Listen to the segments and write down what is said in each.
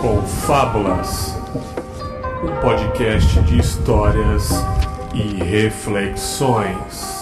Confábulas, um podcast de histórias e reflexões.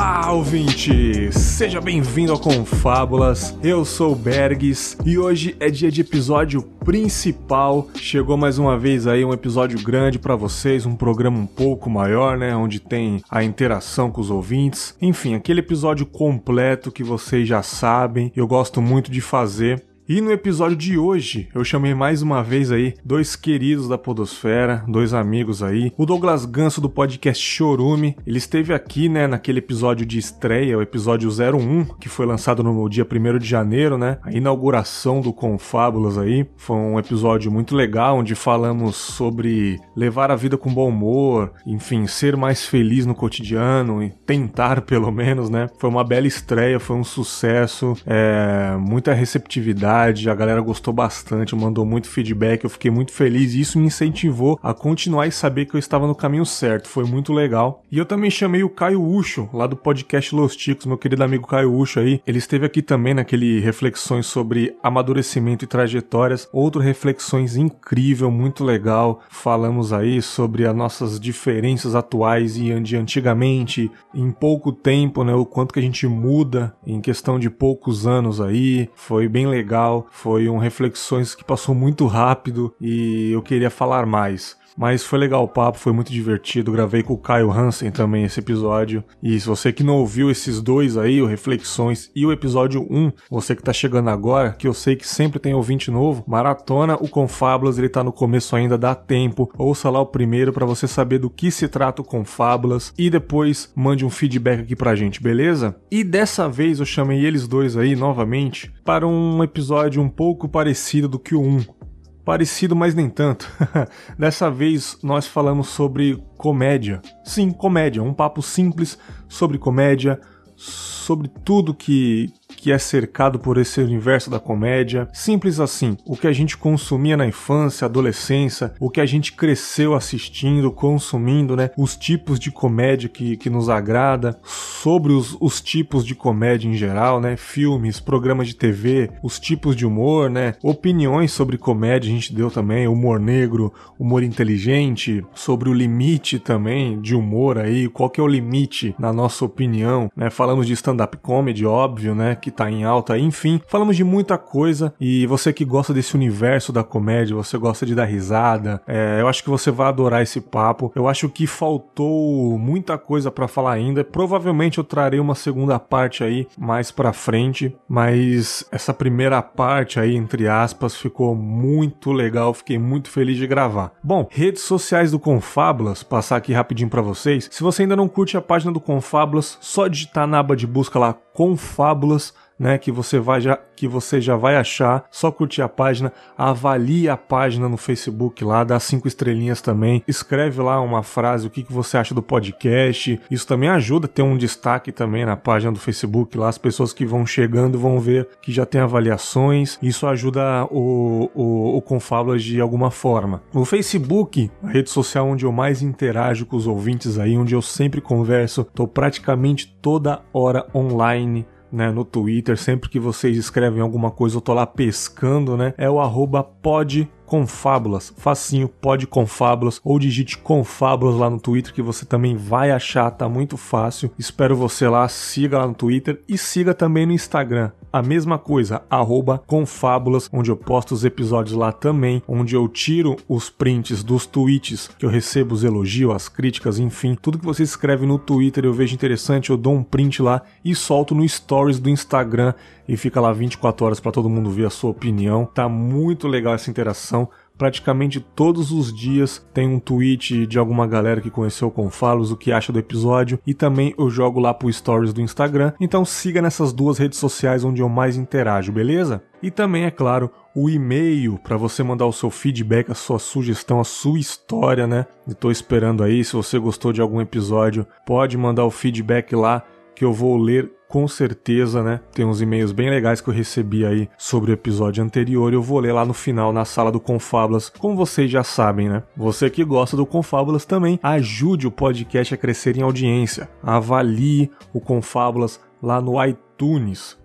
Olá, ouvinte! Seja bem-vindo ao Confábulas. Eu sou o Bergs e hoje é dia de episódio principal. Chegou mais uma vez aí um episódio grande para vocês, um programa um pouco maior, né, onde tem a interação com os ouvintes. Enfim, aquele episódio completo que vocês já sabem, eu gosto muito de fazer. E no episódio de hoje, eu chamei mais uma vez aí dois queridos da Podosfera, dois amigos aí. O Douglas Ganso do podcast Chorume, ele esteve aqui, né, naquele episódio de estreia, o episódio 01, que foi lançado no dia 1 de janeiro, né? A inauguração do Confábulas aí. Foi um episódio muito legal, onde falamos sobre levar a vida com bom humor, enfim, ser mais feliz no cotidiano e tentar pelo menos, né? Foi uma bela estreia, foi um sucesso, é, muita receptividade a galera gostou bastante, mandou muito feedback, eu fiquei muito feliz e isso me incentivou a continuar e saber que eu estava no caminho certo, foi muito legal. E eu também chamei o Caio Ucho, lá do podcast Los Ticos, meu querido amigo Caio Ucho aí, ele esteve aqui também naquele reflexões sobre amadurecimento e trajetórias, outro reflexões incrível, muito legal, falamos aí sobre as nossas diferenças atuais e de antigamente, em pouco tempo, né, o quanto que a gente muda em questão de poucos anos aí, foi bem legal legal, foi um reflexões que passou muito rápido e eu queria falar mais. Mas foi legal o papo, foi muito divertido. Gravei com o Caio Hansen também esse episódio. E se você que não ouviu esses dois aí, o Reflexões e o episódio 1, você que tá chegando agora, que eu sei que sempre tem ouvinte novo, maratona o Confábulas, ele tá no começo ainda, dá tempo. Ouça lá o primeiro para você saber do que se trata o Confábulas e depois mande um feedback aqui pra gente, beleza? E dessa vez eu chamei eles dois aí novamente para um episódio um pouco parecido do que o 1 Parecido, mas nem tanto. Dessa vez nós falamos sobre comédia. Sim, comédia. Um papo simples sobre comédia, sobre tudo que, que é cercado por esse universo da comédia. Simples assim, o que a gente consumia na infância, adolescência, o que a gente cresceu assistindo, consumindo, né? Os tipos de comédia que, que nos agrada, sobre os, os tipos de comédia em geral, né? Filmes, programas de TV, os tipos de humor, né? Opiniões sobre comédia a gente deu também, humor negro, humor inteligente, sobre o limite também de humor aí, qual que é o limite na nossa opinião, né? Falamos de stand-up comedy, óbvio, né? Que tá em alta, enfim, falamos de muita coisa e você que gosta desse universo da comédia, você gosta de dar risada, é, eu acho que você vai adorar esse papo. Eu acho que faltou muita coisa para falar ainda. Provavelmente eu trarei uma segunda parte aí mais para frente, mas essa primeira parte aí entre aspas ficou muito legal, fiquei muito feliz de gravar. Bom, redes sociais do Confábulas, passar aqui rapidinho para vocês. Se você ainda não curte a página do Confábulas, só digitar na aba de busca lá Confábulas né, que você vai já que você já vai achar, só curtir a página, avalie a página no Facebook lá, dá cinco estrelinhas também, escreve lá uma frase, o que, que você acha do podcast, isso também ajuda a ter um destaque também na página do Facebook lá, as pessoas que vão chegando vão ver que já tem avaliações, isso ajuda o, o, o Confábulas de alguma forma. O Facebook, a rede social onde eu mais interajo com os ouvintes aí, onde eu sempre converso, tô praticamente toda hora online né, no Twitter, sempre que vocês escrevem alguma coisa, eu tô lá pescando, né? É o arroba pod Confábulas, facinho, pode Confábulas ou digite Confábulas lá no Twitter que você também vai achar, tá muito fácil. Espero você lá, siga lá no Twitter e siga também no Instagram. A mesma coisa, arroba Confábulas, onde eu posto os episódios lá também, onde eu tiro os prints dos tweets que eu recebo, os elogios, as críticas, enfim, tudo que você escreve no Twitter eu vejo interessante, eu dou um print lá e solto no Stories do Instagram e fica lá 24 horas para todo mundo ver a sua opinião. Tá muito legal essa interação. Praticamente todos os dias tem um tweet de alguma galera que conheceu o Confalos, o que acha do episódio, e também eu jogo lá pro stories do Instagram. Então siga nessas duas redes sociais onde eu mais interajo, beleza? E também, é claro, o e-mail para você mandar o seu feedback, a sua sugestão, a sua história, né? Estou esperando aí. Se você gostou de algum episódio, pode mandar o feedback lá que eu vou ler com certeza, né? Tem uns e-mails bem legais que eu recebi aí sobre o episódio anterior. Eu vou ler lá no final, na sala do Confábulas, como vocês já sabem, né? Você que gosta do Confábulas também, ajude o podcast a crescer em audiência. Avalie o Confábulas lá no iTunes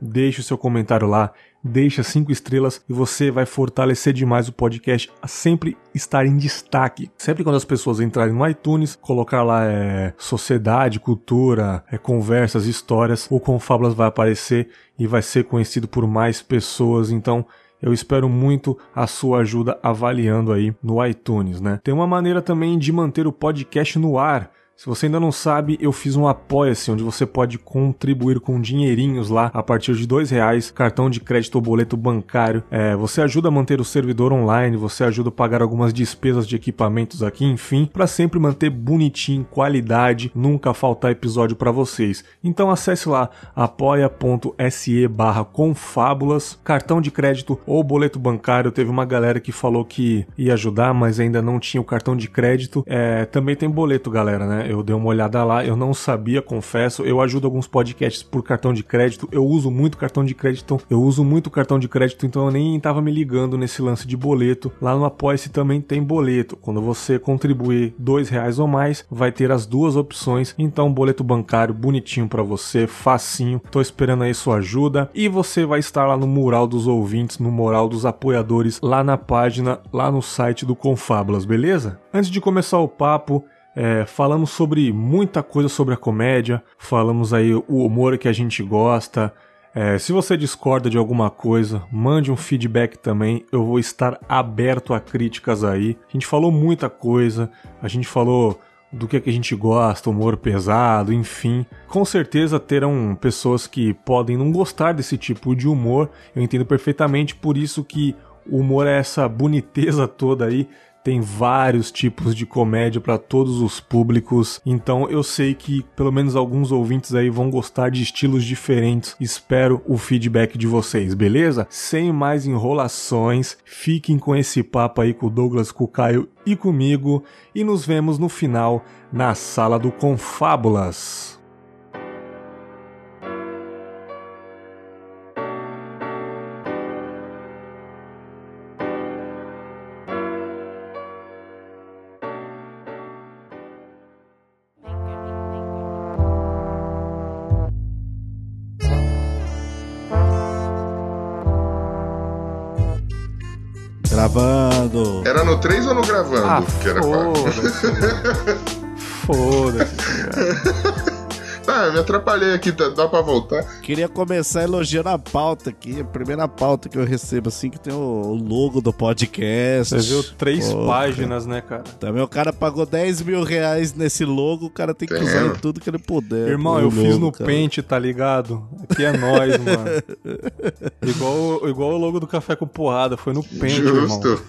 deixe o seu comentário lá, deixa cinco estrelas e você vai fortalecer demais o podcast a sempre estar em destaque. Sempre quando as pessoas entrarem no iTunes, colocar lá é, sociedade, cultura, é, conversas, histórias, o Confábulas vai aparecer e vai ser conhecido por mais pessoas. Então, eu espero muito a sua ajuda avaliando aí no iTunes, né? Tem uma maneira também de manter o podcast no ar. Se você ainda não sabe, eu fiz um apoia-se onde você pode contribuir com dinheirinhos lá a partir de dois reais, cartão de crédito ou boleto bancário. É, você ajuda a manter o servidor online, você ajuda a pagar algumas despesas de equipamentos aqui, enfim, para sempre manter bonitinho, qualidade, nunca faltar episódio para vocês. Então acesse lá apoia.se barra confábulas, cartão de crédito ou boleto bancário. Teve uma galera que falou que ia ajudar, mas ainda não tinha o cartão de crédito. É, também tem boleto, galera, né? Eu dei uma olhada lá, eu não sabia, confesso. Eu ajudo alguns podcasts por cartão de crédito. Eu uso muito cartão de crédito. Eu uso muito cartão de crédito, então eu nem tava me ligando nesse lance de boleto. Lá no Apoia-se também tem boleto. Quando você contribuir dois reais ou mais, vai ter as duas opções. Então, boleto bancário bonitinho para você, facinho. Tô esperando aí sua ajuda. E você vai estar lá no mural dos ouvintes, no mural dos apoiadores, lá na página, lá no site do Confábulas, beleza? Antes de começar o papo, é, falamos sobre muita coisa sobre a comédia, falamos aí o humor que a gente gosta. É, se você discorda de alguma coisa, mande um feedback também. Eu vou estar aberto a críticas aí. A gente falou muita coisa, a gente falou do que, é que a gente gosta, humor pesado, enfim. Com certeza terão pessoas que podem não gostar desse tipo de humor. Eu entendo perfeitamente, por isso que o humor é essa boniteza toda aí tem vários tipos de comédia para todos os públicos, então eu sei que pelo menos alguns ouvintes aí vão gostar de estilos diferentes. Espero o feedback de vocês, beleza? Sem mais enrolações, fiquem com esse papo aí com o Douglas, com o Caio e comigo e nos vemos no final na sala do Confábulas. Ou gravando? Ah, que era foda-se. Foda-se. Me atrapalhei aqui, tá- dá pra voltar? Queria começar elogiando a pauta aqui. A primeira pauta que eu recebo, assim, que tem o logo do podcast. Você viu três Pô, páginas, né, cara? Também o cara pagou 10 mil reais nesse logo, o cara tem que Tem. usar em tudo que ele puder. Irmão, eu fiz logo, no cara. Paint, tá ligado? Aqui é nós, mano. igual, igual o logo do Café com Porrada, foi no Paint, irmão. Justo.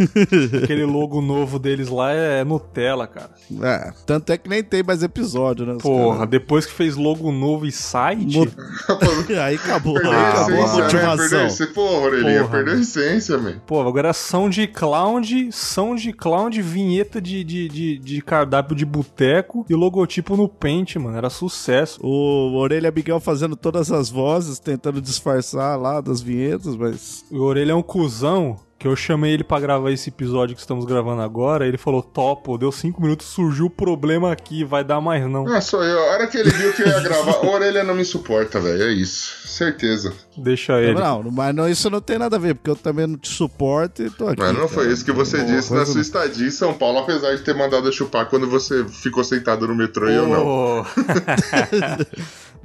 Aquele logo novo deles lá é Nutella, cara. É, tanto é que nem tem mais episódio, né? Porra, caras- depois que fez logo novo e site, Mo- Aí acabou, Perdeu aí a acabou a essência, né? Perdeu a motivação. essência. Porra, Orelhinha, Porra, perdeu a essência, man. pô, agora é SoundCloud, SoundCloud, vinheta de, de, de, de cardápio de boteco e logotipo no Paint, mano. Era sucesso. O Orelha Miguel fazendo todas as vozes, tentando disfarçar lá das vinhetas, mas. O Orelha é um cuzão que eu chamei ele pra gravar esse episódio que estamos gravando agora. Ele falou: Topo, deu cinco minutos, surgiu o problema aqui, vai dar mais não. Ah, sou eu. A hora que ele viu que eu ia gravar, a orelha não me suporta, velho. É isso. Certeza. Deixa ele. Não, mas não, isso não tem nada a ver, porque eu também não te suporto e tô aqui. Mas não cara. foi isso que você disse na sua estadia em São Paulo, apesar de ter mandado eu chupar quando você ficou sentado no metrô e eu não.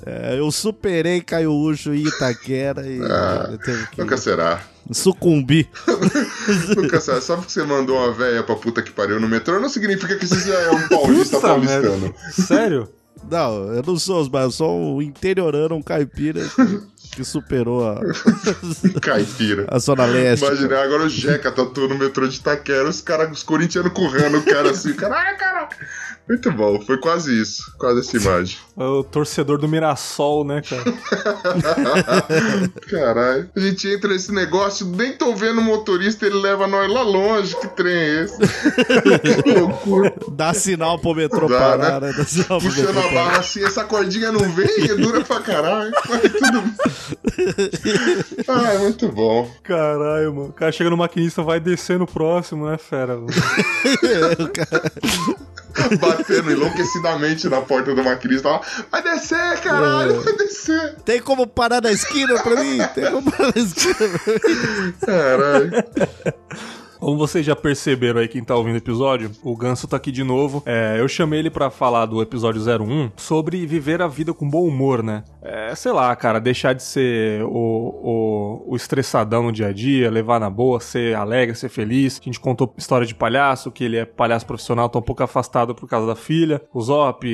É, eu superei Caio Ucho e Itaquera e Ah, eu teve que Nunca será. Sucumbir. Nunca será. Só porque você mandou uma véia pra puta que pariu no metrô, não significa que você já é um paulista Puta paulistano. merda. Sério? Não, eu não sou, mas eu sou um interiorano, um caipira que, que superou a, Caipira. a Zona Leste. Imagina, agora o Jeca tatuou no metrô de Itaquera, os caras, os corintianos correndo, o cara assim, caralho, cara. Muito bom, foi quase isso, quase essa imagem. É o torcedor do Mirassol, né, cara? Caralho. A gente entra nesse negócio, nem tô vendo o motorista, ele leva nós lá longe. Que trem é esse? que loucura. Dá sinal pro metrô Dá, parar, né? Dá sinal pro Puxando metrô a parar. barra assim, essa cordinha não vem, é dura pra caralho. Mas tudo Ah, é muito bom. Caralho, mano. O cara chega no maquinista, vai descer no próximo, né, fera? O cara- batendo enlouquecidamente na porta do maquinista lá. Vai descer, caralho, É. vai descer. Tem como parar na esquina pra mim? Tem como parar na esquina pra mim? Caralho. Como vocês já perceberam aí, quem tá ouvindo o episódio, o Ganso tá aqui de novo. É, eu chamei ele pra falar do episódio 01 sobre viver a vida com bom humor, né? É, sei lá, cara, deixar de ser o, o, o estressadão no dia a dia, levar na boa, ser alegre, ser feliz. A gente contou história de palhaço, que ele é palhaço profissional, tá um pouco afastado por causa da filha. O Zop,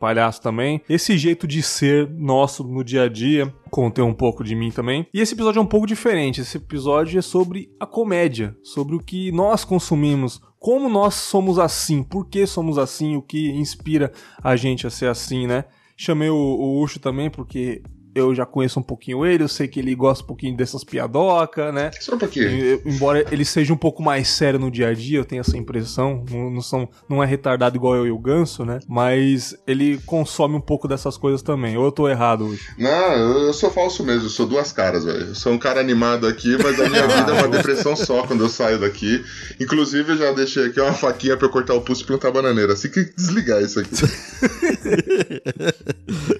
palhaço também. Esse jeito de ser nosso no dia a dia, contei um pouco de mim também. E esse episódio é um pouco diferente. Esse episódio é sobre a comédia, sobre o que nós consumimos, como nós somos assim, por que somos assim, o que inspira a gente a ser assim, né? Chamei o, o Ucho também porque eu já conheço um pouquinho ele, eu sei que ele gosta um pouquinho dessas piadocas, né? Só um pouquinho. E- Embora ele seja um pouco mais sério no dia a dia, eu tenho essa impressão. Não, não são, não é retardado igual eu e o Ganso, né? Mas ele consome um pouco dessas coisas também. Ou eu tô errado hoje? Não, eu sou falso mesmo, eu sou duas caras, velho. Eu sou um cara animado aqui, mas a minha vida é uma depressão só quando eu saio daqui. Inclusive, eu já deixei aqui uma faquinha pra eu cortar o pulso e plantar bananeira. Assim que desligar isso aqui.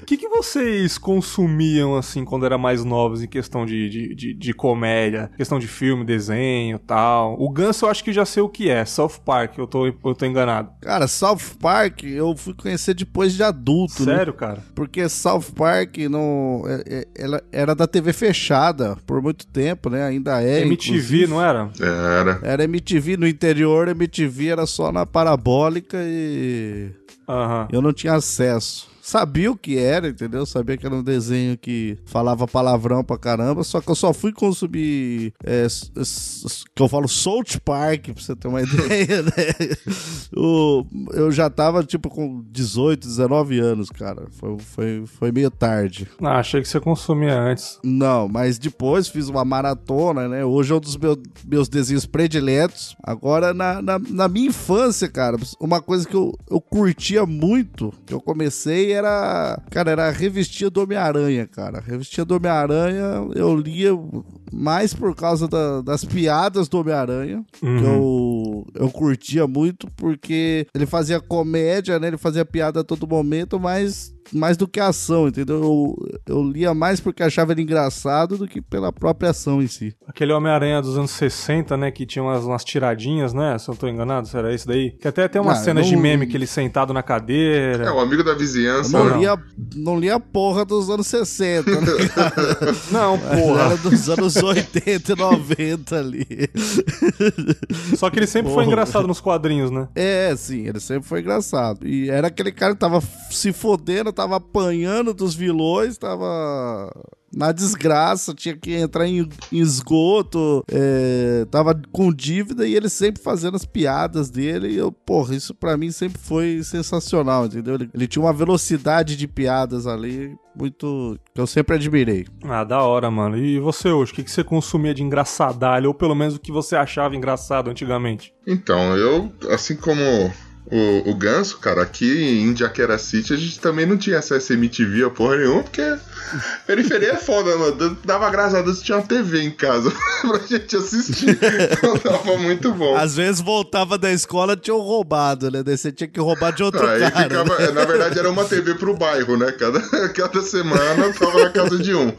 O que, que vocês consumiam, assim, quando era mais novos em questão de, de, de, de comédia, questão de filme, desenho tal? O Ganso eu acho que já sei o que é, South Park, eu tô, eu tô enganado. Cara, South Park eu fui conhecer depois de adulto, né? Sério, cara? Porque South Park não, é- é- ela era da TV fechada por muito tempo, né? Ainda é. MTV, inclusive. não era? Era. Era MTV no interior, MTV era só na parabólica e Aham. eu não tinha acesso. Sabia o que era, entendeu? Sabia que era um desenho que falava palavrão pra caramba, só que eu só fui consumir. é, que eu falo South Park, pra você ter uma ideia, né? O- eu já tava, tipo, com 18, 19 anos, cara. Foi, foi, foi meio tarde. Ah, achei que você consumia antes. Não, mas depois fiz uma maratona, né? Hoje é um dos meu- meus desenhos prediletos. Agora, na, na, na minha infância, cara, uma coisa que eu, eu curtia muito, que eu comecei, era. Cara, era a revistinha do Homem-Aranha, cara. A revistinha do Homem-Aranha eu lia mais por causa da- das piadas do Homem-Aranha, que Uhum. eu, eu curtia muito, porque ele fazia comédia, né? Ele fazia piada a todo momento, mas mais do que a ação, entendeu? Eu, eu lia mais porque achava ele engraçado do que pela própria ação em si. Aquele Homem-Aranha dos anos 60, né? Que tinha umas, umas tiradinhas, né? Se eu não tô enganado, será isso daí? Que até tem umas Ah, cenas de não- meme que ele sentado na É, cadeira. o amigo da Eu vizinhança. não, né? não. lia, não lia a porra dos anos 60, né? Não, porra. Era dos anos 80 e 90 ali. Só que ele sempre foi Porra. engraçado nos quadrinhos, né? É, sim, ele sempre foi engraçado. E era aquele cara que tava se fodendo, tava apanhando dos vilões, tava na desgraça, tinha que entrar em, em esgoto, é, tava com dívida e ele sempre fazendo as piadas dele. E eu, porra, isso pra mim sempre foi sensacional, entendeu? Ele, ele tinha uma velocidade de piadas ali muito. que eu sempre admirei. Ah, da hora, mano. E você hoje, o que, que você consumia de engraçadalho? Ou pelo menos o que você achava engraçado antigamente? Então, eu, assim como o, o Ganso, cara, aqui em Jaquera City a gente também não tinha acesso a MTV a porra nenhuma, porque periferia é foda, mano. Dava graças a Deus que tinha uma TV em casa pra gente assistir. Então tava muito bom. Às vezes voltava da escola tinham roubado, né? Daí você tinha que roubar de outro Aí cara. ficava, né? na verdade era uma TV pro bairro, né? Cada, cada semana tava na casa de um.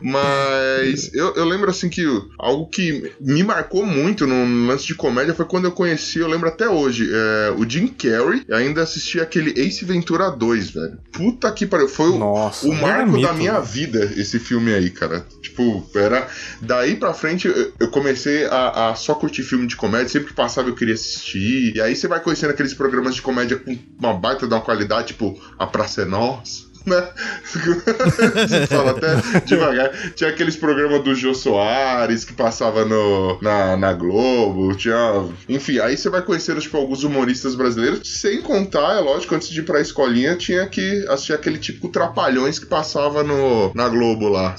Mas eu, eu lembro assim que algo que me marcou muito no lance de comédia foi quando eu conheci, eu lembro até hoje, é, o Jim Carrey e ainda assisti aquele Ace Ventura 2, velho. Puta que pariu, foi o, Nossa, o marco mito, da minha né? vida esse filme aí, cara. Tipo, era. Daí pra frente eu, eu comecei a, a só curtir filme de comédia. Sempre que passava eu queria assistir. E aí você vai conhecendo aqueles programas de comédia com uma baita de uma qualidade, tipo A Praça é Nossa. Né? Você fala até devagar. Tinha aqueles programas do Jô Soares que passava no, na, na Globo. Tinha. Enfim, aí você vai conhecendo tipo, alguns humoristas brasileiros. Sem contar, é lógico, antes de ir pra escolinha, tinha que assistir aquele típico Trapalhões que passava no, na Globo lá.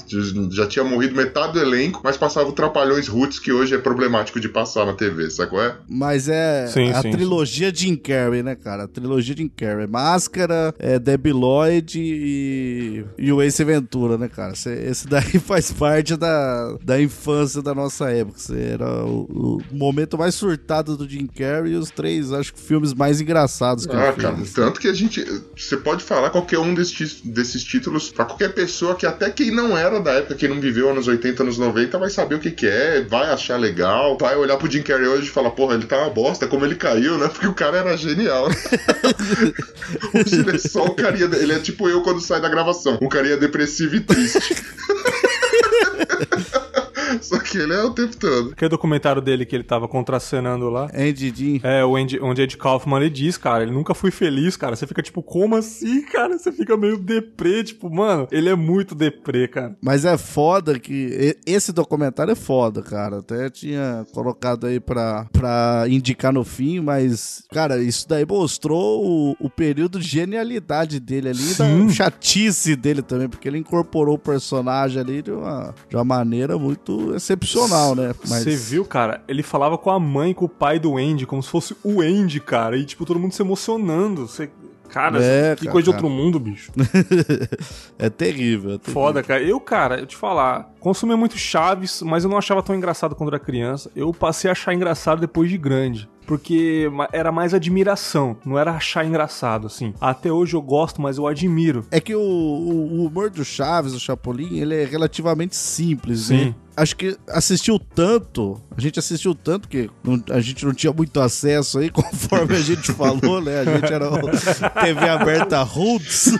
Já tinha morrido metade do elenco, mas passava o Trapalhões Roots, que hoje é problemático de passar na TV, sabe qual é? Mas é Sim, a sim, trilogia Jim Carrey, né, cara? A trilogia Jim Carrey. Máscara, é, Debbie Lloyd e, e o Ace Ventura, né, cara? Cê- Esse daí faz parte da, da infância da nossa época. Cê era o, o momento mais surtado do Jim Carrey e os três, acho que, filmes mais engraçados que Ah, ele cara, tanto que a gente. Você pode falar qualquer um desses, desses títulos pra qualquer pessoa que até quem não era da época, quem não viveu anos 80, anos 90, vai saber o que, que é, vai achar legal, vai olhar pro Jim Carrey hoje e falar, porra, ele tá uma bosta, como ele caiu, né? Porque o cara era genial. né? hoje ele é só o carinha. Ele é tipo eu quando sai da gravação, um carinha depressivo e triste. Só que ele é o tempo todo. Aquele documentário dele que ele tava contracenando lá. Andy Jim. É, o Andy, onde Ed Kaufman ele diz, cara, ele nunca foi feliz, cara. Você fica tipo, como assim, cara? Você fica meio deprê, tipo, mano, ele é muito deprê, cara. Mas é foda que. Esse documentário é foda, cara. Até tinha colocado aí pra, pra indicar no fim, mas, cara, isso daí mostrou o, o período de genialidade dele ali, Sim. da chatice dele também, porque ele incorporou o personagem ali de uma, de uma maneira muito excepcional, né? Mas Você viu, cara? Ele falava com a mãe, e com o pai do Andy, como se fosse o Andy, cara. E, tipo, todo mundo se emocionando. Você... Cara, É, que cara, coisa de cara. outro mundo, bicho. é terrível. É terrível. Foda, cara. Eu, cara, eu te falar, consumia muito Chaves, mas eu não achava tão engraçado quando era criança. Eu passei a achar engraçado depois de grande. Porque era mais admiração, não era achar engraçado, assim. Até hoje eu gosto, mas eu admiro. É que o, o- o humor do Chaves, do Chapolin, ele é relativamente simples, Sim. né? Acho que assistiu tanto, a gente assistiu tanto que não- a gente não tinha muito acesso aí, conforme a gente falou, né? A gente era TV aberta Roots,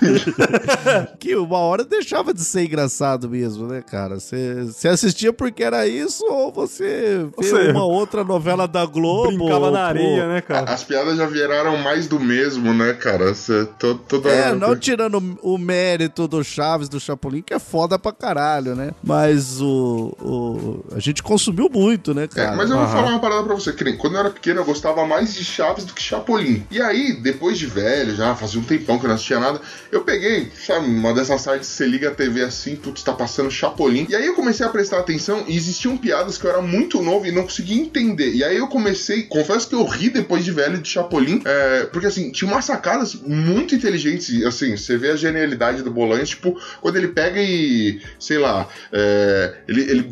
que uma hora deixava de ser engraçado mesmo, né, cara? Você assistia porque era isso ou você vê Você uma outra novela da Globo? Brincava ou, na pô, areia, né, cara? As piadas já viraram mais do mesmo, né, cara? Cê, to, toda É, não tirando o mérito do Chaves, do Chapolin, que é foda pra caralho, né? Mas o, o- a gente consumiu muito, né, É, cara? mas eu vou Aham. falar uma parada pra você, que nem quando eu era pequeno eu gostava mais de Chaves do que Chapolin. E aí, depois de velho, já fazia um tempão que eu não assistia nada, eu peguei, sabe, uma dessas tardes você liga a TV assim, putz, tá passando Chapolin. E aí eu comecei a prestar atenção e existiam piadas que eu era muito novo e não conseguia entender. E aí eu comecei, confesso que eu ri depois de velho de Chapolin, é, porque assim, tinha umas sacadas muito inteligentes, e, assim, você vê a genialidade do Bolanhos, tipo, quando ele pega e, sei lá, é, ele, ele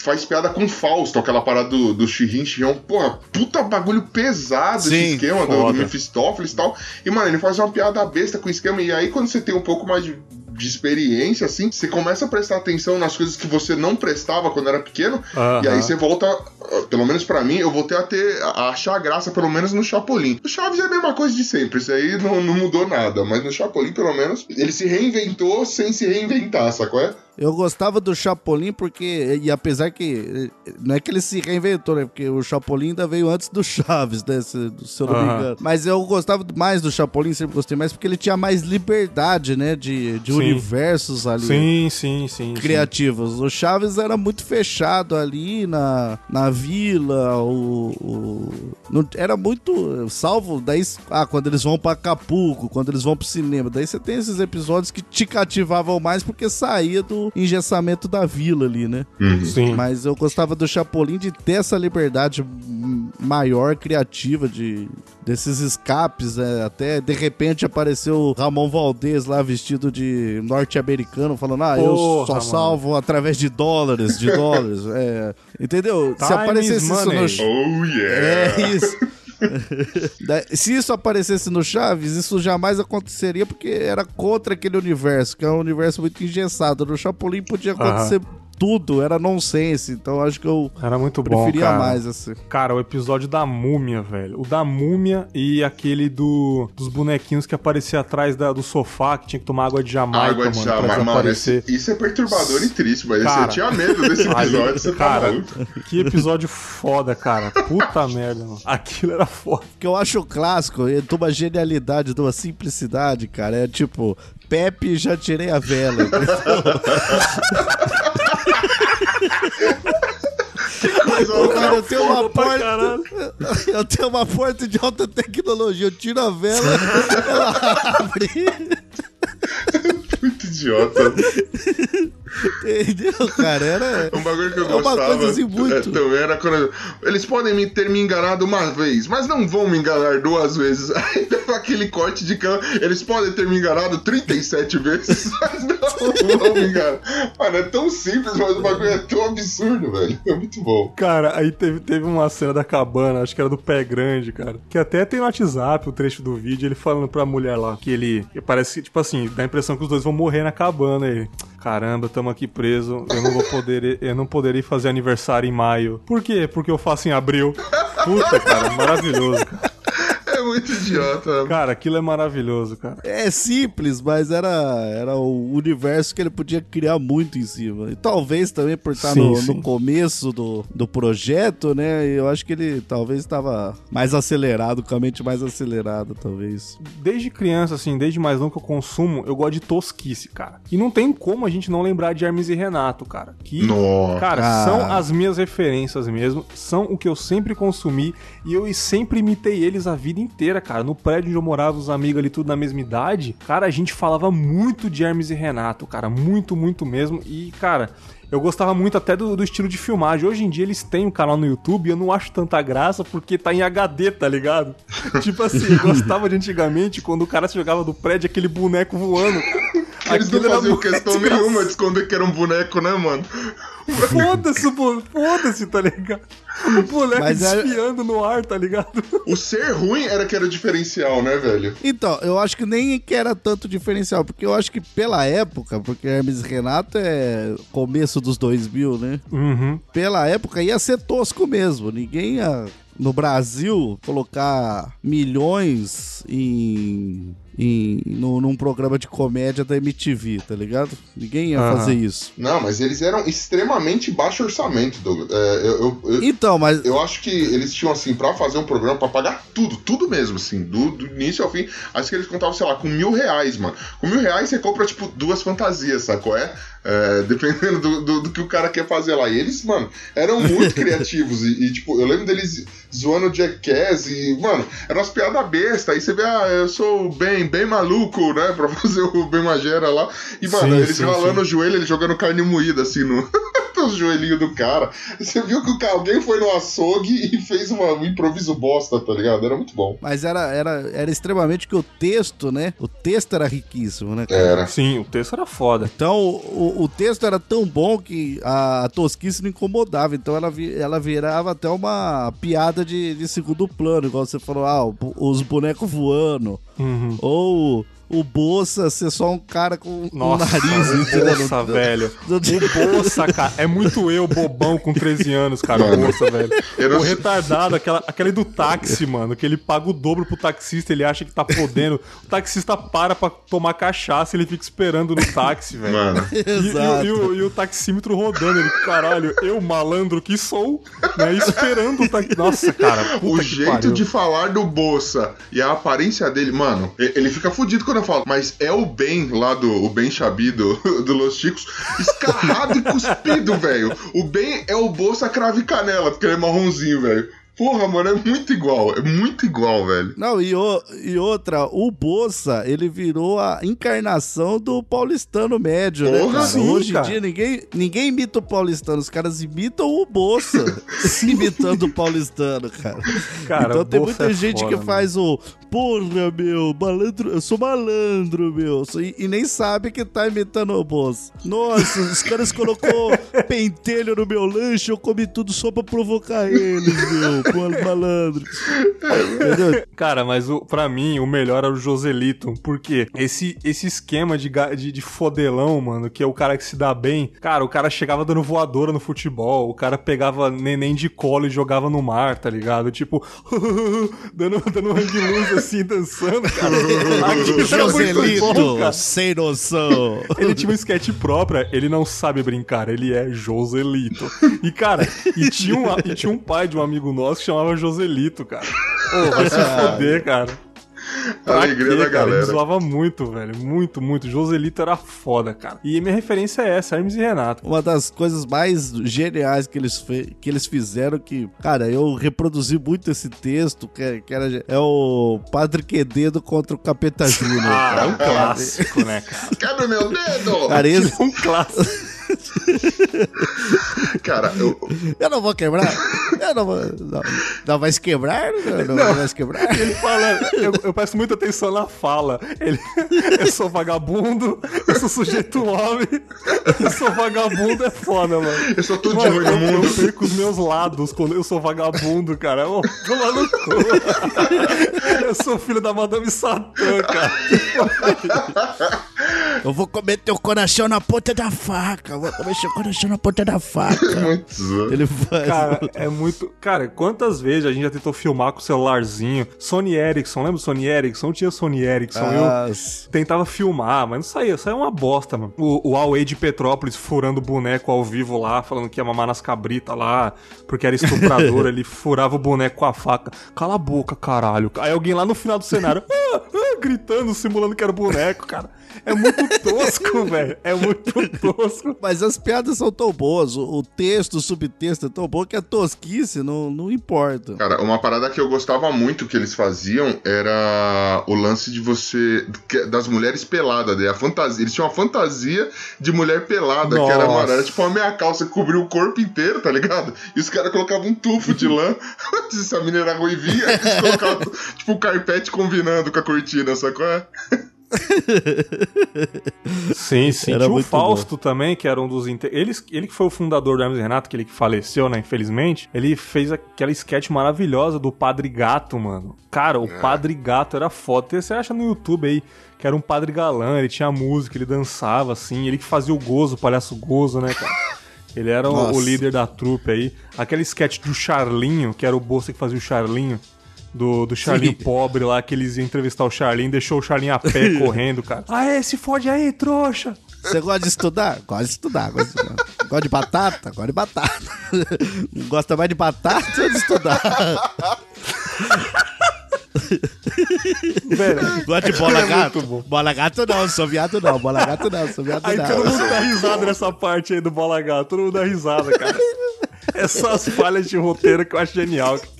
faz piada com Fausto, aquela parada do, do Shirin Shion. Porra, puta bagulho pesado Sim, esse esquema do, foda. do Mephistófeles e tal. E, mano, ele faz uma piada besta com o esquema. E aí, quando você tem um pouco mais de, de experiência, assim, você começa a prestar atenção nas coisas que você não prestava quando era pequeno. Aham. E aí você volta, ah, pelo menos pra mim, eu voltei a ter a achar graça, pelo menos no Chapolin. O Chaves é a mesma coisa de sempre, isso aí não, não mudou nada. Mas no Chapolin, pelo menos, ele se reinventou sem se reinventar, sacou? É? Eu gostava do Chapolin porque, e apesar que, não é que ele se reinventou, né? Porque o Chapolin ainda veio antes do Chaves, né? Se, se eu não me Aham. engano. Mas eu gostava mais do Chapolin, sempre gostei mais, porque ele tinha mais liberdade, né? De, de Sim. universos ali. Sim, sim, sim. sim. criativos. O Chaves era muito fechado ali na, na vila, o, o- não, era muito salvo daí ah, quando eles vão pra Acapulco, quando eles vão pro cinema. Daí você tem esses episódios que te cativavam mais porque saía do engessamento da vila ali, né? Sim. Mas eu gostava do Chapolin de ter essa liberdade maior, criativa, de desses escapes, né? Até de repente apareceu o Ramon Valdez lá vestido de norte-americano, falando: Ah, eu Porra, só mano. salvo através de dólares, de dólares. É, entendeu? Se Time aparecesse is isso no. Oh, yeah! É isso. Se isso aparecesse no Chaves, isso jamais aconteceria porque era contra aquele universo, que é um universo muito engessado. No Chapolin podia acontecer tudo, era nonsense. Então acho que eu Era muito bom, preferia cara. mais assim. Cara, o episódio da múmia, velho. O da múmia e aquele do dos bonequinhos que aparecia atrás da- do sofá, que tinha que tomar água de Jamaica, Água de mano, pra chamar, mano, esse- isso é perturbador e triste, mas Cara, você tinha medo desse episódio, Ali- você tá cara, maluco. que episódio foda, cara. Puta merda, mano. Aquilo era foda. que eu acho clássico, é de uma genialidade, de uma simplicidade, cara. É tipo, Pepe, já tirei a vela. Cara, eu tenho uma porta. Eu tenho uma porta de alta tecnologia. Eu tiro a vela, ela abre. muito idiota. Entendeu, cara? Era. Um bagulho que eu É uma gostava coisa assim, muito- também era quando. Eles podem me- ter me enganado uma vez, mas não vão me enganar duas vezes. Aí dava aquele corte de câmera. Eles podem ter me enganado 37 vezes, mas não vão me enganar. Mano, é tão simples, mas o bagulho é tão absurdo, velho. É muito bom. Cara, aí teve, teve uma cena da cabana, acho que era do pé grande, cara. Que até tem no WhatsApp o trecho do vídeo, ele falando pra mulher lá que ele. que parece, tipo assim, dá a impressão que os dois vão morrer na cabana. Ele. Caramba, tamo aqui preso. Eu não vou poder. Eu não poderei fazer aniversário em maio. Por quê? Porque eu faço em abril. Puta, cara, maravilhoso, cara. Muito idiota. Cara, aquilo é maravilhoso, cara. É simples, mas era, era o universo que ele podia criar muito em cima. E talvez também por estar Sim, no, sim. no começo do, do projeto, né? Eu acho que ele talvez estava mais acelerado, com a mente mais acelerada, talvez. Desde criança, assim, desde mais novo que eu consumo, eu gosto de tosquice, cara. E não tem como a gente não lembrar de Hermes e Renato, cara. Que, Nossa. cara, Ah. são as minhas referências mesmo, são o que eu sempre consumi e eu sempre imitei eles a vida inteira, cara. No prédio onde eu morava, os amigos ali tudo na mesma idade, cara, a gente falava muito de Hermes e Renato, cara, muito, muito mesmo. E, cara, eu gostava muito até do, do estilo de filmagem. Hoje em dia eles têm um canal no YouTube e eu não acho tanta graça porque tá em HD, tá ligado? tipo assim, eu gostava de antigamente quando o cara se jogava do prédio aquele boneco voando. Eles não Aquilo era faziam questão nenhuma de esconder que era um boneco, né, mano? Foda-se, foda-se, tá ligado? O boneco Mas era- desfiando no ar, tá ligado? O ser ruim era que era diferencial, né, velho? Então, eu acho que nem que era tanto diferencial, porque eu acho que pela época, porque Hermes e Renato é começo dos 2000, né? Uhum. Pela época ia ser tosco mesmo. Ninguém ia, no Brasil, colocar milhões em, em no, num programa de comédia da MTV, tá ligado? Ninguém ia fazer isso. Não, mas eles eram extremamente baixo orçamento, Douglas. É, eu, eu, eu, Então, mas eu acho que eles tinham, assim, pra fazer um programa, pra pagar tudo, tudo mesmo, assim, do, do início ao fim. Acho que eles contavam, sei lá, com mil reais, mano. Com mil reais você compra, tipo, duas fantasias, sacou? É? É, dependendo do, do, do que o cara quer fazer lá. E eles, mano, eram muito criativos. E, e, tipo, eu lembro deles zoando o Jackass e, mano, eram umas piadas bestas. Aí você vê, ah, eu sou bem, bem maluco, né? Pra fazer o bem magera lá. E, mano, Sim, eles sim, ralando sim. o joelho, ele jogando carne moída, assim, no. os joelhinhos do cara. Você viu que o cara, alguém foi no açougue e fez uma- um improviso bosta, tá ligado? Era muito bom. Mas era, era, era extremamente que o texto, né? O texto era riquíssimo, né? cara? Era. Sim, o texto era foda. Então, o, o texto era tão bom que a, tosquice não incomodava. Então, ela, vi- ela virava até uma piada de, de segundo plano. Igual você falou, ah, os bonecos voando. Uhum. Ou o Bolsa ser só um cara com Nossa, um nariz. o? Bolsa, velho. O Bolsa, cara. É muito eu, bobão, com 13 anos, cara. O Mano, Bolsa, velho. não O retardado, aquela, aquele do táxi, mano. Que ele paga o dobro pro taxista, ele acha que tá podendo. O taxista para pra tomar cachaça e ele fica esperando no táxi, velho. Mano. E, e o- Exato. e o, e o taxímetro rodando, ele, caralho, eu malandro que sou, né, esperando o táxi. Nossa, cara, puta O que jeito pariu. de falar do Bolsa e a aparência dele, mano, e- ele fica fudido quando eu falo, mas é o Ben lá do o Ben Chabi do, do Los Chicos, escarrado e cuspido, velho. O Ben é o Bolsa crave canela, porque ele é marronzinho, velho. Porra, mano, é muito igual, é muito igual, velho. Não, e, o- e outra, o Bolsa, ele virou a encarnação do paulistano médio, né, Porra, cara? sim, Hoje cara. em dia, ninguém, ninguém imita o paulistano, os caras imitam o Bolsa imitando o paulistano, cara. Cara, então tem muita é gente foda, que faz o porra, meu, malandro, eu sou malandro, meu, e, e nem sabe que tá imitando o Bolsa. Nossa, os caras colocou pentelho no meu lanche, eu comi tudo só pra provocar eles, meu, malandro. Entendeu? Cara, mas o, pra mim, o melhor era o Joselito. Porque esse, esse esquema de, de, de fodelão, mano, que é o cara que se dá bem. Cara, o cara chegava dando voadora no futebol. O cara pegava neném de colo e jogava no mar, tá ligado? Tipo, dando, dando hang loose assim, dançando, cara. Bom, Joselito, cara. sem noção. Ele tinha um sketch próprio, ele não sabe brincar, ele é Joselito. E, cara, e tinha, um, e tinha um pai de um amigo nosso que chamava Joselito, cara. Ô, vai se foder, cara. Pra Alegria quê, da cara? Ele galera. zoava muito, velho. Muito, muito. Joselito era foda, cara. E minha referência é essa, Hermes e Renato. Uma das coisas mais geniais que eles, fe- que eles fizeram, que, cara, eu reproduzi muito esse texto, que, é- que era, é o Padre Quededo contra o Capeta Júnior. Ah, é um clássico, né, cara? Quebra meu dedo! Cara, esse, Um clássico. Cara, eu, Eu não vou quebrar. Eu não vou. Não, não vai se quebrar? Não, não, vai se quebrar? Ele fala, eu, eu presto muita atenção na fala. Ele, eu sou vagabundo, eu sou sujeito homem, eu sou vagabundo, é foda, mano. eu sou tudo de Mano, ruim eu, no mundo. eu perco os meus lados quando eu sou vagabundo, cara. Ô, toma no cu. Eu sou filho da Madame Satã, cara. Eu vou comer teu coração na ponta da faca. Comer seu coração na ponta da faca. Ele faz. Cara, é muito. Cara, quantas vezes a gente já tentou filmar com o celularzinho? Sony Ericsson, lembra Sony Ericsson? Não tinha Sony Ericsson. Eu Nossa. tentava filmar, mas não saía. Saía uma bosta, mano. O, o Huawei de Petrópolis furando o boneco ao vivo lá, falando que ia mamar nas cabritas lá, porque era estuprador. ele furava o boneco com a faca. Cala a boca, caralho. Aí alguém lá no final do cenário, ah, ah, gritando, simulando que era o boneco, cara. É muito tosco, velho. É muito tosco. Mas as piadas são tão boas, o, o texto, o subtexto é tão bom que a tosquice não, não importa. Cara, uma parada que eu gostava muito que eles faziam era o lance de você. das mulheres peladas, né? A fantasia. Eles tinham uma fantasia de mulher pelada, que era, Nossa. mano, era tipo uma meia calça que cobria o corpo inteiro, tá ligado? E os caras colocavam um tufo de lã. Se a menina era ruivinha, eles colocavam tipo um carpete combinando com a cortina, sacou? É? Sim, sim. Era Tinha o Fausto também, que era um dos. inte- Ele, ele que foi o fundador do Hermes e Renato, aquele que faleceu, né? Infelizmente. Ele fez aquela sketch maravilhosa do Padre Gato, mano. Cara, o Padre Gato era foda. Você acha no YouTube aí que era um padre galã, ele tinha música, ele dançava assim. Ele que fazia o gozo, o palhaço gozo, né, cara? Ele era o, o líder da trupe aí. Aquela sketch do Charlinho, que era o Bolsa que fazia o Charlinho. Do, do Charlinho Sim. pobre lá, que eles iam entrevistar o Charlinho, deixou o Charlinho a pé correndo, cara. Aê, se fode aí, trouxa! Você gosta de estudar? Gosta de estudar. Gosta de, gosta de batata? Gosta de batata. Gosta mais de batata ou de estudar? Velho, Gosta de bola É gato? Bola gato não, sou viado não. Bola gato não, sou viado aí não. todo mundo dá risada nessa parte aí do Bola Gato, todo mundo dá risada, cara. É só as falhas de roteiro que eu acho genial. Cara,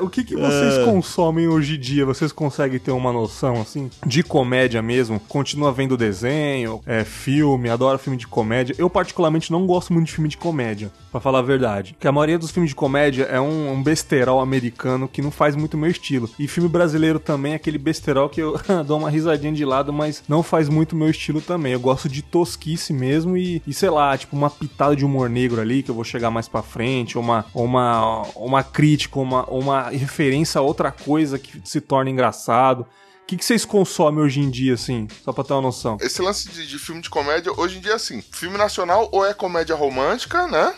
o que, que vocês consomem hoje em dia? Vocês conseguem ter uma noção, assim, de comédia mesmo? Continua vendo desenho, é, filme, adoro filme de comédia. Eu, particularmente, não gosto muito de filme de comédia, pra falar a verdade. Porque a maioria dos filmes de comédia é um, um besterol americano que não faz muito o meu estilo. E filme brasileiro também é aquele besterol que eu dou uma risadinha de lado, mas não faz muito o meu estilo também. Eu gosto de tosquice mesmo e, e, sei lá, tipo, uma pitada de humor negro ali, que eu vou chegar mais pra frente, ou uma, ou uma, uma crítica, uma, ou uma referência a outra coisa que se torna engraçado. O que, que vocês consomem hoje em dia, assim? Só pra ter uma noção. Esse lance de, de filme de comédia, hoje em dia, assim, filme nacional ou é comédia romântica, né?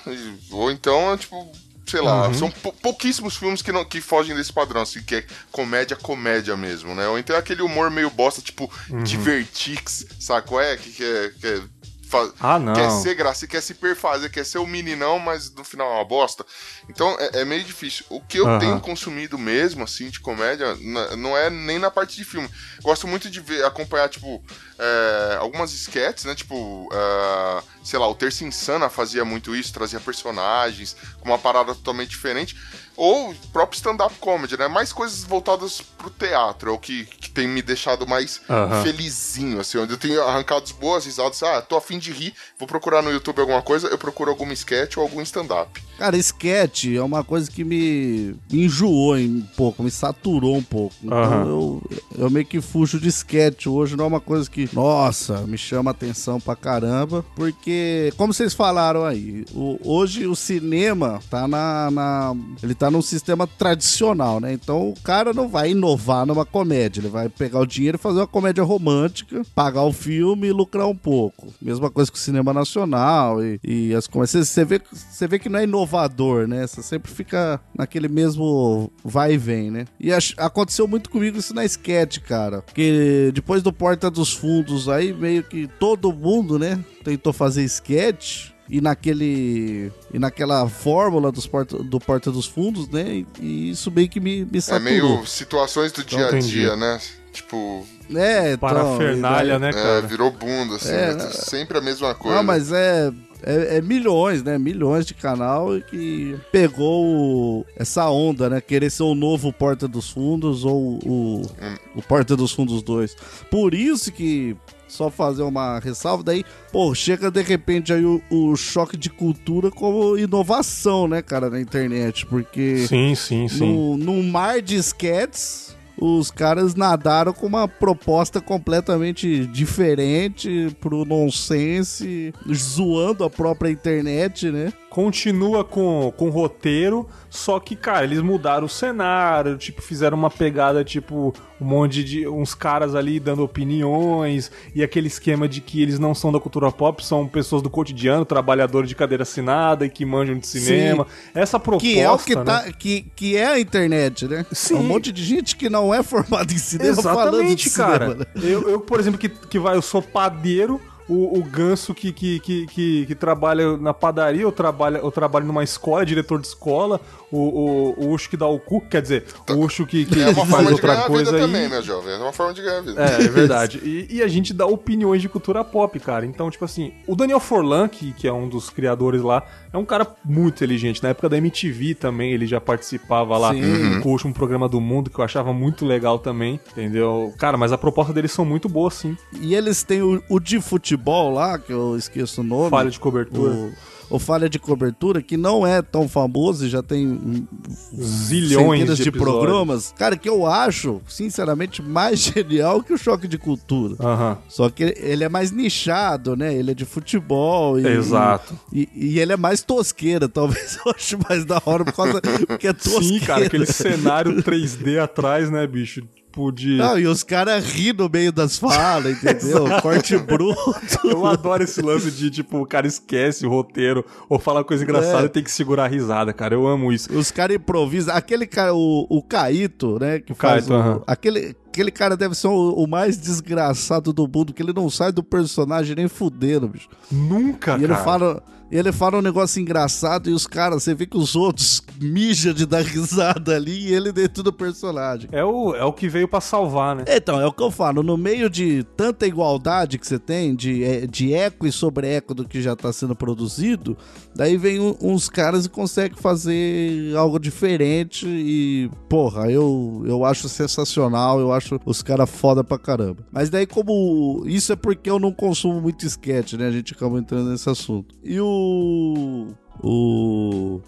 Ou então é tipo. Sei lá, são pou- pouquíssimos filmes que, não, que fogem desse padrão, assim, que é comédia, comédia mesmo, né? Ou então é aquele humor meio bosta, tipo, Divertix, saco? É, que, que é. Que é fa- Ah, não. Quer ser graça, quer se perfazer, quer ser o meninão, mas no final é uma bosta. Então é, é meio difícil. O que eu Aham. tenho consumido mesmo, assim, de comédia, não é nem na parte de filme. Gosto muito de ver, acompanhar, tipo, é, algumas sketches, né? Tipo, é, sei lá, o Terça Insana fazia muito isso, trazia personagens com uma parada totalmente diferente. Ou o próprio stand-up comedy, né? Mais coisas voltadas pro teatro, é o que, que tem me deixado mais Aham. felizinho, assim, onde eu tenho arrancado boas risadas. Ah, tô afim de rir, vou procurar no YouTube alguma coisa, eu procuro alguma sketch ou algum stand-up. Cara, sketch é uma coisa que me, enjoou um pouco, me saturou um pouco. Então Aham. eu, eu meio que fujo de sketch hoje, não é uma coisa que, nossa, me chama atenção pra caramba. Porque, como vocês falaram aí, o- hoje o cinema tá na, na- Ele tá num sistema tradicional, né? Então o cara não vai inovar numa comédia, ele vai pegar o dinheiro e fazer uma comédia romântica, pagar o filme e lucrar um pouco. Mesma coisa com o cinema nacional e, e as comédias. Você vê, você vê que não é inovador, né? Você sempre fica naquele mesmo vai e vem, né? E aconteceu muito comigo isso na sketch, cara. Porque depois do Porta dos Fundos aí, meio que todo mundo, né? Tentou fazer sketch. E naquele. E naquela fórmula dos porta, do Porta dos Fundos, né? E, e isso meio que me, me É saturou. meio situações do dia a entendi. dia, né? Tipo, É, então, Parafernália, daí- né, é, cara? virou bunda, assim, É, né? né? sempre a mesma coisa. Não, mas é. é, é milhões, né? Milhões de canal e que pegou o- essa onda, né? Querer ser o novo Porta dos Fundos ou o, o Porta dos Fundos 2. Por isso que. Só fazer uma ressalva, daí, pô, chega de repente aí o, o choque de cultura como inovação, né, cara, na internet, porque Sim, sim, sim. no, num mar de sketches, os caras nadaram com uma proposta completamente diferente pro nonsense, zoando a própria internet, né? Continua com, com roteiro, só que, cara, eles mudaram o cenário, tipo, fizeram uma pegada, tipo, um monte de. uns caras ali dando opiniões, e aquele esquema de que eles não são da cultura pop, são pessoas do cotidiano, trabalhadores de cadeira assinada e que manjam de cinema. Essa proposta. Que é o que né? tá. Que, que é a internet, né? Sim. É um monte de gente que não é formada em cinema falando de Exatamente, cara. cinema, né? Eu, eu, por exemplo, que, que vai, eu sou padeiro, o, o ganso que, que, que, que, que trabalha na padaria, eu trabalho, eu trabalho numa escola, é diretor de escola, o, o, o Ucho que dá o cu, quer dizer, o Ucho que, que É uma faz forma de outra ganhar a vida coisa aí. também, meu jovem. É uma forma de ganhar a vida. É, é verdade. E, e a gente dá opiniões de cultura pop, cara. Então, tipo assim, o Daniel Forlan, que, que é um dos criadores lá, é um cara muito inteligente. Na época da MTV também, ele já participava lá Sim. com o último programa do mundo, que eu achava muito legal também, entendeu? Cara, mas a proposta deles são muito boas, sim. E eles têm o, o de futebol lá, que eu esqueço o nome. Falha de cobertura. O, o Falha de Cobertura, que não é tão famoso e já tem Zilhões de, de, programas. Cara, que eu acho, sinceramente, mais genial que o Choque de Cultura. Aham. Só que ele é mais nichado, né? Ele é de futebol. E, Exato. E, e ele é mais tosqueira, talvez eu ache mais da hora por causa porque é tosqueira. Sim, cara, aquele cenário 3D atrás, né, bicho? Tipo de. Não, e os caras ri no meio das falas, entendeu? Corte bruto. Eu adoro esse lance de, tipo, o cara esquece o roteiro ou fala coisa engraçada É. e tem que segurar a risada, cara. Eu amo isso. Os caras improvisam. Aquele cara, o, o Caíto, né? Que faz Caíto, o- aham. aquele, aquele cara deve ser o, o mais desgraçado do mundo, que ele não sai do personagem nem fudendo, bicho. Nunca, E ele cara. fala. E ele fala um negócio engraçado e os caras, você vê que os outros mijam de dar risada ali e ele dentro do personagem. É o, é o que veio pra salvar, né? Então, é o que eu falo, no meio de tanta igualdade que você tem, de, é, de eco e sobre eco do que já tá sendo produzido, daí vem um- uns caras e conseguem fazer algo diferente e, porra, eu, eu acho sensacional, eu acho os caras foda pra caramba. Mas daí como, isso é porque eu não consumo muito sketch, né, a gente acaba entrando nesse assunto. E o... O...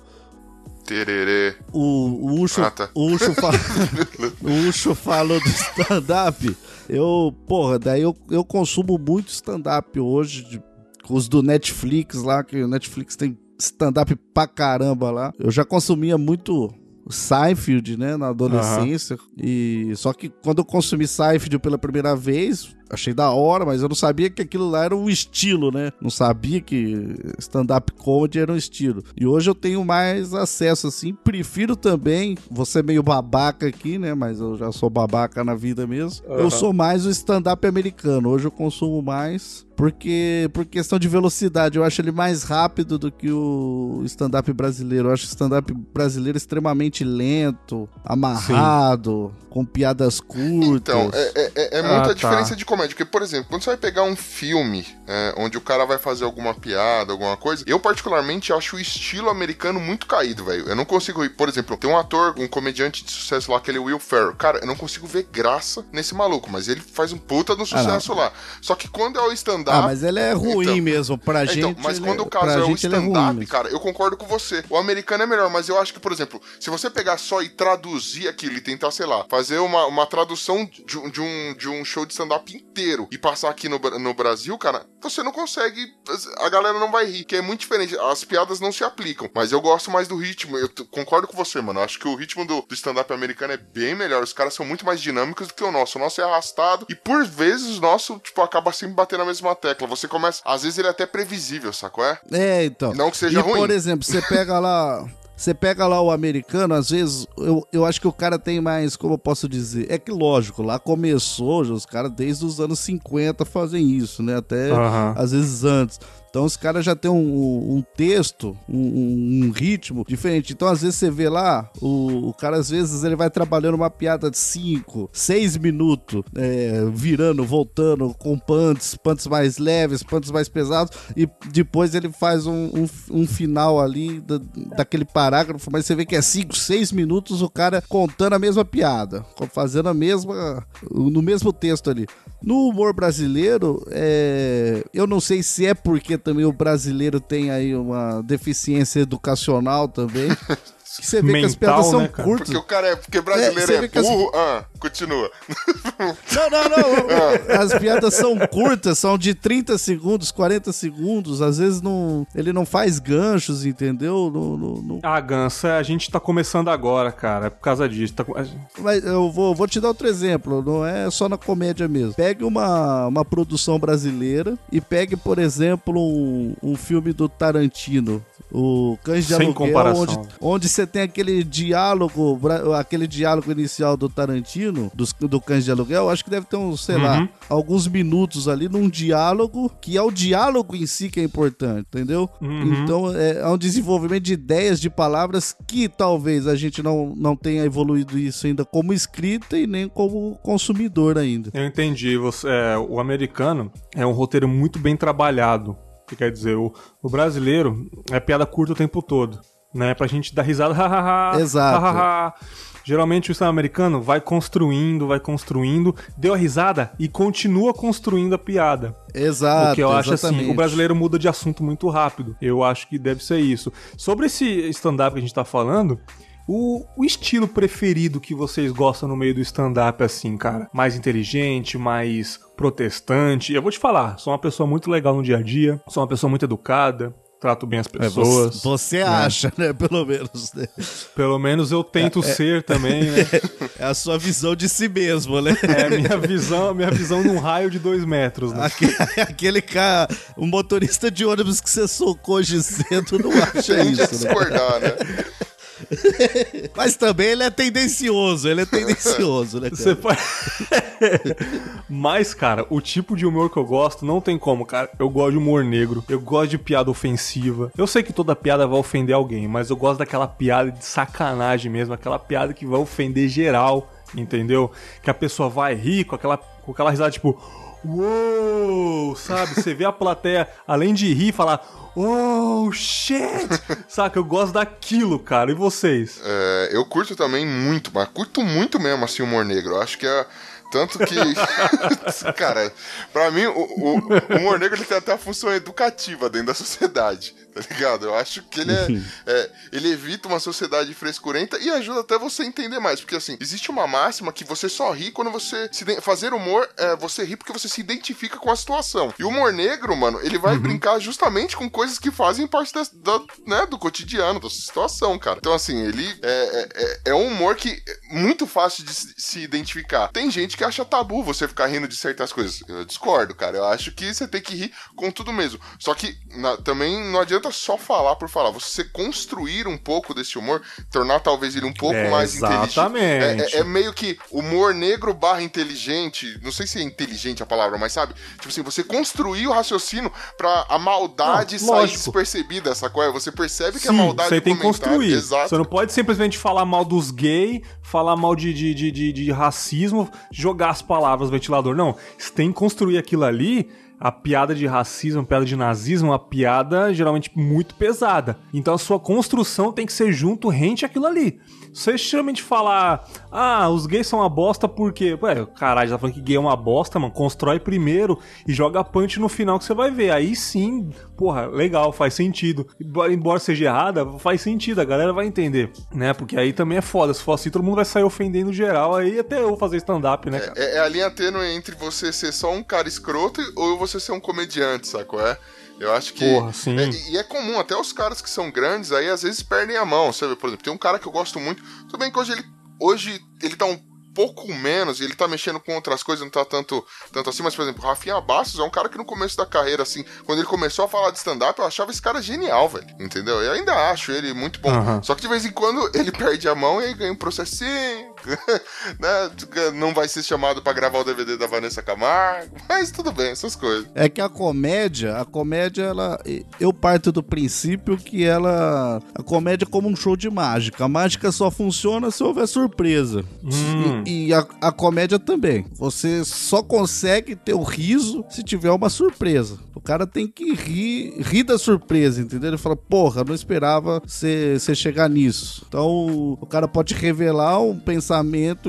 Tererê. O, o Ucho, Ah, tá. o Ucho, fa- o Ucho falou do stand-up. Eu, porra, daí eu, eu consumo muito stand-up hoje, de- os do Netflix lá, que o Netflix tem stand-up pra caramba lá. Eu já consumia muito Seinfeld, né, na adolescência. E só que quando eu consumi Seinfeld pela primeira vez, achei da hora, mas eu não sabia que aquilo lá era um estilo, né? Não sabia que stand-up comedy era um estilo. E hoje eu tenho mais acesso, assim. Prefiro também, vou ser meio babaca aqui, né? Mas eu já sou babaca na vida mesmo. Eu Aham. sou mais o stand-up americano. Hoje eu consumo mais. Porque, por questão de velocidade, eu acho ele mais rápido do que o stand-up brasileiro. Eu acho o stand-up brasileiro extremamente lento, amarrado, com piadas curtas. Então, é, é- é- é Ah, muita tá. diferença de comédia. Porque, por exemplo, quando você vai pegar um filme é, onde o cara vai fazer alguma piada, alguma coisa, eu particularmente acho o estilo americano muito caído, velho. Eu não consigo. Por exemplo, tem um ator, um comediante de sucesso lá, aquele Will Ferrell. Cara, eu não consigo ver graça nesse maluco, mas ele faz um puta no sucesso lá. Só que quando é o stand-up. Ah, mas ele é ruim Então, mesmo. Pra É, gente. então, mas ele- quando o pra caso é o ruim stand-up, mesmo. cara, eu concordo com você. O americano é melhor, mas eu acho que, por exemplo, se você pegar só e traduzir aquilo e tentar, sei lá, fazer uma, uma tradução de, um- de um, de um show de stand-up inteiro e passar aqui no, no Brasil, cara, você não consegue. A galera não vai rir, que é muito diferente. As piadas não se aplicam. Mas eu gosto mais do ritmo. Eu concordo com você, mano. Acho que o ritmo do, do stand-up americano é bem melhor. Os caras são muito mais dinâmicos do que o nosso. O nosso é arrastado e, por vezes, o nosso, tipo, acaba sempre batendo na mesma tecla. Você começa. Às vezes ele é até previsível, sacou? É? É, então. Não que seja e, ruim. por exemplo, você pega lá. Você pega lá o americano, às vezes, eu, eu acho que o cara tem mais, como eu posso dizer? É que, lógico, lá começou, os caras desde os anos 50 fazem isso, né? Até às vezes antes. Então os caras já tem um, um texto, um, um, ritmo diferente. Então às vezes você vê lá, o, o cara às vezes ele vai trabalhando uma piada de 5, 6 minutos, é, virando, voltando, com punts, punts mais leves, punts mais pesados, e depois ele faz um, um, um final ali da, daquele parágrafo, mas você vê que é 5, 6 minutos o cara contando a mesma piada, fazendo a mesma. no mesmo texto ali. No humor brasileiro, é, eu não sei se é porque também o brasileiro tem aí uma deficiência educacional também. Que você vê Mental, que as piadas são né, curtas. Porque o cara é. Porque brasileiro é, é burro. As... Ah, continua. Não, não, não. Ah. As piadas são curtas, são de 30 segundos, 40 segundos. Às vezes não, ele não faz ganchos, entendeu? No, no, no... Ah, é, a gente tá começando agora, cara. É por causa disso. Tá... Mas eu vou, vou te dar outro exemplo. Não é só na comédia mesmo. Pegue uma, uma produção brasileira e pegue, por exemplo, um, um filme do Tarantino o Cães de Sem Aluguel, onde, onde você tem aquele diálogo, aquele diálogo inicial do Tarantino, do, do Cães de Aluguel, acho que deve ter uns, sei uhum. lá, alguns minutos ali num diálogo, que é o diálogo em si que é importante, entendeu? Uhum. Então é, é um desenvolvimento de ideias, de palavras que talvez a gente não, não tenha evoluído isso ainda como escrita e nem como consumidor ainda. Eu entendi. Você, é, o americano é um roteiro muito bem trabalhado que quer dizer, o, o brasileiro é piada curta o tempo todo, né? Pra gente dar risada, hahaha. Exato. Geralmente o cinema americano vai construindo, vai construindo, deu a risada e continua construindo a piada. Exato. O que eu acho assim, o brasileiro muda de assunto muito rápido. Eu acho que deve ser isso. Sobre esse stand-up que a gente tá falando, o, o, estilo preferido que vocês gostam no meio do stand-up, assim, cara? Mais inteligente, mais protestante? Eu vou te falar, sou uma pessoa muito legal no dia a dia, sou uma pessoa muito educada, trato bem as pessoas. É, você, você né? acha, né? Pelo menos. Né? Pelo menos eu tento é, é. ser é, também, né? É a sua visão de si mesmo, né? É a minha visão, minha visão num raio de dois metros, né? Aquele, aquele cara, um motorista de ônibus que você socou hoje cedo não acha isso, né? discordar, né? Mas também ele é tendencioso, ele é tendencioso, né? Cara? Pode... Mas, cara, o tipo de humor que eu gosto não tem como, cara. Eu gosto de humor negro, eu gosto de piada ofensiva. Eu sei que toda piada vai ofender alguém, mas eu gosto daquela piada de sacanagem mesmo, aquela piada que vai ofender geral, entendeu? Que a pessoa vai rir com aquela, com aquela risada tipo. Uou, sabe? Você vê a plateia, além de rir, falar oh shit! Saca, eu gosto daquilo, cara. E vocês? É, eu curto também muito, mas curto muito mesmo assim o humor negro. Eu acho que é. Tanto que. cara, pra mim, o, o, o humor negro ele tem até a função educativa dentro da sociedade tá ligado? Eu acho que ele é, é, ele evita uma sociedade frescurenta e ajuda até você a entender mais, porque assim, existe uma máxima que você só ri quando você se fazer humor, é, você ri porque você se identifica com a situação. E o humor negro, mano, ele vai uhum. brincar justamente com coisas que fazem parte da, da, né, do cotidiano, da situação, cara. Então assim, ele é, é, é um humor que é muito fácil de se identificar. Tem gente que acha tabu você ficar rindo de certas coisas. Eu discordo, cara. Eu acho que você tem que rir com tudo mesmo. Só que na, também não adianta adianta só falar por falar. Você construir um pouco desse humor, tornar talvez ele um pouco é, mais exatamente. inteligente. É, é, é, meio que humor negro barra inteligente. Não sei se é inteligente a palavra, mas sabe? Tipo assim, você construir o raciocínio pra a maldade não, sair despercebida, essa coisa. Você percebe que Sim, a maldade você tem que construir. Exato. Você não pode simplesmente falar mal dos gays, falar mal de, de, de, de, de racismo, jogar as palavras no ventilador. Não, você tem que construir aquilo ali a piada de racismo, a piada de nazismo, é uma piada geralmente muito pesada. Então a sua construção tem que ser junto, rente aquilo ali. Você geralmente falar, ah, os gays são uma bosta porque. Ué, caralho, tá falando que gay é uma bosta, mano. Constrói primeiro e joga punch no final que você vai ver. Aí sim, porra, legal, faz sentido. Embora seja errada, faz sentido, a galera vai entender, né? Porque aí também é foda. Se for assim, todo mundo vai sair ofendendo geral, aí até eu fazer stand-up, né, cara? É, é, a linha tênue entre você ser só um cara escroto ou você ser um comediante, sacou? É? Eu acho que. Porra, sim. É, e é comum, até os caras que são grandes aí às vezes perdem a mão. Sabe? Por exemplo, tem um cara que eu gosto muito. Tudo bem que hoje ele, hoje ele tá um pouco menos, ele tá mexendo com outras coisas, não tá tanto, tanto assim, mas, por exemplo, o Rafinha Bastos é um cara que no começo da carreira, assim, quando ele começou a falar de stand-up, eu achava esse cara genial, velho, entendeu? Eu ainda acho ele muito bom. Uhum. Só que de vez em quando ele perde a mão e aí ganha um processinho, né? Não vai ser chamado para gravar o DVD da Vanessa Camargo, mas tudo bem, essas coisas. É que a comédia, a comédia, ela. Eu parto do princípio que ela. A comédia é como um show de mágica. A mágica só funciona se houver surpresa. Hum. E, e a, a comédia também. Você só consegue ter o riso se tiver uma surpresa. O cara tem que rir, rir da surpresa, entendeu? Ele fala, porra, não esperava você chegar nisso. Então, o cara pode revelar um pensamento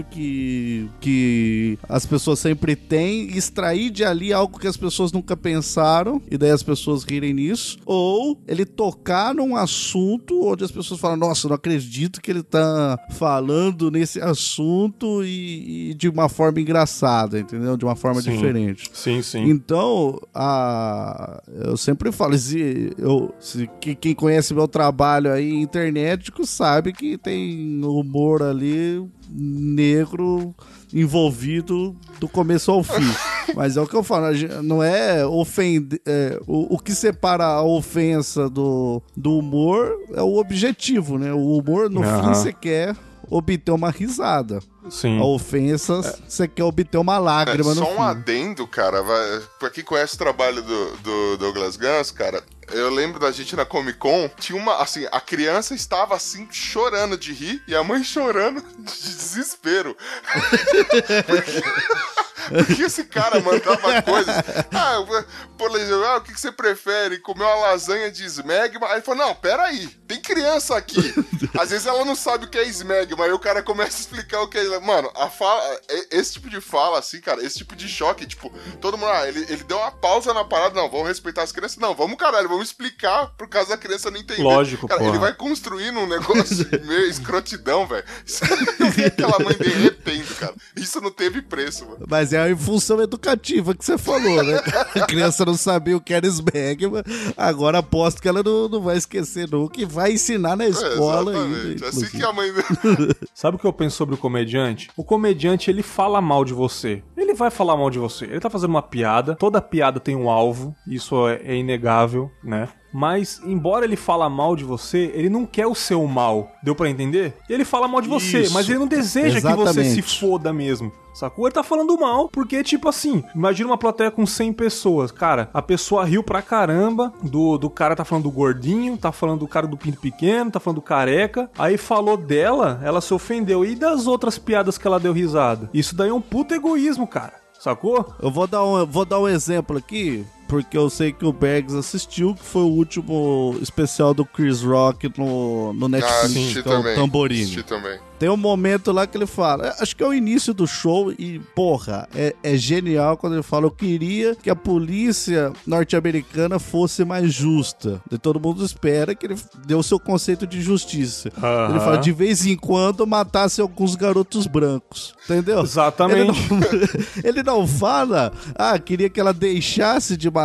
que, que as pessoas sempre têm, extrair de ali algo que as pessoas nunca pensaram, e daí as pessoas rirem nisso. Ou ele tocar num assunto onde as pessoas falam, nossa, não acredito que ele tá falando nesse assunto e, e de uma forma engraçada, entendeu? De uma forma Sim. diferente. Sim, sim. Então, a, eu sempre falo, se, eu, se, que- quem conhece meu trabalho aí internético sabe que tem humor ali negro envolvido do começo ao fim. Mas é o que eu falo, não é ofender. é, o, o que separa a ofensa do, do humor é o objetivo, né? O humor, no Aham. fim, você quer obter uma risada. Sim. A ofensa, você quer obter uma lágrima É, no só um fim. adendo, cara. Vai, pra quem conhece o trabalho do, do Douglas Guns, cara, eu lembro da gente na Comic Con, tinha uma, assim, a criança estava assim, chorando de rir, e a mãe chorando de desespero. Porque, porque esse cara mandava coisas. Ah, eu- por exemplo, ah, o que que você prefere? Comer uma lasanha de smegma? Aí ele falou, não, peraí, tem criança aqui. Às vezes ela não sabe o que é smegma, aí o cara começa a explicar o que é. Mano, a fala, e- esse tipo de fala, assim, cara, esse tipo de choque, tipo, todo mundo, ah, ele, ele deu uma pausa na parada, não, vamos respeitar as crianças. Não, vamos, caralho, vamos explicar por causa da criança não entender. Lógico, cara, porra. ele vai construindo um negócio meio escrotidão, velho. Eu vi aquela mãe derretendo, cara. Isso não teve preço, mano. Mas é a função educativa que você falou, né? A criança não sabia o que era smegma, agora aposto que ela não, não vai esquecer nunca e vai ensinar na É, escola exatamente. ainda. assim que a mãe. Sabe o que eu penso sobre o comediante? O comediante, ele fala mal de você. Ele vai falar mal de você. Ele tá fazendo uma piada, toda piada tem um alvo, isso é, é inegável, né? Mas, embora ele fala mal de você, ele não quer o seu mal. Deu pra entender? Ele fala mal de você, Isso. mas ele não deseja que você se Exatamente. foda mesmo. Sacou? Ele tá falando mal, porque, tipo assim, imagina uma plateia com 100 pessoas. Cara, a pessoa riu pra caramba do, do cara tá falando do gordinho, tá falando do cara do pinto pequeno, tá falando do careca. Aí falou dela, ela se ofendeu. E das outras piadas que ela deu risada? Isso daí é um puto egoísmo, cara. Sacou? Eu vou dar, um, vou dar um exemplo aqui, porque eu sei que o Bergs assistiu, que foi o último especial do Chris Rock no, no Ah, Netflix, assisti que é o também. Tamborini. Assisti também. Tem um momento lá que ele fala, acho que é o início do show e, porra, é, é genial quando ele fala, eu queria que a polícia norte-americana fosse mais justa. E todo mundo espera que ele dê o seu conceito de justiça. Ele fala, de vez em quando matasse alguns garotos brancos. Entendeu? Exatamente. Ele não, ele não fala, ah, queria que ela deixasse de matar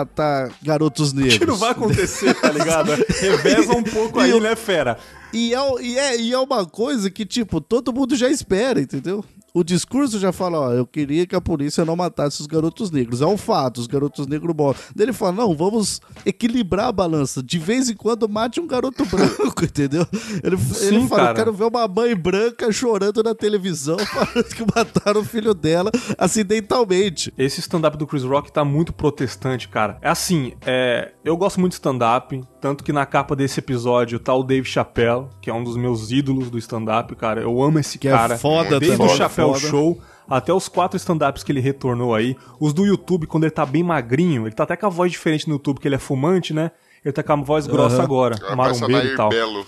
garotos negros. Que não vai acontecer, tá ligado? Reveza um pouco aí, né, fera? E é, e, é, e é uma coisa que, tipo, todo mundo já espera, entendeu? O discurso já fala, ó, eu queria que a polícia não matasse os garotos negros. É um fato, os garotos negros morrem. Daí ele fala, não, vamos equilibrar a balança. De vez em quando mate um garoto branco, entendeu? Ele, ele Sim, fala, eu cara. quero ver uma mãe branca chorando na televisão falando que mataram o filho dela acidentalmente. Esse stand-up do Chris Rock tá muito protestante, cara. É assim, é, eu gosto muito de stand-up, tanto que na capa desse episódio tá o Dave Chappelle, que é um dos meus ídolos do stand-up, cara. Eu amo esse Que é cara. foda Desde também. o Chappelle Foda. Show até os quatro stand-ups que ele retornou aí. Os do YouTube, quando ele tá bem magrinho, ele tá até com a voz diferente no YouTube, que ele é fumante, né? Ele tá com a voz grossa Aham. agora, Ela parece a marombeiro e Nair tal. Belo.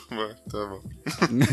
Tá bom.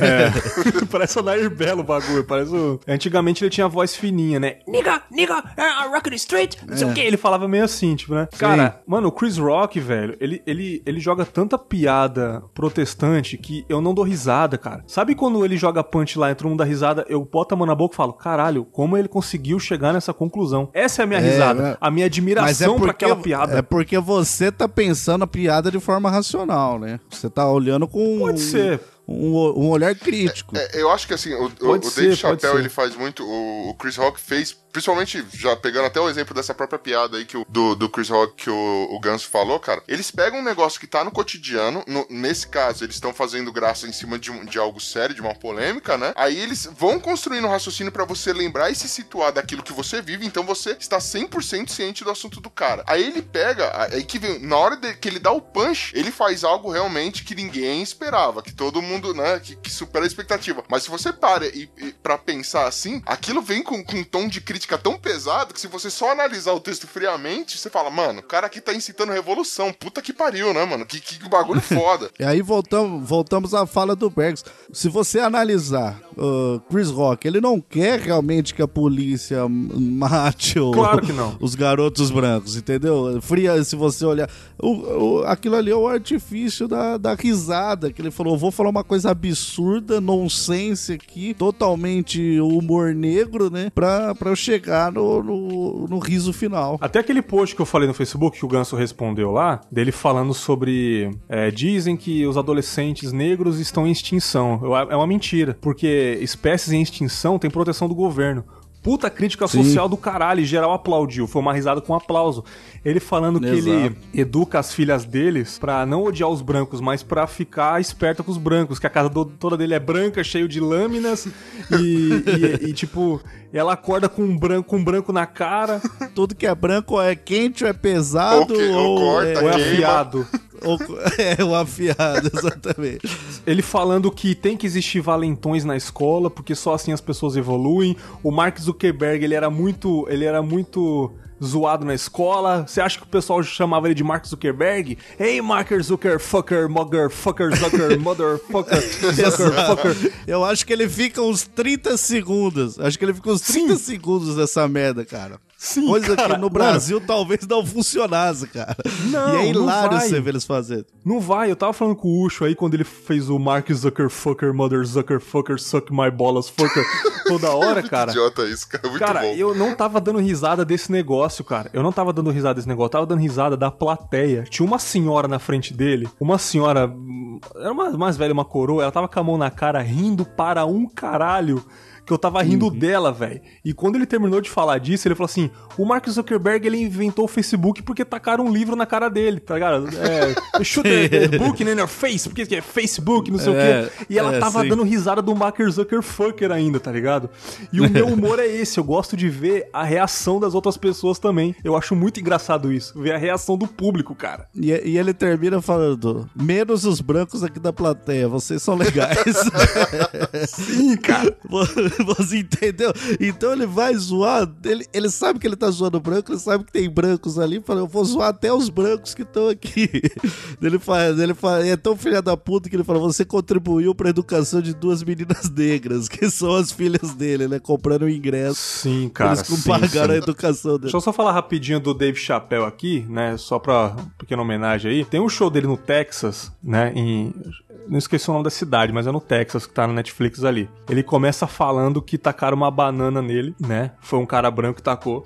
É. parece o Nair Belo o bagulho. Parece o... Antigamente ele tinha a voz fininha, né? Nigga, nigga, uh, rock it straight. Não sei o que. Ele falava meio assim, tipo, né? Cara, mano, o Chris Rock, velho, ele, ele, ele joga tanta piada protestante que eu não dou risada, cara. Sabe quando ele joga punchline e todo mundo dá risada, eu boto a mão na boca e falo, caralho, como ele conseguiu chegar nessa conclusão? Essa é a minha É, risada. né? A minha admiração pra aquela piada. É porque você tá pensando a piada de forma racional, né? Você tá olhando com. Pode ser. Um, um olhar crítico. É, eu acho que assim, o, o, o Dave Chappelle ele faz muito. O, o Chris Rock fez principalmente já pegando até o exemplo dessa própria piada aí que o, do, do Chris Rock que o, o Ganso falou, cara, eles pegam um negócio que tá no cotidiano, no, nesse caso, eles estão fazendo graça em cima de, de algo sério, de uma polêmica, né? Aí eles vão construindo um raciocínio para você lembrar e se situar daquilo que você vive, então você está 100% ciente do assunto do cara. Aí ele pega, aí que vem, na hora de, que ele dá o punch, ele faz algo realmente que ninguém esperava, que todo mundo, né, que, que supera a expectativa. Mas se você para e, e para pensar assim, aquilo vem com, com um tom de crítica crítica tão pesado que se você só analisar o texto friamente, você fala, mano, o cara aqui tá incitando revolução. Puta que pariu, né, mano? Que, que bagulho foda. e aí voltamos, voltamos à fala do Bergs. Se você analisar uh, Chris Rock, ele não quer realmente que a polícia mate o, claro que não. os garotos brancos, entendeu? Fria, se você olhar. O, o, aquilo ali é o artifício da, da risada, que ele falou: vou falar uma coisa absurda, nonsense aqui, totalmente humor negro, né? Pra, pra eu chegar no, no, no, riso final. Até aquele post que eu falei no Facebook que o Ganso respondeu lá, dele falando sobre. É, dizem que os adolescentes negros estão em extinção. É uma mentira, porque espécies em extinção têm proteção do governo puta crítica Sim. social do caralho, e geral aplaudiu. Foi uma risada com aplauso. Ele falando Exato. que ele educa as filhas deles pra não odiar os brancos, mas pra ficar esperta com os brancos, que a casa do, toda dele é branca, cheio de lâminas, e, e, e, tipo, ela acorda com um branco, com um branco na cara. Tudo que é branco é quente ou é pesado ou, que, ou, ou, corta, é, ou é afiado. é, o afiado, exatamente. Ele falando que tem que existir valentões na escola, porque só assim as pessoas evoluem. O Mark Zuckerberg, ele era muito. Ele era muito zoado na escola. Você acha que o pessoal chamava ele de Mark Zuckerberg? Hey, Mark Zuckerfucker, motherfucker, Zucker, motherfucker, Zuckerfucker. Eu acho que ele fica uns 30 segundos. Acho que ele fica uns 30 Sim. segundos nessa merda, cara. Sim, Coisa cara, que no Brasil mano, talvez não funcionasse, cara. Não, e é hilário você ver eles fazendo. Não vai, eu tava falando com o Ucho aí quando ele fez o Mark Zuckerfucker, Mother Zuckerfucker, Suck My Ballas Fucker toda hora, cara. idiota isso, cara. Muito cara, bom. eu não tava dando risada desse negócio, cara. Eu não tava dando risada desse negócio, eu tava dando risada da plateia. Tinha uma senhora na frente dele, uma senhora, era uma mais velha, uma coroa, ela tava com a mão na cara rindo para um caralho que eu tava rindo uhum. dela, velho. E quando ele terminou de falar disso, ele falou assim: o Mark Zuckerberg ele inventou o Facebook porque tacaram um livro na cara dele, tá ligado? É, shoot the, the book in your face, porque é Facebook, não sei é, o quê. E ela é, tava sim. dando risada do Mark Zuckerfucker ainda, tá ligado? E o meu humor é esse, eu gosto de ver a reação das outras pessoas também. Eu acho muito engraçado isso, ver a reação do público, cara. E, e ele termina falando: menos os brancos aqui da plateia, vocês são legais. sim, cara. Você entendeu? Então ele vai zoar. Ele, ele sabe que ele tá zoando branco, ele sabe que tem brancos ali. Fala, eu vou zoar até os brancos que estão aqui. Ele faz, ele fala, é tão filha da puta que ele fala: você contribuiu pra educação de duas meninas negras, que são as filhas dele, né? Comprando o ingresso. Sim, cara. Eles sim, pagaram sim. a educação dele. Deixa eu só falar rapidinho do Dave Chappelle aqui, né? Só pra pequena homenagem aí. Tem um show dele no Texas, né? Em não esqueci o nome da cidade, mas é no Texas, que tá na Netflix ali. Ele começa falando que tacaram uma banana nele, né? Foi um cara branco que tacou.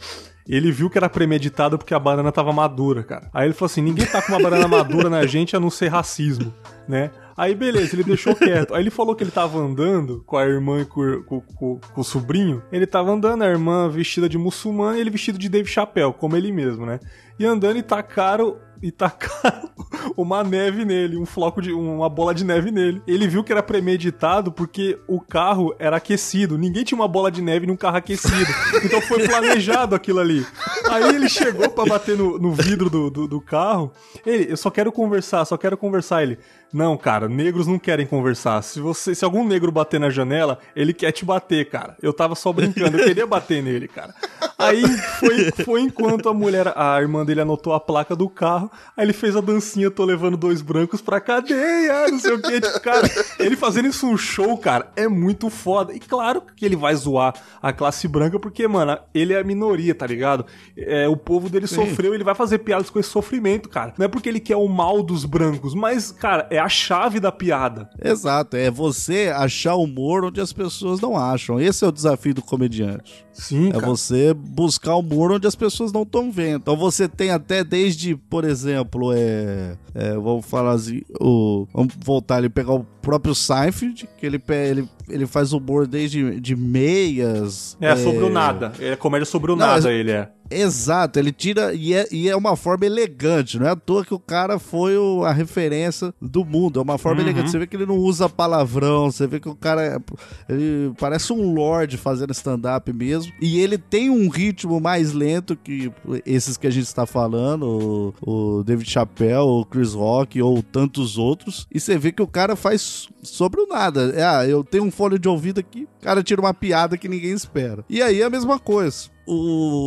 Ele viu que era premeditado porque a banana tava madura, cara. Aí ele falou assim: ninguém tá com uma banana madura na gente a não ser racismo, né? Aí beleza, ele deixou quieto. Aí ele falou que ele tava andando com a irmã e com, com, com, com, o sobrinho. Ele tava andando, a irmã vestida de muçulmana e ele vestido de Dave Chappelle, como ele mesmo, né? E andando e tacaram e tacaram uma neve nele, um floco de uma bola de neve nele. Ele viu que era premeditado porque o carro era aquecido. Ninguém tinha uma bola de neve num carro aquecido. Então foi planejado aquilo ali. Aí ele chegou para bater no, no vidro do, do, do, carro. Ele, eu só quero conversar, só quero conversar. Ele, não, cara, negros não querem conversar. Se você, se algum negro bater na janela, ele quer te bater, cara. Eu tava só brincando, eu queria bater nele, cara. Aí foi, foi enquanto a mulher, a irmã dele anotou a placa do carro, aí ele fez a dancinha, tô levando dois brancos pra cadeia, não sei o que. Tipo, cara, ele fazendo isso um show, cara, é muito foda. E claro que ele vai zoar a classe branca, porque, mano, ele é a minoria, tá ligado? é, o povo dele Sim. sofreu, ele vai fazer piadas com esse sofrimento, cara. Não é porque ele quer o mal dos brancos, mas, cara, é a chave da piada. Exato, é você achar humor onde as pessoas não acham. Esse é o desafio do comediante. Sim, É cara. você buscar humor onde as pessoas não estão vendo. Então você tem até desde, por exemplo, é, é, vamos falar assim, o, vamos voltar ali pegar o próprio Seinfeld, que ele ele, ele faz humor desde de meias. É, sobre o nada. É comédia sobre o Não, nada, ele é. Exato, ele tira e é, e é uma forma elegante, não é à toa que o cara foi o- a referência do mundo, é uma forma Uhum. elegante. Você vê que ele não usa palavrão, você vê que o cara é- ele parece um lord fazendo stand-up mesmo, e ele tem um ritmo mais lento que esses que a gente está falando, o, o David Chappelle, o Chris Rock ou tantos outros, e você vê que o cara faz sobre o nada. É, ah, eu tenho um fone de ouvido aqui, o cara tira uma piada que ninguém espera. E aí é a mesma coisa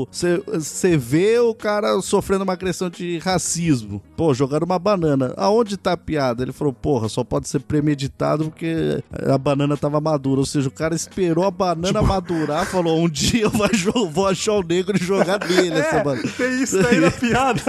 você vê o cara sofrendo uma agressão de racismo. Pô, jogaram uma banana. Aonde tá a piada? Ele falou, porra, só pode ser premeditado porque a banana tava madura. Ou seja, o cara esperou a banana madurar, falou, um dia eu vou, achar o negro e jogar nele essa banana. tem isso daí na piada.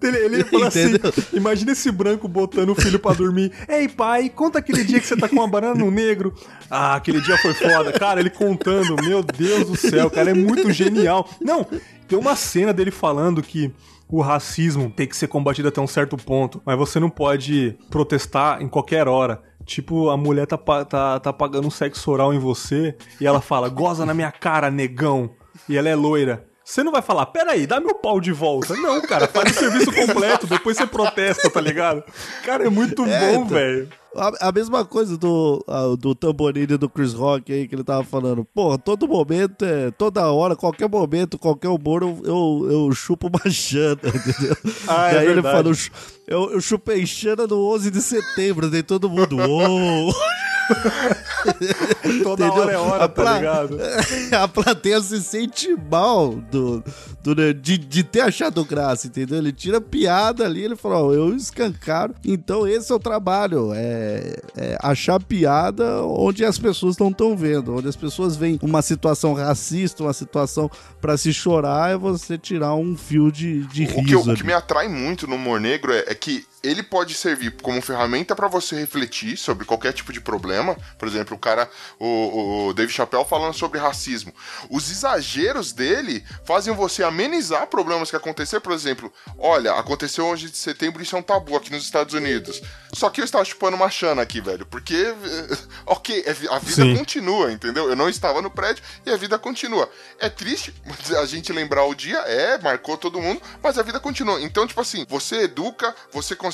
Ele, ele fala assim: imagina esse branco botando o filho pra dormir. Ei, pai, conta aquele dia que você tá com uma banana no negro. Ah, aquele dia foi foda. Cara, ele contando, meu Deus do céu, cara, é muito genial. Não, tem uma cena dele falando que. O racismo tem que ser combatido até um certo ponto, mas você não pode protestar em qualquer hora. Tipo, a mulher tá, tá, tá pagando um sexo oral em você e ela fala, goza na minha cara, negão. E ela é loira. Você não vai falar, peraí, dá meu pau de volta. Não, cara, faz o serviço completo, depois você protesta, tá ligado? Cara, é muito É, bom, então. velho. A, a mesma coisa do, a- do tamborim do Chris Rock aí que ele tava falando. Porra, todo momento, é, toda hora, qualquer momento, qualquer humor, eu, eu, eu chupo uma chana, entendeu? Ah, é e aí ele verdade. fala, eu, chu- eu, eu chupei chana no 11 de setembro, daí todo mundo, uou! Toda Entendeu? hora é hora, A tá pla- ligado? a plateia se sente mal do, do- de, de ter achado graça, entendeu? Ele tira piada ali, ele fala, ó, eu escancaro. Então esse é o trabalho, é, é achar piada onde as pessoas não estão vendo, onde as pessoas veem uma situação racista, uma situação pra se chorar, é você tirar um fio de, de O que, riso. o que me atrai muito no humor negro é, é que ele pode servir como ferramenta pra você refletir sobre qualquer tipo de problema. Por exemplo, o cara, o, o Dave Chappelle falando sobre racismo. Os exageros dele fazem você amenizar problemas que aconteceram. Por exemplo, olha, aconteceu 11 de setembro, isso é um tabu aqui nos Estados Unidos. Só que eu estava chupando uma chana aqui, velho. Porque, ok, é a vida Sim. continua, entendeu? Eu não estava no prédio e a vida continua. É triste a gente lembrar o dia, é, marcou todo mundo, mas a vida continua. Então, tipo assim, você educa, você consegue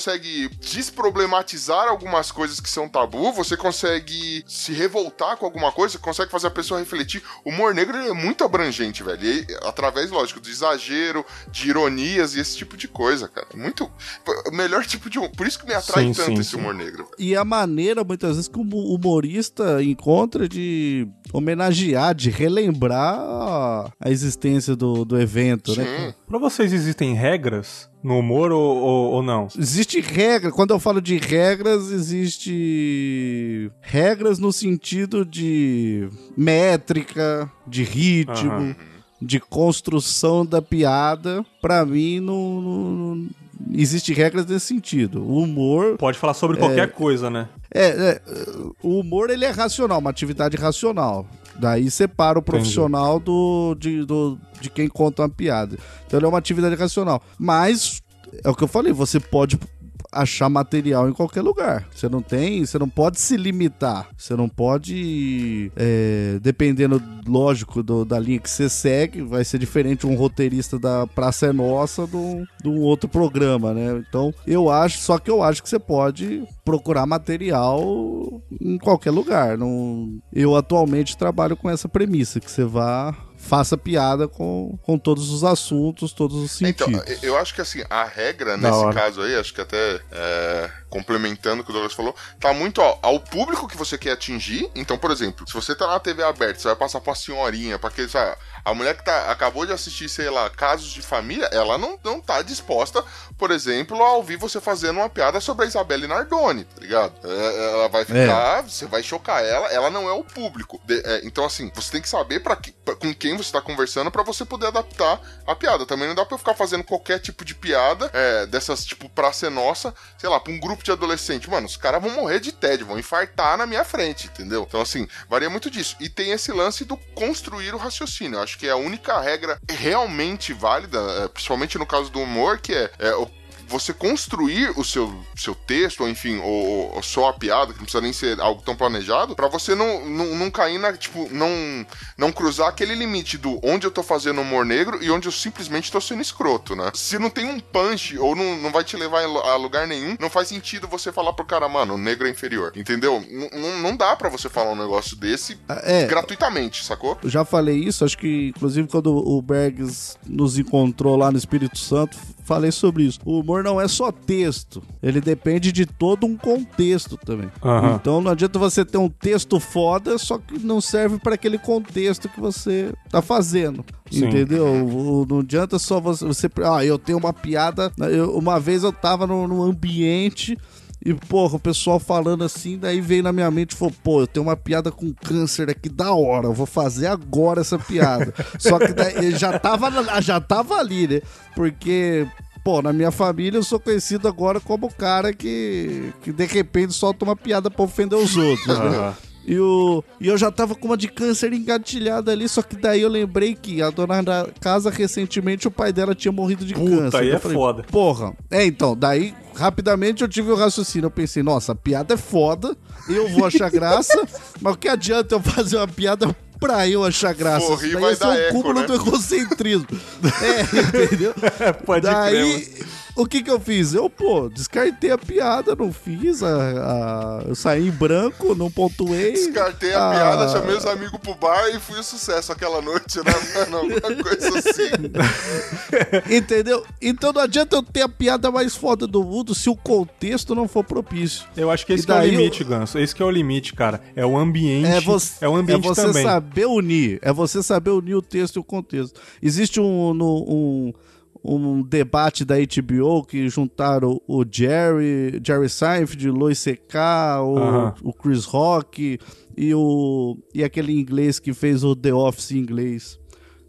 desproblematizar algumas coisas que são tabu, você consegue se revoltar com alguma coisa, consegue fazer a pessoa refletir. O humor negro é muito abrangente, velho. E, através, lógico, do exagero, de ironias e esse tipo de coisa, cara. É Muito. O melhor tipo de. hum- Por isso que me atrai Sim, tanto sim, esse sim. humor negro. E a maneira, muitas vezes, que o humorista encontra de homenagear, de relembrar a- existência do, do evento, né? Sim. Pra vocês existem regras no humor ou, ou, ou não? Existe regra, quando eu falo de regras, existe regras no sentido de métrica, de ritmo, Aham. de construção da piada. Pra mim, não, não, existe regras nesse sentido. O humor Pode falar sobre qualquer coisa, né? é, é, o humor ele é racional, uma atividade racional. Daí separa o profissional do de, do de quem conta uma piada. Então ele é uma atividade racional. Mas é o que eu falei, você pode achar material em qualquer lugar. Você não tem, você não pode se limitar. Você não pode, é, dependendo, lógico, do- da linha que você segue, vai ser diferente um roteirista da Praça é Nossa do, um outro programa, né? Então, eu acho, só que eu acho que você pode procurar material em qualquer lugar. Não, eu atualmente trabalho com essa premissa, que você vá faça piada com, com todos os assuntos, todos os Então, sentidos. eu acho que assim, a regra Da nesse hora. caso aí, acho que até é, complementando o que o Douglas falou, tá muito ao, ao público que você quer atingir. Então, por exemplo, se você tá na TV aberta, você vai passar pra senhorinha, pra aquele, sabe, a mulher que tá, acabou de assistir, sei lá, casos de família, ela não, não tá disposta, por exemplo, a ouvir você fazendo uma piada sobre a Isabelle Nardoni, tá ligado? É, ela vai ficar, você vai chocar ela, ela não é o público. De- é, então, assim, você tem que saber pra que- pra- com quem você tá conversando para você poder adaptar a piada. Também não dá pra eu ficar fazendo qualquer tipo de piada é, dessas, tipo, pra ser nossa, sei lá, pra um grupo de adolescente. Mano, os caras vão morrer de tédio, vão infartar na minha frente, entendeu? Então, assim, varia muito disso. E tem esse lance do construir o raciocínio. Eu acho que é a única regra realmente válida, é, principalmente no caso do humor, que é, é o você construir o seu, seu texto, ou enfim, ou, ou só a piada, que não precisa nem ser algo tão planejado, para você não, não, não cair na, tipo, não, não cruzar aquele limite do onde eu tô fazendo humor negro e onde eu simplesmente tô sendo escroto, né? Se não tem um punch ou não, não vai te levar a lugar nenhum, não faz sentido você falar pro cara, mano, o negro é inferior, entendeu? N não dá para você falar um negócio desse ah, é, gratuitamente, sacou? Eu já falei isso, acho que inclusive quando o Bergs nos encontrou lá no Espírito Santo, falei sobre isso. O humor não é só texto, ele depende de todo um contexto também. Uhum. Então não adianta você ter um texto foda, só que não serve para aquele contexto que você tá fazendo. Sim. Entendeu? Não adianta só você, você. Ah, eu tenho uma piada. Eu, uma vez eu tava no ambiente. E, porra, o pessoal falando assim, daí veio na minha mente e falou, pô, eu tenho uma piada com câncer aqui da hora, eu vou fazer agora essa piada. Só que daí, já tava, já tava ali, né? Porque, pô, na minha família eu sou conhecido agora como o cara que, que de repente solta uma piada pra ofender os outros, né? E, o, e eu já tava com uma de câncer engatilhada ali, só que daí eu lembrei que a dona da casa, recentemente, o pai dela tinha morrido de Puta, câncer. aí é falei, foda. Porra. É, então, daí, rapidamente eu tive o raciocínio. Eu pensei, nossa, a piada é foda, eu vou achar graça, mas o que adianta eu fazer uma piada pra eu achar graça. Porra, daí vai dar é um cúmulo né? do egocentrismo. é, entendeu? Pode daí, crer, o que que eu fiz? Eu, pô, descartei a piada, não fiz. A, a eu saí em branco, não pontuei. Descartei a, a... piada, chamei os amigos pro bar e fui um sucesso aquela noite, né, mano? Uma coisa assim. Entendeu? Então não adianta eu ter a piada mais foda do mundo se o contexto não for propício. Eu acho que esse que é o limite, eu... Ganso. Esse que é o limite, cara. É o ambiente. É, você, é o ambiente é você também. saber unir. É você saber unir o texto e o contexto. Existe um, no, um um debate da HBO que juntaram o Jerry, Jerry Seinfeld, Louis C.K., o, uh -huh. o Chris Rock e, o, e aquele inglês que fez o The Office em inglês.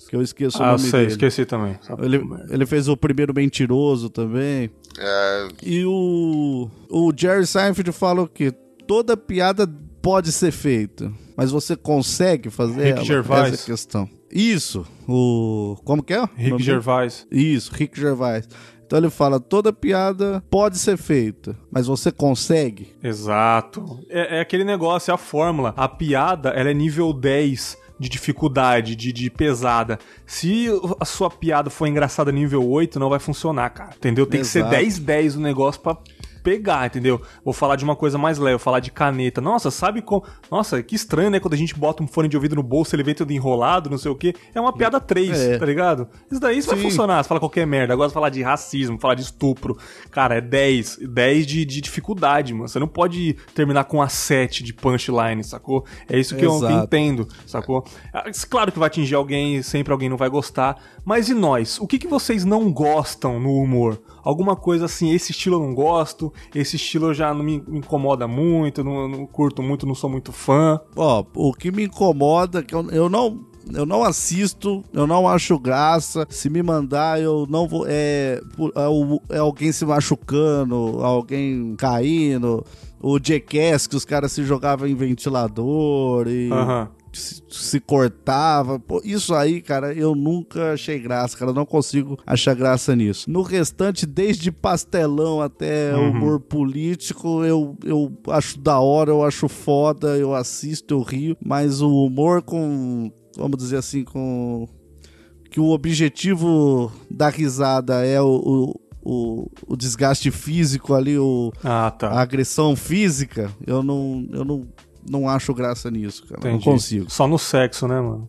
Que eu esqueço ah, o nome sei, dele. esqueci também. Ele, ele fez o primeiro mentiroso também. É... E o, o Jerry Seinfeld fala o quê? Toda piada pode ser feita, mas você consegue fazer Rick ela? Gervais. Essa é questão. Isso, o. Como que é? Rick Gervais. Isso, Rick Gervais. Então ele fala: toda piada pode ser feita, mas você consegue. Exato. É, é aquele negócio, é a fórmula. A piada, ela é nível 10 de dificuldade, de, de pesada. Se a sua piada for engraçada nível 8, não vai funcionar, cara. Entendeu? Tem Exato. que ser 10-10 o negócio pra pegar, entendeu? Vou falar de uma coisa mais leve, vou falar de caneta. Nossa, sabe como. Nossa, que estranho, né? Quando a gente bota um fone de ouvido no bolso, ele vem todo enrolado, não sei o quê. É uma piada 3, é. tá ligado? Isso daí isso vai funcionar. Você fala qualquer merda. Agora você falar de racismo, falar de estupro. Cara, é 10. 10 de, de dificuldade, mano. Você não pode terminar com a 7 de punchline, sacou? É isso que eu, que eu entendo, sacou? Ah, claro que vai atingir alguém, sempre alguém não vai gostar. Mas e nós? O que, que vocês não gostam no humor? Alguma coisa assim, esse estilo eu não gosto, esse estilo já não me incomoda muito, não, não curto muito, não sou muito fã. Ó, o que me incomoda, que eu, eu não eu não assisto, eu não acho graça. Se me mandar, eu não vou. É, é, é alguém se machucando, alguém caindo. O Jackass, que os caras se jogavam em ventilador e. Uhum se, se cortava. Pô, isso aí, cara, eu nunca achei graça, cara. Não consigo achar graça nisso. No restante, desde pastelão até uhum. humor político, eu, eu acho da hora, eu acho foda, eu assisto, eu rio. Mas o humor com, vamos dizer assim, com. Que o objetivo da risada é o, o o, o, desgaste físico ali, o, ah, tá. a agressão física, eu não, eu não não acho graça nisso, cara. Entendi. Não consigo. Só no sexo, né, mano?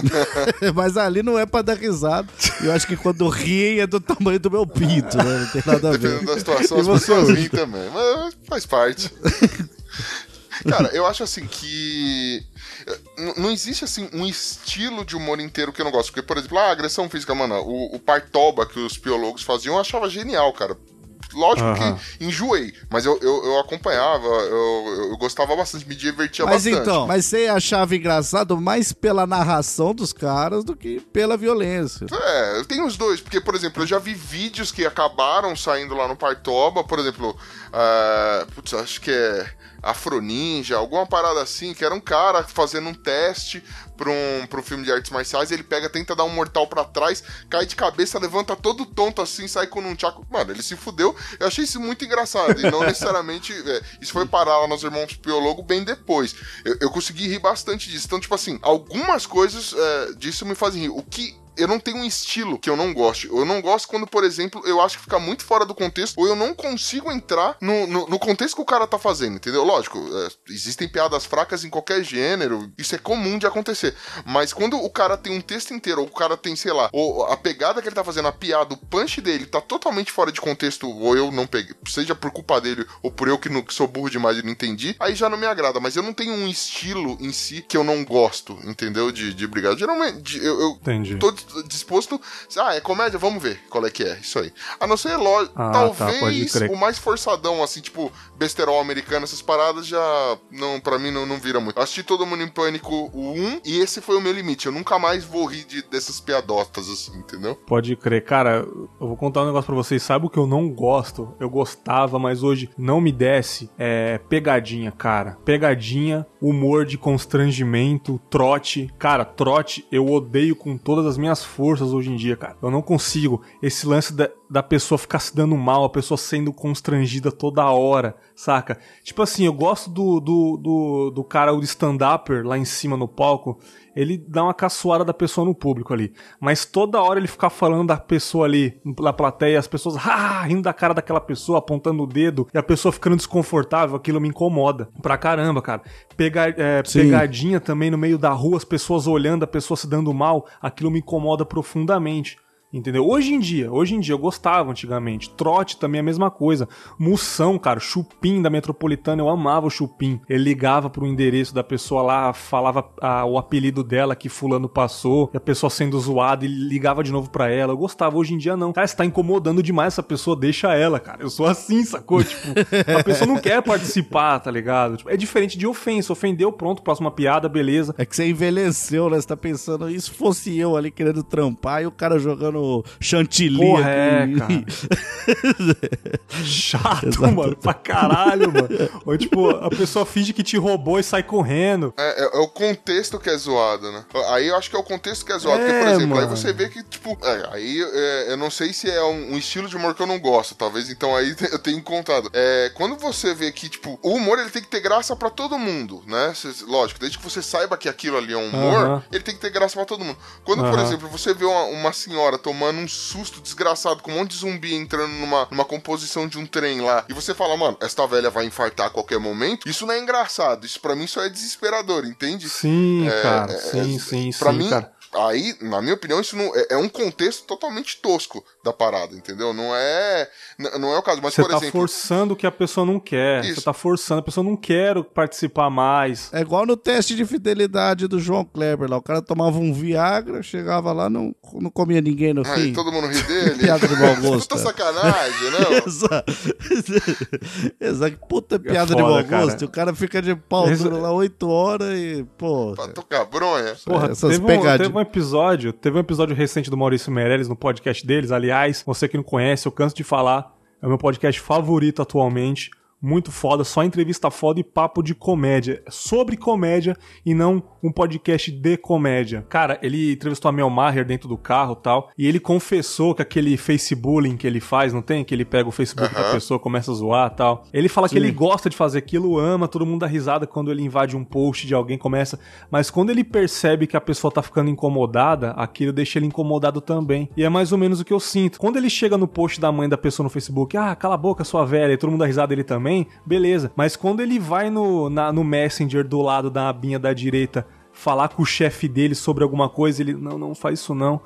Mas ali não é pra dar risada. Eu acho que quando riem é do tamanho do meu pinto, né? Não tem nada a ver. Dependendo da situação, as pessoas riem também. Mas faz parte. Cara, eu acho assim que. Não existe assim um estilo de humor inteiro que eu não gosto. Porque, por exemplo, a agressão física, mano, o, o Partoba que os biólogos faziam eu achava genial, cara lógico Aham. que enjoei, mas eu, eu, eu acompanhava, eu, eu gostava bastante, me divertia Mas bastante. então, mas você achava engraçado mais pela narração dos caras do que pela violência. É, eu tenho os dois, porque, por exemplo, eu já vi vídeos que acabaram saindo lá no Partoba, por exemplo, ah, putz, acho que é Afroninja, alguma parada assim, que era um cara fazendo um teste pra um, pra um filme de artes marciais, ele pega, tenta dar um mortal pra trás, cai de cabeça, levanta todo tonto assim, sai com um tchaco. Mano, ele se fudeu. Eu achei isso muito engraçado, e não necessariamente. é, isso foi parar lá nos Irmãos Piologo bem depois. Eu, eu consegui rir bastante disso. Então, tipo assim, algumas coisas é, disso me fazem rir. O que eu não tenho um estilo que eu não goste. Eu não gosto quando, por exemplo, eu acho que fica muito fora do contexto, ou eu não consigo entrar no, no, no contexto que o cara tá fazendo, entendeu? Lógico, é, existem piadas fracas em qualquer gênero, isso é comum de acontecer. Mas quando o cara tem um texto inteiro, ou o cara tem, sei lá, ou a pegada que ele tá fazendo, a piada, o punch dele tá totalmente fora de contexto, ou eu não peguei, seja por culpa dele, ou por eu que, não- que sou burro demais e não entendi, aí já não me agrada. Mas eu não tenho um estilo em si que eu não gosto, entendeu? De, de brigar. Geralmente, de- eu, eu Entendi. tô disposto. Ah, é comédia? Vamos ver qual é que é. Isso aí. A não ser, lógico, Ah, tá, talvez crer. o mais forçadão, assim, tipo, besterol americano, essas paradas já. não para mim não, não vira muito. Eu assisti Todo Mundo em Pânico o 1 e esse foi o meu limite. Eu nunca mais vou rir de, dessas piadotas, assim, entendeu? Pode crer. Cara, eu vou contar um negócio pra vocês. Sabe o que eu não gosto? Eu gostava, mas hoje não me desce. É pegadinha, cara. Pegadinha, humor de constrangimento, trote. Cara, trote eu odeio com todas as minhas forças hoje em dia, cara. Eu não consigo. Esse lance da, da pessoa ficar se dando mal, a pessoa sendo constrangida toda hora, saca? Tipo assim, eu gosto do, do, do, do cara, o stand-upper lá em cima no palco ele dá uma caçoada da pessoa no público ali. Mas toda hora ele ficar falando da pessoa ali na plateia, as pessoas ah, rindo da cara daquela pessoa, apontando o dedo, e a pessoa ficando desconfortável, aquilo me incomoda. Pra caramba, cara. Pega, é, pegadinha também no meio da rua, as pessoas olhando, a pessoa se dando mal, aquilo me incomoda profundamente. Entendeu? Hoje em dia, hoje em dia eu gostava antigamente. Trote também é a mesma coisa. Moção, cara, Chupim da Metropolitana, eu amava o Chupim. Ele ligava pro endereço da pessoa lá, falava ah, o apelido dela que fulano passou, e a pessoa sendo zoada, ele ligava de novo pra ela. Eu gostava, hoje em dia não. Cara, você tá incomodando demais essa pessoa, deixa ela, cara. Eu sou assim, sacou? Tipo, a pessoa não quer participar, tá ligado? Tipo, é diferente de ofensa. Ofendeu, pronto, próxima piada, beleza. É que você envelheceu, né? Você tá pensando, e se fosse eu ali querendo trampar e o cara jogando chantilly Porra, é, aqui? cara. Chato, mano, pra caralho, mano. Ou tipo, a pessoa finge que te roubou e sai correndo. É, é- é o contexto que é zoado, né? Aí eu acho que é o contexto que é zoado. É, porque, por exemplo, aí mano. você vê que, tipo, é, aí é, eu não sei se é um, um estilo de humor que eu não gosto. Talvez então aí eu tenha encontrado. É, quando você vê que, tipo, o humor ele tem que ter graça pra todo mundo, né? Lógico, desde que você saiba que aquilo ali é um humor, Aham. ele tem que ter graça pra todo mundo. Quando, por Aham. exemplo, você vê uma, uma senhora tomando um susto desgraçado com um monte de zumbi entrando numa, numa composição de um trem lá, e você fala, mano, esta velha vai infartar a qualquer momento, isso não é engraçado. Isso pra mim só é desesperador, entende? Sim, É, cara. é, sim, é, sim, pra sim, mim, cara. Aí, na minha opinião, isso não, é, é um contexto totalmente tosco da parada, entendeu? Não é, não é o caso. Mas, Você por tá exemplo, forçando o que a pessoa não quer. Isso. Você tá forçando, a pessoa não quer participar mais. É igual no teste de fidelidade do João Kleber lá. O cara tomava um Viagra, chegava lá, não, não comia ninguém no aí fim. todo mundo ri dele. Piada de mau gosto, Puta é. sacanagem, não? Exato. Exato. Puta piada de É foda, mau cara. gosto. O cara fica de pau duro lá oito horas e, pô. Pra tocar bronha. Porra, essas teve pegadinhas. teve um episódio, teve um episódio recente do Maurício Meirelles no podcast deles. Aliás, você que não conhece, eu canso de falar, é o meu podcast favorito atualmente. Muito foda, só entrevista foda e papo de comédia. Sobre comédia e não um podcast de comédia. Cara, ele entrevistou a Mel Maher dentro do carro e tal. E ele confessou que aquele Facebook que ele faz, não tem? Que ele pega o Facebook da pessoa, começa a zoar e tal. Ele fala que ele gosta de fazer aquilo, ama, todo mundo dá risada quando ele invade um post de alguém, começa. Mas quando ele percebe que a pessoa tá ficando incomodada, aquilo deixa ele incomodado também. E é mais ou menos o que eu sinto. Quando ele chega no post da mãe da pessoa no Facebook, ah, cala a boca, sua velha, e todo mundo dá risada dele também, beleza. Mas quando ele vai no, na- no Messenger do lado da abinha da direita falar com o chefe dele sobre alguma coisa, ele, não, não faz isso não.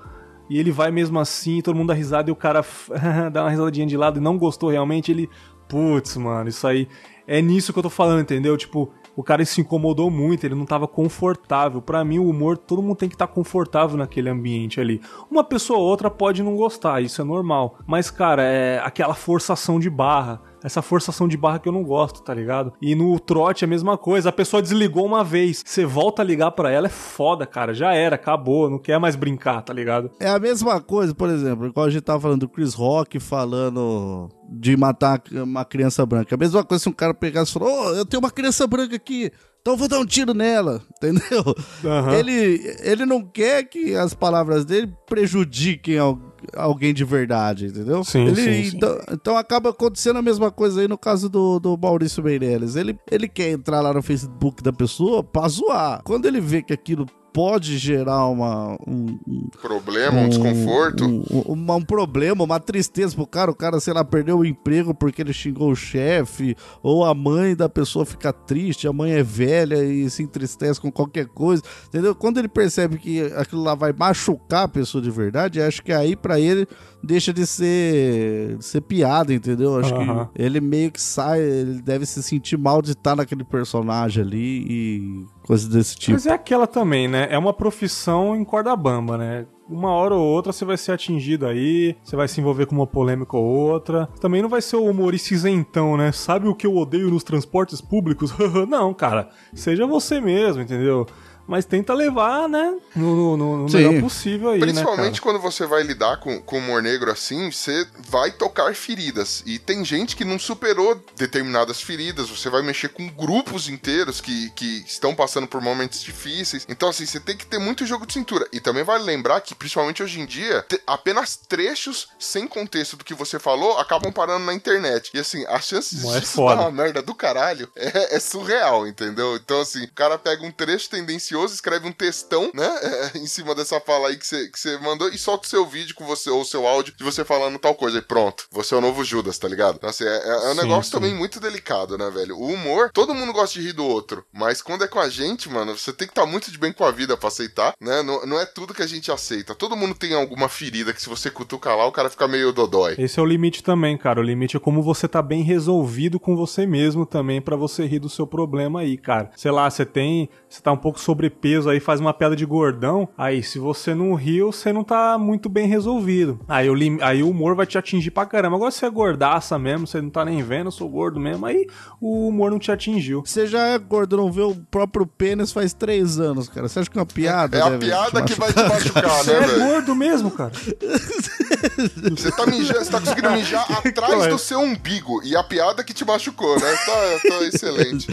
E ele vai mesmo assim, todo mundo dá risada e o cara dá uma risadinha de lado e não gostou realmente, ele. Putz, mano, isso aí. É nisso que eu tô falando, entendeu? Tipo, o cara se incomodou muito, ele não tava confortável. Para mim, o humor, todo mundo tem que estar tá confortável naquele ambiente ali. Uma pessoa ou outra pode não gostar, isso é normal. Mas, cara, é aquela forçação de barra essa forçação de barra que eu não gosto, tá ligado? E no trote é a mesma coisa. A pessoa desligou uma vez, você volta a ligar para ela, é foda, cara. Já era, acabou, não quer mais brincar, tá ligado? É a mesma coisa, por exemplo, igual a gente tava falando do Chris Rock falando de matar uma criança branca. A mesma coisa se um cara pegasse e falou: Ô, oh, eu tenho uma criança branca aqui. Então eu vou dar um tiro nela, entendeu? Uhum. Ele, ele não quer que as palavras dele prejudiquem alguém de verdade, entendeu? Sim, ele, sim, sim. Então, então, acaba acontecendo a mesma coisa aí no caso do, do Maurício Meirelles. Ele, ele quer entrar lá no Facebook da pessoa pra zoar. Quando ele vê que aquilo pode gerar uma, um, um problema, um, um desconforto. Um, um, um, problema, uma tristeza pro cara. O cara, sei lá, perdeu o emprego porque ele xingou o chefe, ou a mãe da pessoa fica triste, a mãe é velha e se entristece com qualquer coisa, entendeu? Quando ele percebe que aquilo lá vai machucar a pessoa de verdade, acho que aí para ele deixa de ser, de ser piada, entendeu? Acho uhum. que ele meio que sai, ele deve se sentir mal de estar naquele personagem ali e coisas desse tipo. Mas é aquela também, né? É uma profissão em corda bamba, né? uma hora ou outra você vai ser atingido aí, você vai se envolver com uma polêmica ou outra. Também não vai ser o humorista isentão, né? Sabe o que eu odeio nos transportes públicos? não, cara. Seja você mesmo, entendeu? Mas tenta levar, né, no, no, no melhor possível aí, né, Principalmente né, quando você vai lidar com, com humor negro assim, você vai tocar feridas. E tem gente que não superou determinadas feridas, você vai mexer com grupos inteiros que, que estão passando por momentos difíceis. Então, assim, você tem que ter muito jogo de cintura. E também vale lembrar que, principalmente hoje em dia, apenas trechos sem contexto do que você falou acabam parando na internet. E assim, as chances de é dar uma merda do caralho é, é surreal, entendeu? Então, assim, o cara pega um trecho tendencioso escreve um textão, né? É, em cima dessa fala aí que você que mandou e solta o seu vídeo com você, ou o seu áudio de você falando tal coisa. E pronto, você é o novo Judas, tá ligado? Então, assim, é, é um sim, negócio sim. também muito delicado, né, velho? O humor, todo mundo gosta de rir do outro, mas quando é com a gente, mano, você tem que estar tá muito de bem com a vida pra aceitar, né? Não, não é tudo que a gente aceita. Todo mundo tem alguma ferida que se você cutucar lá, o cara fica meio dodói. Esse é o limite também, cara. O limite é como você tá bem resolvido com você mesmo também para você rir do seu problema aí, cara. Sei lá, você tem. Você tá um pouco sobrepeso aí, faz uma piada de gordão. Aí, se você não riu, você não tá muito bem resolvido. Aí o, lim... aí o humor vai te atingir pra caramba. Agora, se é gordaça mesmo, você não tá nem vendo, eu sou gordo mesmo, aí o humor não te atingiu. Você já é gordo, não vê o próprio pênis faz três anos, cara. Você acha que é uma piada? É a piada que vai te machucar, né, Você é gordo mesmo, cara. Você tá, mijando, você tá conseguindo mijar atrás do seu umbigo. E a piada que te machucou, né? Tá, tá excelente.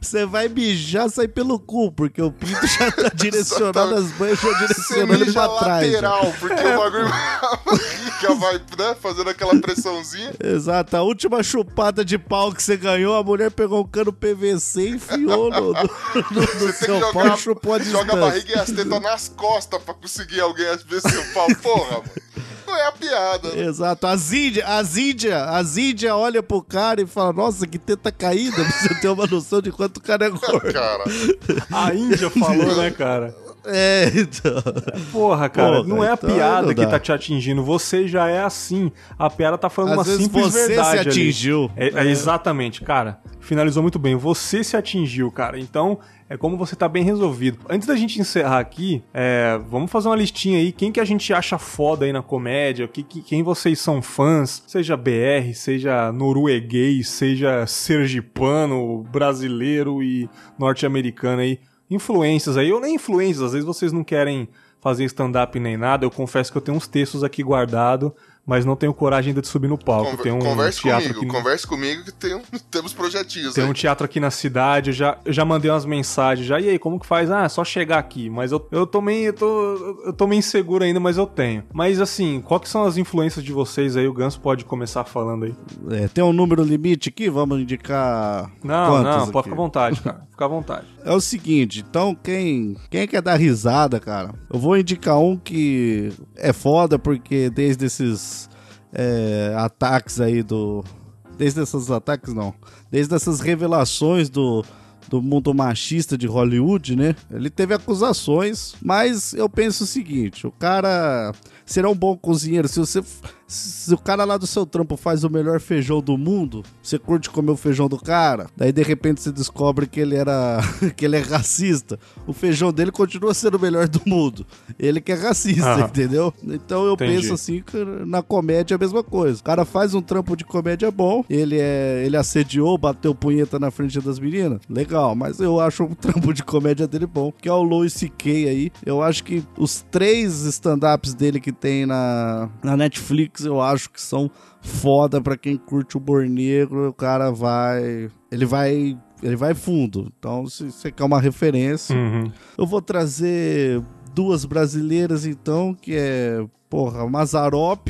Você vai mijar, sai pelo cu, porque o pinto já tá direcionado, as banhas já direcionando pra trás. lateral, já. porque é. o bagulho já vai, né, fazendo aquela pressãozinha. Exato, a última chupada de pau que você ganhou, a mulher pegou um cano PVC e enfiou no, no, no, no seu jogar, pau e chupou a Joga a barriga e as tetas nas costas pra conseguir alguém ver seu pau. Porra, mano não é a piada. Exato. As índias, as índias, as índias olham pro cara e falam, nossa, que teta caída, pra você ter uma noção de quanto o cara é gordo. Cara. A Índia falou, né, cara? É, então. Porra, cara, Porra, não é a então piada que tá te atingindo. Você já é assim. A piada tá falando Às uma simples você verdade. Você se atingiu. É, é. exatamente, cara. Finalizou muito bem. Você se atingiu, cara. Então, é como você tá bem resolvido. Antes da gente encerrar aqui, é, vamos fazer uma listinha aí. Quem que a gente acha foda aí na comédia? Que, que, quem vocês são fãs? Seja BR, seja norueguês, seja sergipano, brasileiro e norte-americano aí. Influências aí, ou nem influências, às vezes vocês não querem fazer stand-up nem nada. Eu confesso que eu tenho uns textos aqui guardados mas não tenho coragem ainda de subir no palco. Conver, tem um converse teatro comigo, aqui converse comigo que tem, temos projetinhos. Tem aí. um teatro aqui na cidade, eu já, eu já mandei umas mensagens, já, e aí, como que faz? Ah, é só chegar aqui, mas eu, eu tô meio, eu tô, eu tô meio inseguro ainda, mas eu tenho. Mas assim, quais são as influências de vocês aí? O Ganso pode começar falando aí. É, tem um número limite aqui? Vamos indicar Não, não, pode ficar à vontade, cara. Fica à vontade. É o seguinte, então quem, quem quer dar risada, cara, eu vou indicar um que é foda porque desde esses é, ataques aí do. Desde esses ataques, não. Desde essas revelações do, do mundo machista de Hollywood, né? Ele teve acusações, mas eu penso o seguinte: o cara será um bom cozinheiro se você Se o cara lá do seu trampo faz o melhor feijão do mundo, você curte comer o feijão do cara, daí de repente você descobre que ele era. que ele é racista. O feijão dele continua sendo o melhor do mundo. Ele que é racista, Aham. entendeu? Então eu Entendi. penso assim que na comédia é a mesma coisa. O cara faz um trampo de comédia bom, ele é. ele assediou, bateu punheta na frente das meninas. Legal, mas eu acho o trampo de comédia dele bom, que é o Louis C.K. aí. Eu acho que os três stand-ups dele que tem na, na Netflix, eu acho que são foda pra quem curte o humor negro. O cara vai. Ele vai. Ele vai fundo. Então, se você quer uma referência, Uhum. eu vou trazer duas brasileiras, então, que é, porra, Mazarop.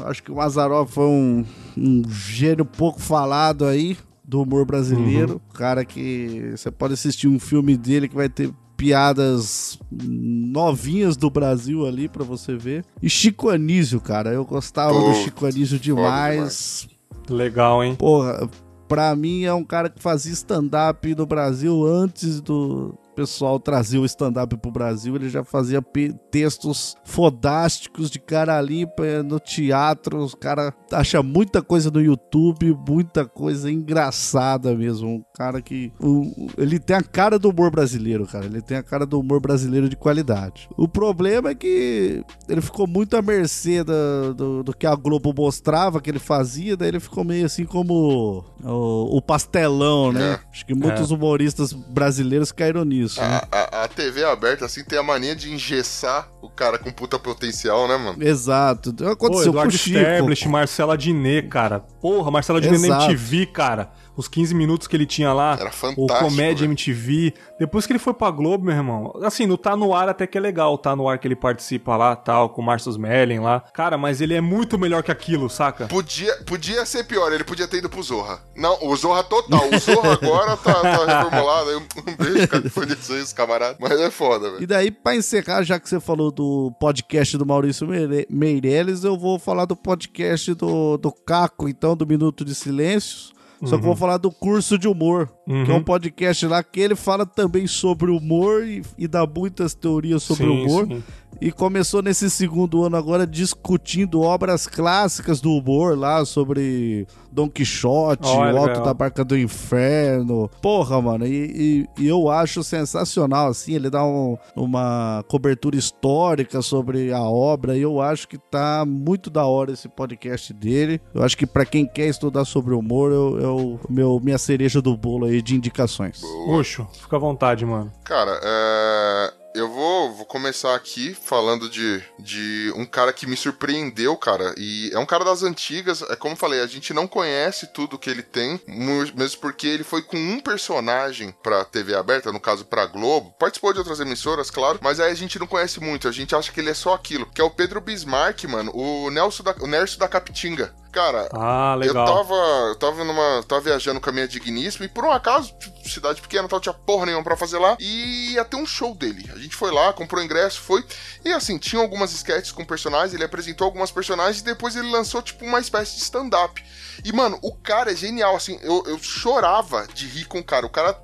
Acho que o Mazarop foi um, um gênio pouco falado aí do humor brasileiro. Cara que você pode assistir um filme dele que vai ter piadas novinhas do Brasil ali pra você ver. E Chico Anísio, cara, eu gostava do Chico Anísio demais. Legal, hein? Porra, pra mim é um cara que fazia stand-up no Brasil antes do pessoal trazer o stand-up pro Brasil. Ele já fazia textos fodásticos de cara limpa no teatro. Os cara acha muita coisa no YouTube, muita coisa engraçada mesmo. Um cara que. o- ele tem a cara do humor brasileiro, cara. Ele tem a cara do humor brasileiro de qualidade. O problema é que ele ficou muito à mercê da- do, do que a Globo mostrava, que ele fazia, daí ele ficou meio assim como o, o pastelão, né? É. Acho que muitos humoristas brasileiros caíram nisso. Né? A, uh, uh, a- TV aberta, assim, tem a mania de engessar o cara com puta potencial, né, mano? Exato. Então, Pô, Aconteceu com o Eduardo Chico. Stablish, Marcela Diné, cara. Porra, Marcela Diné na. MTV, cara. Os 15 minutos que ele tinha lá. Era O fantástico, Comédia velho. MTV. Depois que ele foi pra Globo, meu irmão. Assim, no Tá No Ar até que é legal. Tá No Ar que ele participa lá, tal, com o Marcus Mellen lá. Cara, mas ele é muito melhor que aquilo, saca? Podia, podia ser pior, ele podia ter ido pro Zorra. Não, o Zorra total. O Zorra agora tá, tá reformulado. Um, beijo, cara, que foi disso aí, Mas é foda, velho. E daí, pra encerrar, já que você falou do podcast do Maurício Meire- Meirelles, eu vou falar do podcast do, do Caco, então, do Minuto de Silêncios. Só que eu Uhum. vou falar do curso de humor, que é um podcast lá que ele fala também sobre humor e, e dá muitas teorias sobre Sim, humor. sim. E começou nesse segundo ano agora discutindo obras clássicas do humor lá sobre Don Quixote, Olha, o Alto da Barca do Inferno. Porra, mano, e, e- e eu acho sensacional, assim, ele dá um- uma cobertura histórica sobre a obra e eu acho que tá muito da hora esse podcast dele. Eu acho que pra quem quer estudar sobre humor, eu, eu meu, minha cereja do bolo aí de indicações. Uxo, fica à vontade, mano. Cara, é, eu vou, vou começar aqui falando de, de um cara que me surpreendeu, cara. E é um cara das antigas. É como eu falei, a gente não conhece tudo que ele tem, mesmo porque ele foi com um personagem pra TV aberta, no caso pra Globo. Participou de outras emissoras, claro, mas aí a gente não conhece muito. A gente acha que ele é só aquilo. Que é o Pedro Bismarck, mano, o Nelson da, o Nerso da Capitinga. Cara, Ah, legal. eu tava, eu tava numa. Tava viajando com a minha digníssima e por um acaso, tipo, cidade pequena, tal, tinha porra nenhuma pra fazer lá. E ia ter um show dele. A gente foi lá, comprou ingresso, foi. E assim, tinha algumas sketches com personagens, ele apresentou algumas personagens e depois ele lançou, tipo, uma espécie de stand-up. E, mano, o cara é genial, assim, eu, eu chorava de rir com o cara. O cara.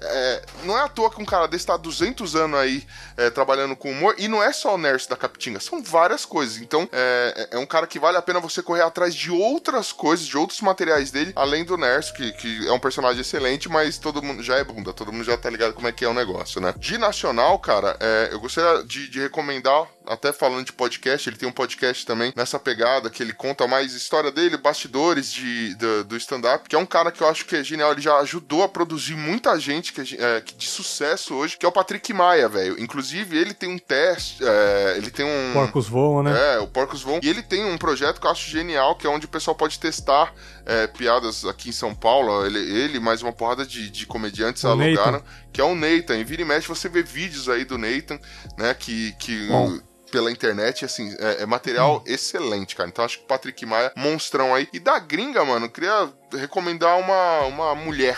É, não é à toa que um cara desse tá há 200 anos aí é, trabalhando com humor. E não é só o Nerso da Capitinga, são várias coisas. Então, é, é um cara que vale a pena você correr atrás de outras coisas, de outros materiais dele, além do Nerso, que, que é um personagem excelente, mas todo mundo já é bunda, todo mundo já tá ligado como é que é o negócio, né? De nacional, cara, é, eu gostaria de, de recomendar, até falando de podcast, ele tem um podcast também nessa pegada, que ele conta mais história dele, bastidores de, do, do stand-up, que é um cara que eu acho que é genial, ele já ajudou a produzir muita gente que, é de sucesso hoje, que é o Patrick Maia, velho. Inclusive, ele tem um teste, é, ele tem um... Porcos voam, né? É, o Porcos Vão. E ele tem um projeto que eu acho genial, que é onde o pessoal pode testar é, piadas aqui em São Paulo. Ele, ele mais uma porrada de, de comediantes O alugaram, Nathan. que é o Nathan. E vira e mexe, você vê vídeos aí do Nathan, né? Que. que Bom. pela internet, assim, é, é material excelente, cara. Então acho que o Patrick Maia, monstrão aí. E da gringa, mano, queria recomendar uma, uma mulher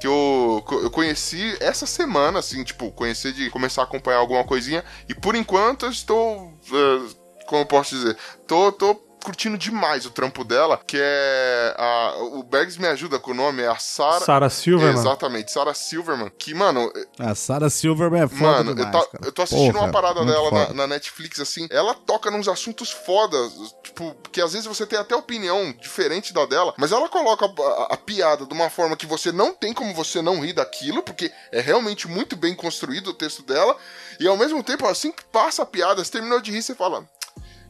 que eu, eu conheci essa semana, assim, tipo, conhecer de começar a acompanhar alguma coisinha. E por enquanto eu estou. eh, como eu posso dizer? Tô, tô curtindo demais o trampo dela, que é. A, o Bergs me ajuda com o nome, é a Sarah. Sarah Silverman. Exatamente, Sarah Silverman. Que, mano, A Sarah Silverman é foda Mano, demais, eu, tá- eu tô assistindo Porra, uma parada dela na, na Netflix, assim. Ela toca nos assuntos fodas, tipo, porque às vezes você tem até opinião diferente da dela, mas ela coloca a, a, a, piada de uma forma que você não tem como você não rir daquilo, porque é realmente muito bem construído o texto dela, e ao mesmo tempo, assim que passa a piada, você terminou de rir, você fala.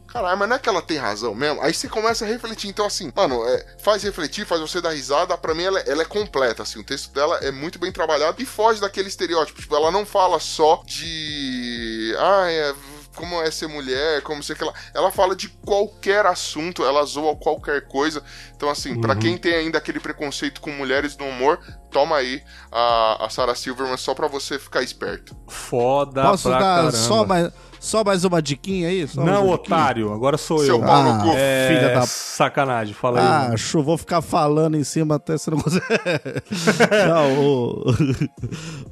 Caralho, mas não é que ela tem razão mesmo? Aí você começa a refletir. Então, assim, mano, é, faz refletir, faz você dar risada. Pra mim, ela, ela, é completa, assim. O texto dela é muito bem trabalhado e foge daquele estereótipo. Tipo, ela não fala só de. Ah, é como é ser mulher, como ser que ela. Ela fala de qualquer assunto, ela zoa qualquer coisa. Então, assim, uhum. para quem tem ainda aquele preconceito com mulheres no humor, toma aí a, a Sarah Silverman só pra você ficar esperto. Foda, Posso dar caramba. só mais. Só mais uma diquinha aí? Só não, otário, agora sou Seu eu. Pau ah, no cu. É... Filha da... Sacanagem, fala ah, aí. Ah, show, vou ficar falando em cima até você não conseguir. não, o...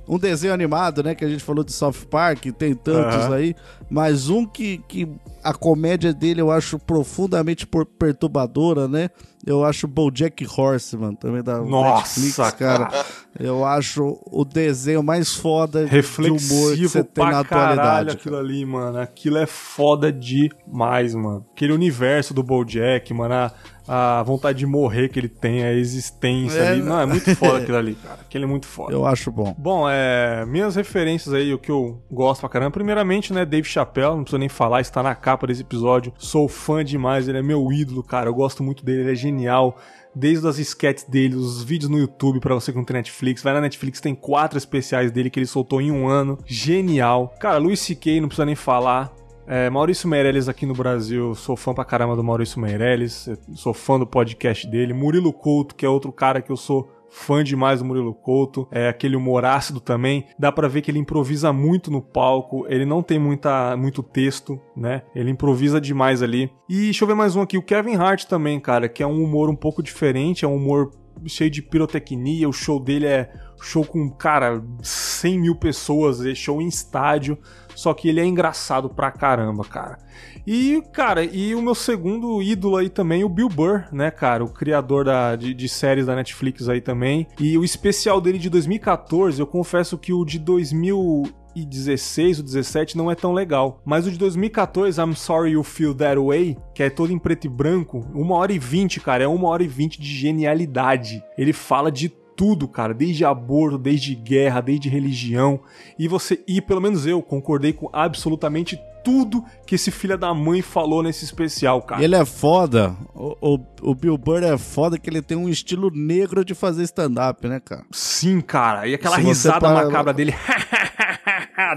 um desenho animado, né, que a gente falou de South Park, tem tantos uh -huh. aí, mas um que, que a comédia dele eu acho profundamente perturbadora, né? Eu acho BoJack Horseman também da Nossa, Netflix, cara. cara. Eu acho o desenho mais foda Reflexivo de humor que você tem na atualidade. aquilo ali, mano. Aquilo é foda demais, mano. Aquele universo do BoJack, mano. A a vontade de morrer que ele tem, a existência é, ali. Não, é muito foda aquilo ali, cara. Aquele é muito foda. Eu acho bom. Bom, é. Minhas referências aí, o que eu gosto pra caramba. Primeiramente, né, Dave Chappelle, não precisa nem falar, está na capa desse episódio. Sou fã demais, ele é meu ídolo, cara. Eu gosto muito dele, ele é genial desde as sketches dele, os vídeos no YouTube para você que não tem Netflix. Vai na Netflix, tem quatro especiais dele que ele soltou em um ano. Genial. Cara, Luis C.K. não precisa nem falar. É, Maurício Meirelles aqui no Brasil, sou fã pra caramba do Maurício Meirelles, sou fã do podcast dele. Murilo Couto, que é outro cara que eu sou fã demais do Murilo Couto, é aquele humor ácido também. Dá para ver que ele improvisa muito no palco, ele não tem muita, muito texto, né? Ele improvisa demais ali. E deixa eu ver mais um aqui, o Kevin Hart também, cara, que é um humor um pouco diferente, é um humor cheio de pirotecnia, o show dele é show com, cara, 100 mil pessoas, é show em estádio. Só que ele é engraçado pra caramba, cara. E, cara, e o meu segundo ídolo aí também, o Bill Burr, né, cara? O criador da, de, de séries da Netflix aí também. E o especial dele de 2014, eu confesso que o de 2016 ou 17 não é tão legal. Mas o de 2014, I'm Sorry You Feel That Way, que é todo em preto e branco, uma hora e vinte, cara, é uma hora e vinte de genialidade. Ele fala de tudo, cara, desde aborto, desde guerra, desde religião. E você, e pelo menos eu concordei com absolutamente tudo que esse filho da mãe falou nesse especial, cara. Ele é foda. O, o, o Bill Burr é foda que ele tem um estilo negro de fazer stand-up, né, cara? Sim, cara. E aquela risada para... macabra dele.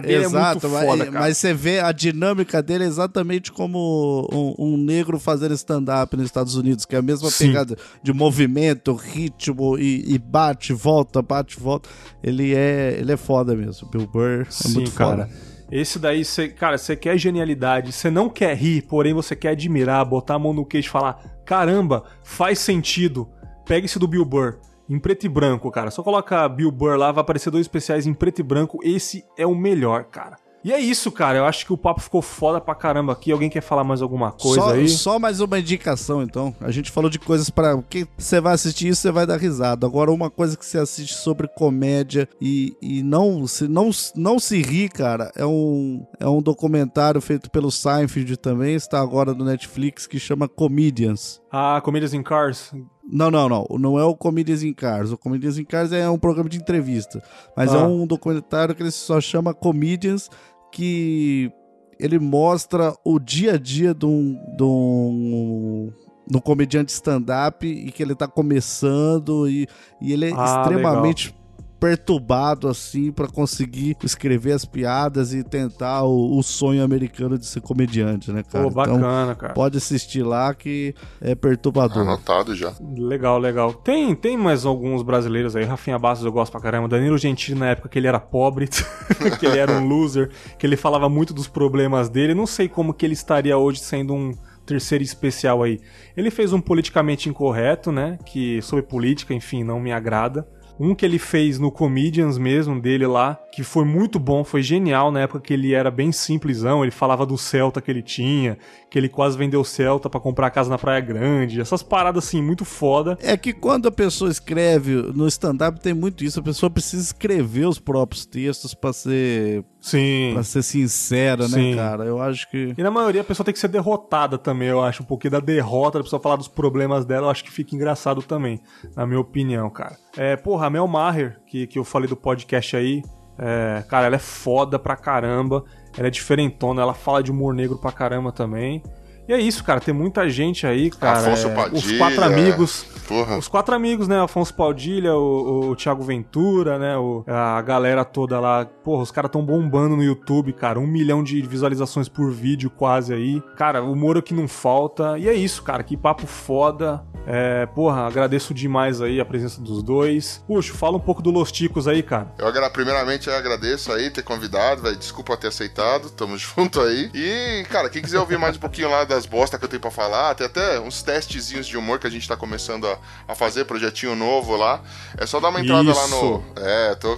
dele Exato, é muito foda, mas, mas, você vê a dinâmica dele exatamente como um, um negro fazendo stand-up nos Estados Unidos, que é a mesma Sim. pegada de movimento, ritmo e, e, bate, volta, bate, volta. Ele é, ele é foda mesmo. Bill Burr é Sim, muito cara. foda. Esse daí, cê, cara, você quer genialidade, você não quer rir, porém você quer admirar, botar a mão no queixo e falar: caramba, faz sentido. Pega esse do Bill Burr, em preto e branco, cara. Só coloca Bill Burr lá, vai aparecer dois especiais em preto e branco. Esse é o melhor, cara. E é isso, cara. Eu acho que o papo ficou foda pra caramba aqui. Alguém quer falar mais alguma coisa só, aí? Só mais uma indicação, então. A gente falou de coisas para que você vai assistir isso, você vai dar risada. Agora, uma coisa que você assiste sobre comédia e, e não, se, não, não se ri, cara, é um, é um documentário feito pelo Seinfeld também. Está agora no Netflix que chama Comedians. Ah, Comedians in Cars. Não, não, não. Não é o Comedians in Cars. O Comedians in Cars é um programa de entrevista. Mas é ah. é um documentário que ele só chama Comedians, que ele mostra o dia a dia de um, de um, de um comediante stand-up e que ele tá começando e, e ele é ah, extremamente legal perturbado assim para conseguir escrever as piadas e tentar o, o, sonho americano de ser comediante, né, cara? Pô, então, bacana, então, cara. Pode assistir lá que é perturbador. Anotado já. Legal, legal. Tem, tem mais alguns brasileiros aí. Rafinha Bastos eu gosto pra caramba. Danilo Gentili na época que ele era pobre, que ele era um loser, que ele falava muito dos problemas dele. Não sei como que ele estaria hoje sendo um terceiro especial aí. Ele fez um politicamente incorreto, né? Que sobre política, enfim, não me agrada. Um que ele fez no Comedians mesmo, dele lá, que foi muito bom, foi genial na época que ele era bem simplesão, ele falava do Celta que ele tinha, que ele quase vendeu Celta para comprar casa na Praia Grande. Essas paradas assim, muito foda. É que quando a pessoa escreve no stand-up tem muito isso, a pessoa precisa escrever os próprios textos para ser Sim. Pra ser sincera, Sim. né, cara? Eu acho que. E na maioria a pessoa tem que ser derrotada também, eu acho. Um pouquinho da derrota, da pessoa falar dos problemas dela, eu acho que fica engraçado também, na minha opinião, cara. É, porra, a Mel Maher, que, que eu falei do podcast aí, é, cara, ela é foda pra caramba. Ela é diferentona, ela fala de humor negro pra caramba também. E é isso, cara. Tem muita gente aí, cara. Afonso é, Padilha. Os quatro amigos. Porra. Os quatro amigos, né? Afonso Padilha, o, o Thiago Ventura, né? O, a galera toda lá. Porra, os caras tão bombando no YouTube, cara. Um milhão de visualizações por vídeo quase aí. Cara, o Moro que não falta. E é isso, cara. Que papo foda. É, porra, agradeço demais aí a presença dos dois. Puxa, fala um pouco do Los Ticos aí, cara. Eu primeiramente eu agradeço aí ter convidado, velho. Desculpa ter aceitado, tamo junto aí. E, cara, quem quiser ouvir mais um pouquinho lá das bostas que eu tenho pra falar, tem até uns testezinhos de humor que a gente tá começando a, a fazer, projetinho novo lá. É só dar uma entrada lá no. É, tô,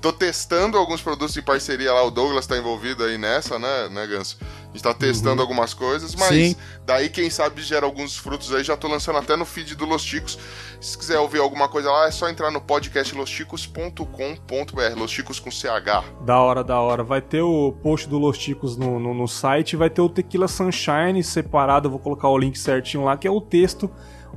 tô testando alguns produtos em parceria lá. O Douglas tá envolvido aí nessa, né, né, Ganso? A gente tá testando algumas coisas, mas Sim. daí, quem sabe, gera alguns frutos aí. Já tô lançando até no feed do Los Ticos. Se quiser ouvir alguma coisa lá, é só entrar no podcastlosticos.com.br. Los Ticos com CH. Da hora, da hora. Vai ter o post do Los Ticos no, no, no site, vai ter o Tequila Sunshine separado, eu vou colocar o link certinho lá, que é o texto.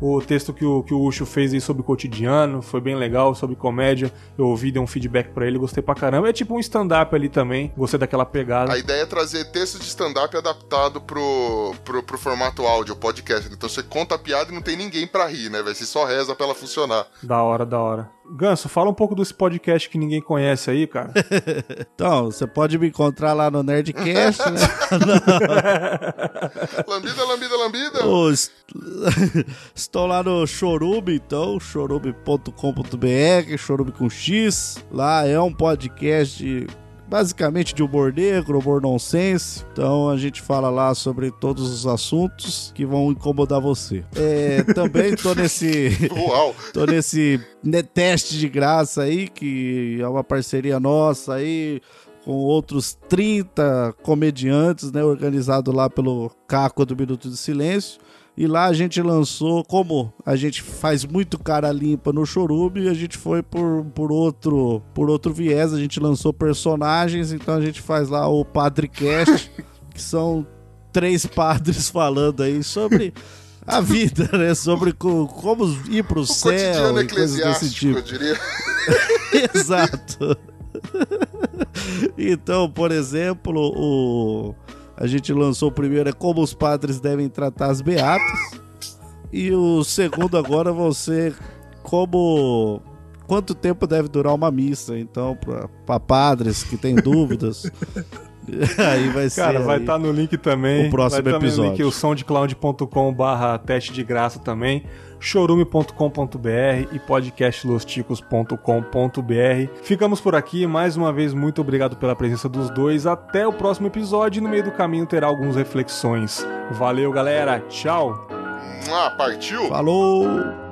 O texto que o, que o Ucho fez aí sobre o cotidiano, foi bem legal, sobre comédia. Eu ouvi, dei um feedback pra ele, gostei pra caramba. É tipo um stand-up ali também, gostei daquela pegada. A ideia é trazer texto de stand-up adaptado pro, pro, pro formato áudio, podcast. Então você conta a piada e não tem ninguém pra rir, né, velho? Você só reza pra ela funcionar. Da hora, da hora. Ganso, fala um pouco desse podcast que ninguém conhece aí, cara. Então, você pode me encontrar lá no Nerdcast, né? lambida, lambida, lambida. Est- Estou lá no Chorume, então, chorume.com.br, chorume com X. Lá é um podcast basicamente de humor negro, humor nonsense. Então a gente fala lá sobre todos os assuntos que vão incomodar você. É, também tô nesse. Uau. Tô nesse né, teste de graça aí, que é uma parceria nossa aí, com outros 30 comediantes, né? Organizado lá pelo Caco do Minuto de Silêncio. E lá a gente lançou, como a gente faz muito cara limpa no Chorume, a gente foi por, por, outro, por outro viés, a gente lançou personagens, então a gente faz lá o Padre Cast, que são três padres falando aí sobre a vida, né? Sobre co- como ir pro O céu e coisas desse tipo. eu diria. Exato. então, por exemplo, o... a gente lançou o primeiro é como os padres devem tratar as beatas. E o segundo agora vão ser como quanto tempo deve durar uma missa. Então, para padres que têm dúvidas, aí vai ser. Cara, vai estar no link também. o próximo vai tá no episódio. link o soundcloud.com barra teste de graça também, chorume.com.br e podcastlosticos.com.br. Ficamos por aqui, mais uma vez muito obrigado pela presença dos dois. Até o próximo episódio e no meio do caminho terá algumas reflexões. Valeu, galera. Tchau. Ah, partiu? Falou!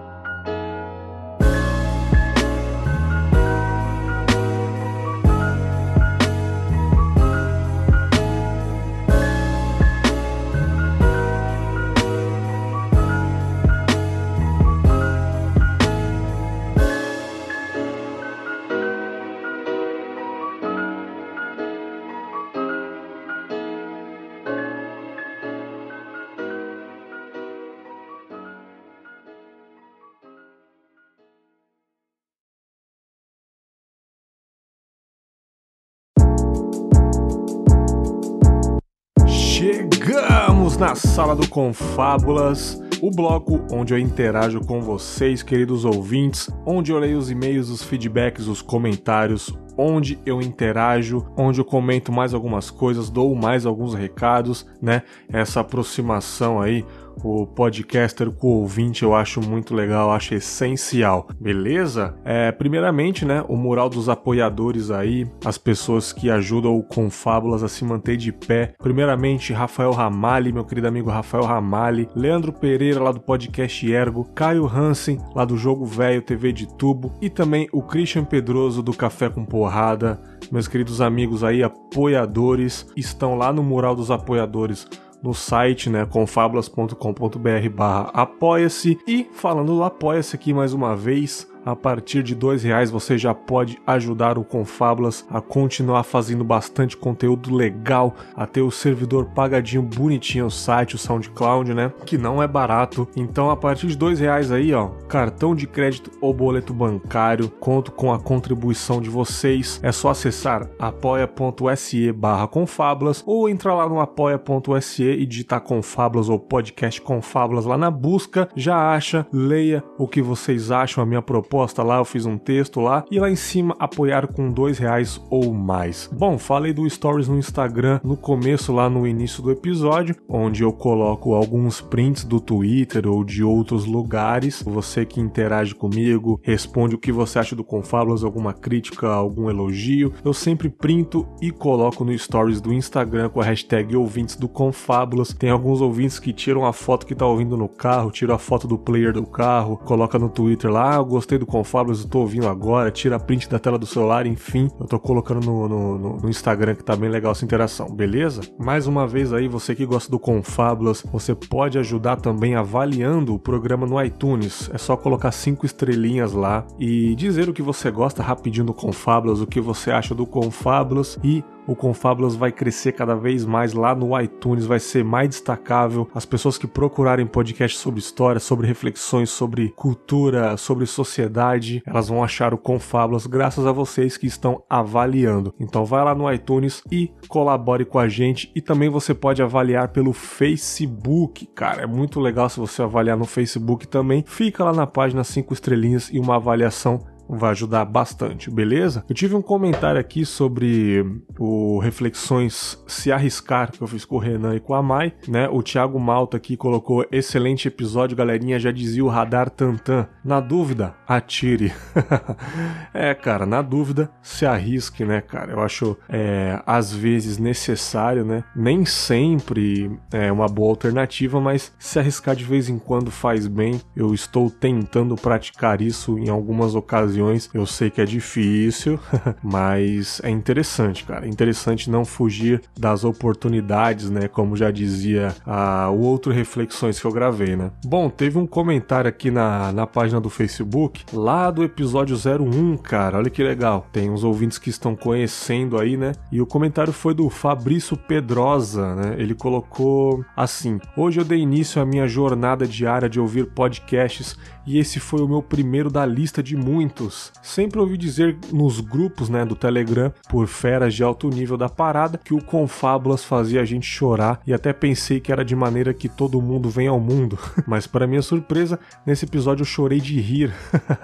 Na sala do Confábulas, o bloco onde eu interajo com vocês, queridos ouvintes, onde eu leio os e-mails, os feedbacks, os comentários, onde eu interajo, onde eu comento mais algumas coisas, dou mais alguns recados, né? Essa aproximação aí, o podcaster com o ouvinte, eu acho muito legal, acho essencial, beleza? É, primeiramente, né, o mural dos apoiadores aí, as pessoas que ajudam o Confábulas a se manter de pé. Primeiramente, Rafael Ramali, meu querido amigo Rafael Ramali, Leandro Pereira, lá do podcast Ergo, Caio Hansen, lá do Jogo Velho TV de Tubo, e também o Christian Pedroso, do Café com Porrada. Meus queridos amigos aí, apoiadores, estão lá no mural dos apoiadores no site, né, confabulas.com.br barra apoia-se. E falando do apoia-se aqui mais uma vez, a partir de dois reais você já pode ajudar o Confablas a continuar fazendo bastante conteúdo legal, a ter o servidor pagadinho bonitinho, o site, o SoundCloud, né? Que não é barato. Então a partir de dois reais aí, ó, cartão de crédito ou boleto bancário, conto com a contribuição de vocês. É só acessar apoia.se barra Confablas ou entrar lá no apoia.se e digitar Confablas ou podcast Confablas lá na busca. Já acha, leia o que vocês acham, a minha proposta proposta lá, eu fiz um texto lá e lá em cima apoiar com dois reais ou mais. Bom, falei do Stories no Instagram no começo lá no início do episódio, onde eu coloco alguns prints do Twitter ou de outros lugares. Você que interage comigo, responde o que você acha do Confabulas, alguma crítica, algum elogio. Eu sempre printo e coloco no Stories do Instagram com a hashtag ouvintes do Confabulas. Tem alguns ouvintes que tiram a foto que tá ouvindo no carro, tiram a foto do player do carro, coloca no Twitter lá, ah, gostei do Confablos, eu tô ouvindo agora, tira print da tela do celular, enfim, eu tô colocando no, no, no, Instagram que tá bem legal essa interação, beleza? Mais uma vez aí, você que gosta do Confablos, você pode ajudar também avaliando o programa no iTunes. É só colocar cinco estrelinhas lá e dizer o que você gosta rapidinho do Confablos, o que você acha do Confablos e o Confábulas vai crescer cada vez mais lá no iTunes, vai ser mais destacável. As pessoas que procurarem podcast sobre história, sobre reflexões, sobre cultura, sobre sociedade, elas vão achar o Confábulas graças a vocês que estão avaliando. Então vai lá no iTunes e colabore com a gente e também você pode avaliar pelo Facebook, cara, é muito legal se você avaliar no Facebook também. Fica lá na página 5 estrelinhas e uma avaliação vai ajudar bastante, beleza? Eu tive um comentário aqui sobre o Reflexões Se Arriscar, que eu fiz com o Renan e com a Mai, né? O Thiago Malta aqui colocou excelente episódio, galerinha, já dizia o radar tantan. Na dúvida, atire. é, cara, na dúvida, se arrisque, né, cara? Eu acho, é, às vezes, necessário, né? Nem sempre é uma boa alternativa, mas se arriscar de vez em quando faz bem. Eu estou tentando praticar isso em algumas ocasiões ocasiões. Eu sei que é difícil, mas é interessante, cara. É interessante não fugir das oportunidades, né? Como já dizia a, o outro Reflexões que eu gravei, né? Bom, teve um comentário aqui na, na página do Facebook, lá do episódio 01, cara. Olha que legal. Tem uns ouvintes que estão conhecendo aí, né? E o comentário foi do Fabrício Pedrosa, né? Ele colocou assim: Hoje eu dei início à minha jornada diária de ouvir podcasts e esse foi o meu primeiro da lista de muitos. Sempre ouvi dizer nos grupos né, do Telegram, por feras de alto nível da parada, que o Confábulas fazia a gente chorar e até pensei que era de maneira que todo mundo vem ao mundo. Mas para minha surpresa, nesse episódio eu chorei de rir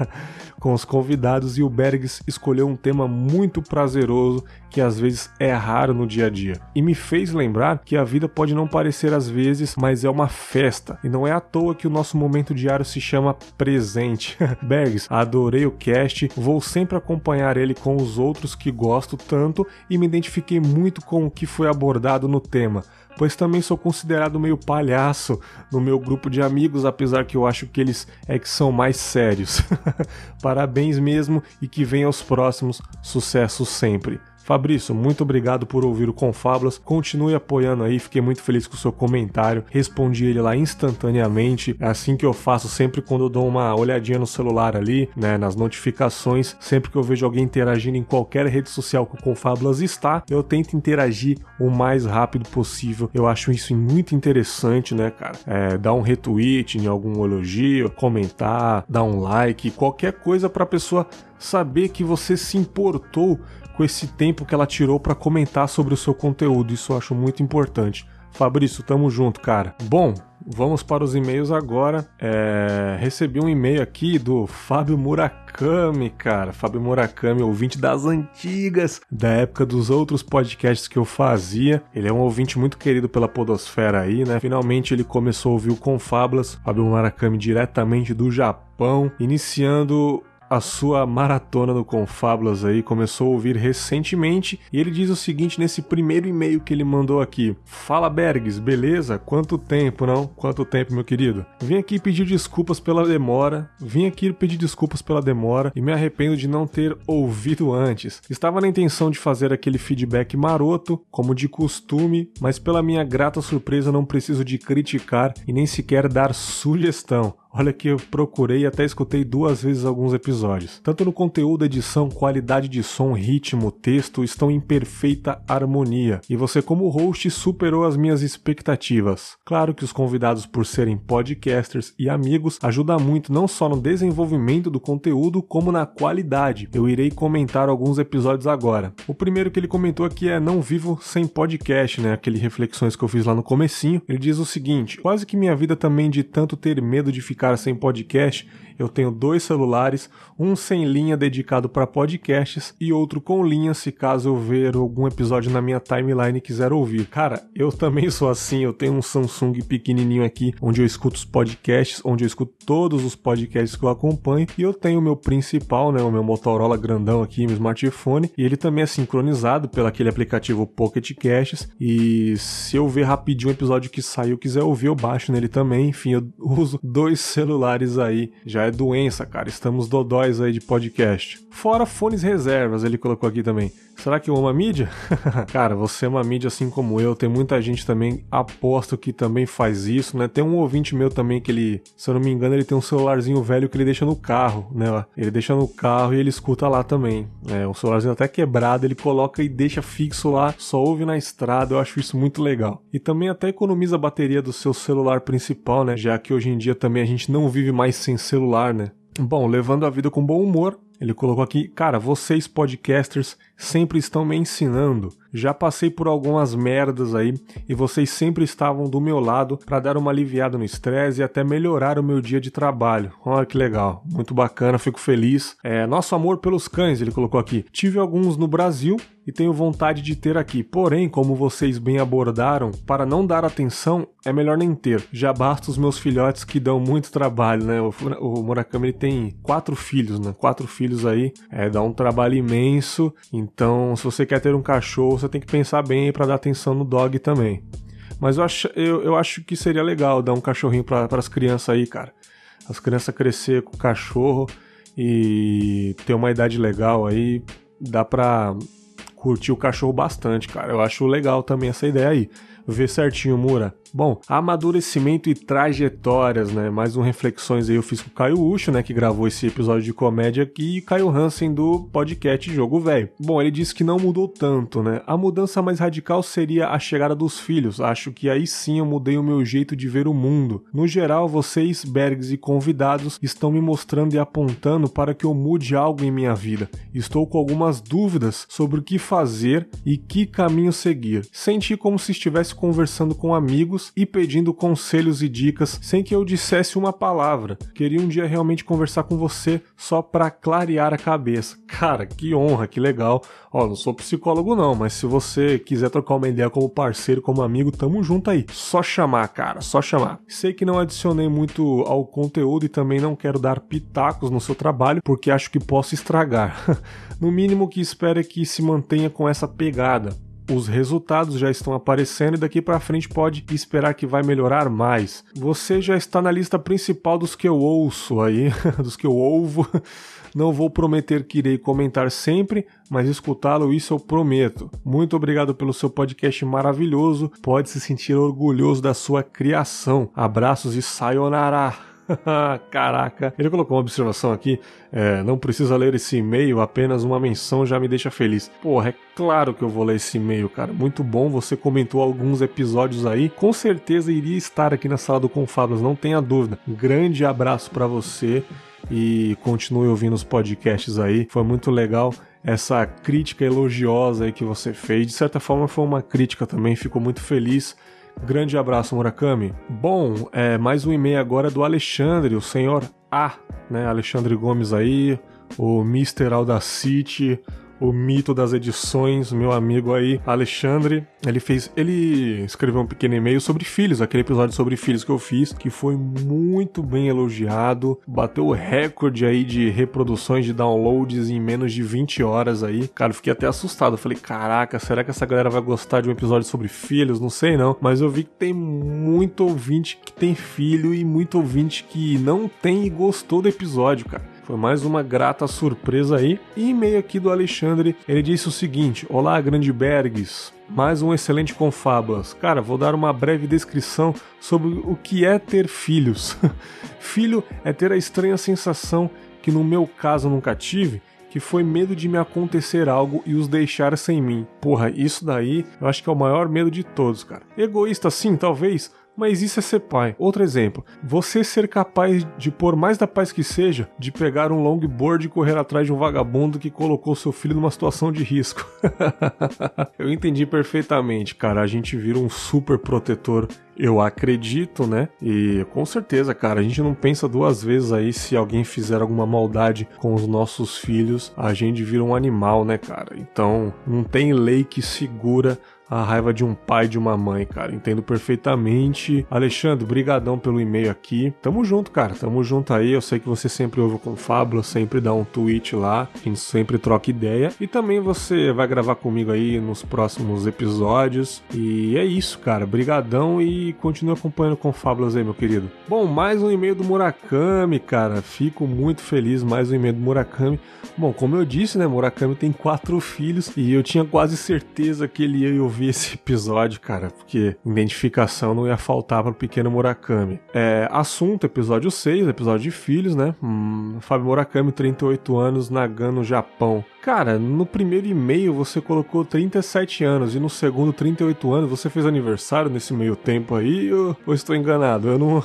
com os convidados e o Bergs escolheu um tema muito prazeroso que às vezes é raro no dia a dia. E me fez lembrar que a vida pode não parecer às vezes, mas é uma festa. E não é à toa que o nosso momento diário se chama presente. Bergs, adorei o cast, vou sempre acompanhar ele com os outros que gosto tanto e me identifiquei muito com o que foi abordado no tema pois também sou considerado meio palhaço no meu grupo de amigos, apesar que eu acho que eles é que são mais sérios. Parabéns mesmo e que venham os próximos sucessos sempre. Fabrício, muito obrigado por ouvir o Confablas. Continue apoiando aí, fiquei muito feliz com o seu comentário. Respondi ele lá instantaneamente. É assim que eu faço sempre quando eu dou uma olhadinha no celular ali, né, nas notificações. Sempre que eu vejo alguém interagindo em qualquer rede social que o Confablas está, eu tento interagir o mais rápido possível. Eu acho isso muito interessante, né, cara? É, dar um retweet em algum elogio, comentar, dar um like, qualquer coisa para a pessoa saber que você se importou com esse tempo que ela tirou para comentar sobre o seu conteúdo. Isso eu acho muito importante. Fabrício, tamo junto, cara. Bom, vamos para os e-mails agora. É... Recebi um e-mail aqui do Fábio Murakami, cara. Fábio Murakami, ouvinte das antigas, da época dos outros podcasts que eu fazia. Ele é um ouvinte muito querido pela Podosfera aí, né? Finalmente ele começou a ouvir o Confablas. Fábio Murakami, diretamente do Japão, iniciando a sua maratona no Confábulas aí, começou a ouvir recentemente, e ele diz o seguinte nesse primeiro e-mail que ele mandou aqui: Fala Bergs, beleza? Quanto tempo, não? Quanto tempo, meu querido? Vim aqui pedir desculpas pela demora, vim aqui pedir desculpas pela demora e me arrependo de não ter ouvido antes. Estava na intenção de fazer aquele feedback maroto, como de costume, mas pela minha grata surpresa não preciso de criticar e nem sequer dar sugestão. Olha que eu procurei e até escutei duas vezes alguns episódios. Tanto no conteúdo, edição, qualidade de som, ritmo, texto estão em perfeita harmonia. E você, como host, superou as minhas expectativas. Claro que os convidados, por serem podcasters e amigos, ajuda muito não só no desenvolvimento do conteúdo, como na qualidade. Eu irei comentar alguns episódios agora. O primeiro que ele comentou aqui é Não Vivo Sem Podcast, né? Aquele reflexões que eu fiz lá no comecinho. Ele diz o seguinte: quase que minha vida também de tanto ter medo de ficar sem podcast, eu tenho dois celulares, um sem linha dedicado para podcasts e outro com linha se caso eu ver algum episódio na minha timeline e quiser ouvir. Cara, eu também sou assim, eu tenho um Samsung pequenininho aqui onde eu escuto os podcasts, onde eu escuto todos os podcasts que eu acompanho e eu tenho o meu principal, né, o meu Motorola grandão aqui, meu smartphone, e ele também é sincronizado pelo aquele aplicativo Pocket Casts e se eu ver rapidinho o episódio que saiu, quiser ouvir, eu baixo nele também. Enfim, eu uso dois celulares aí, já é doença, cara. Estamos dodóis aí de podcast. Fora fones reservas, ele colocou aqui também. Será que eu amo a mídia? Cara, você é uma mídia assim como eu. Tem muita gente também, aposto que também faz isso, né? Tem um ouvinte meu também que ele, se eu não me engano, ele tem um celularzinho velho que ele deixa no carro, né? Ele deixa no carro e ele escuta lá também. É um celularzinho até quebrado, ele coloca e deixa fixo lá, só ouve na estrada. Eu acho isso muito legal. E também até economiza a bateria do seu celular principal, né? Já que hoje em dia também a gente não vive mais sem celular, né? Bom, levando a vida com bom humor, ele colocou aqui, cara, vocês podcasters sempre estão me ensinando. Já passei por algumas merdas aí e vocês sempre estavam do meu lado para dar uma aliviada no estresse e até melhorar o meu dia de trabalho. Olha que legal, muito bacana, fico feliz. É, nosso amor pelos cães, ele colocou aqui. Tive alguns no Brasil e tenho vontade de ter aqui. Porém, como vocês bem abordaram, para não dar atenção é melhor nem ter. Já basta os meus filhotes que dão muito trabalho, né? O, o Murakami tem quatro filhos, né? Quatro filhos aí, é, dá um trabalho imenso. Então, se você quer ter um cachorro, você tem que pensar bem para dar atenção no dog também. Mas eu acho, eu, eu acho que seria legal dar um cachorrinho para as crianças aí, cara. As crianças crescer com cachorro e ter uma idade legal aí, dá pra curtir o cachorro bastante, cara. Eu acho legal também essa ideia aí. Ver certinho, Mura. Bom, amadurecimento e trajetórias, né? Mais um reflexões aí eu fiz com o Caio Ucho, né? Que gravou esse episódio de comédia aqui, e Caio Hansen do podcast Jogo Velho. Bom, ele disse que não mudou tanto, né? A mudança mais radical seria a chegada dos filhos. Acho que aí sim eu mudei o meu jeito de ver o mundo. No geral, vocês, Bergs e convidados, estão me mostrando e apontando para que eu mude algo em minha vida. Estou com algumas dúvidas sobre o que fazer e que caminho seguir. Senti como se estivesse conversando com amigos e pedindo conselhos e dicas sem que eu dissesse uma palavra. Queria um dia realmente conversar com você só para clarear a cabeça. Cara, que honra, que legal. Ó, não sou psicólogo não, mas se você quiser trocar uma ideia como parceiro, como amigo, tamo junto aí. Só chamar, cara, só chamar. Sei que não adicionei muito ao conteúdo e também não quero dar pitacos no seu trabalho porque acho que posso estragar. no mínimo que espero é que se mantenha com essa pegada os resultados já estão aparecendo e daqui para frente pode esperar que vai melhorar mais. Você já está na lista principal dos que eu ouço aí, dos que eu ouvo. Não vou prometer que irei comentar sempre, mas escutá-lo isso eu prometo. Muito obrigado pelo seu podcast maravilhoso. Pode se sentir orgulhoso da sua criação. Abraços e sayonara. Caraca, ele colocou uma observação aqui. É, não precisa ler esse e-mail, apenas uma menção já me deixa feliz. Porra, é claro que eu vou ler esse e-mail, cara. Muito bom, você comentou alguns episódios aí. Com certeza iria estar aqui na sala do Confablas, não tenha dúvida. grande abraço para você e continue ouvindo os podcasts aí. Foi muito legal essa crítica elogiosa aí que você fez. De certa forma, foi uma crítica também. Fico muito feliz Grande abraço, Murakami. Bom, é, mais um e-mail agora do Alexandre, o senhor A, né? Alexandre Gomes aí, o Mr. Audacity, o mito das edições, meu amigo aí, Alexandre. Ele fez. Ele escreveu um pequeno e-mail sobre filhos, aquele episódio sobre filhos que eu fiz, que foi muito bem elogiado. Bateu o recorde aí de reproduções, de downloads em menos de 20 horas aí. Cara, fiquei até assustado. Eu falei, caraca, será que essa galera vai gostar de um episódio sobre filhos? Não sei não. Mas eu vi que tem muito ouvinte que tem filho e muito ouvinte que não tem e gostou do episódio, cara. Foi mais uma grata surpresa aí. E e-mail aqui do Alexandre, ele disse o seguinte: Olá, Grande Bergs. Mais um excelente Confábulas. Cara, vou dar uma breve descrição sobre o que é ter filhos. Filho é ter a estranha sensação que no meu caso nunca tive, que foi medo de me acontecer algo e os deixar sem mim. Porra, isso daí eu acho que é o maior medo de todos, cara. Egoísta sim, talvez, mas isso é ser pai. Outro exemplo, você ser capaz de, por mais da paz que seja, de pegar um longboard e correr atrás de um vagabundo que colocou seu filho numa situação de risco. Eu entendi perfeitamente, cara. A gente vira um super protetor eu acredito, né? E com certeza, cara, a gente não pensa duas vezes aí se alguém fizer alguma maldade com os nossos filhos, a gente vira um animal, né, cara? Então, não tem lei que segura a raiva de um pai e de uma mãe, cara. Entendo perfeitamente. Alexandre, brigadão pelo e-mail aqui. Tamo junto, cara. Tamo junto aí. Eu sei que você sempre ouve com Fábula, sempre dá um tweet lá. A gente sempre troca ideia. E também você vai gravar comigo aí nos próximos episódios. E é isso, cara. Brigadão e continue acompanhando com Fábulas aí, meu querido. Bom, mais um e-mail do Murakami, cara. Fico muito feliz. Mais um e-mail do Murakami. Bom, como eu disse, né? Murakami tem quatro filhos e eu tinha quase certeza que ele ia ouvir ouvir esse episódio, cara, porque identificação não ia faltar para o pequeno Murakami. É, assunto, episódio 6, episódio de filhos, né? Hum, Fábio Murakami, 38 anos, Nagano, Japão. Cara, no primeiro e-mail você colocou 37 anos e no segundo 38 anos. Você fez aniversário nesse meio tempo aí ou, ou estou enganado? Eu não.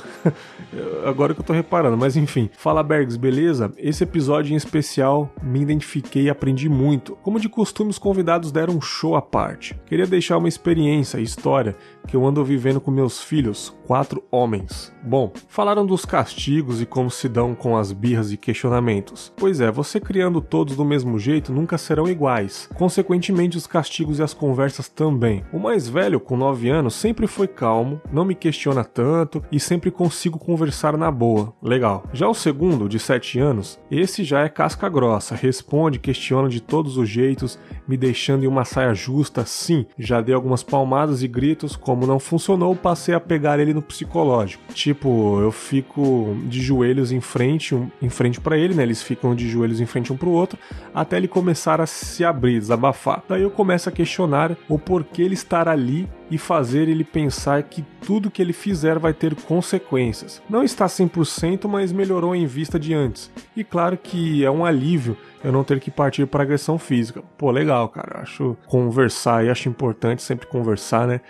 Agora que eu tô reparando, mas enfim. Fala Bergs, beleza? Esse episódio em especial me identifiquei e aprendi muito. Como de costume, os convidados deram um show à parte. Queria deixar uma experiência, história que eu ando vivendo com meus filhos, quatro homens. Bom, falaram dos castigos e como se dão com as birras e questionamentos. Pois é, você criando todos do mesmo jeito nunca serão iguais. Consequentemente, os castigos e as conversas também. O mais velho, com 9 anos, sempre foi calmo, não me questiona tanto e sempre consigo conversar na boa. Legal. Já o segundo, de 7 anos, esse já é casca grossa, responde, questiona de todos os jeitos, me deixando em uma saia justa. Sim, já dei algumas palmadas e gritos, como não funcionou, passei a pegar ele no psicológico. Tipo, eu fico de joelhos em frente, um, em frente para ele, né? Eles ficam de joelhos em frente um pro outro, até ele começar a se abrir, desabafar. Daí eu começo a questionar o porquê ele estar ali e fazer ele pensar que tudo que ele fizer vai ter consequências. Não está 100%, mas melhorou em vista de antes. E claro que é um alívio eu não ter que partir para agressão física. Pô, legal, cara. Acho conversar e acho importante sempre conversar, né?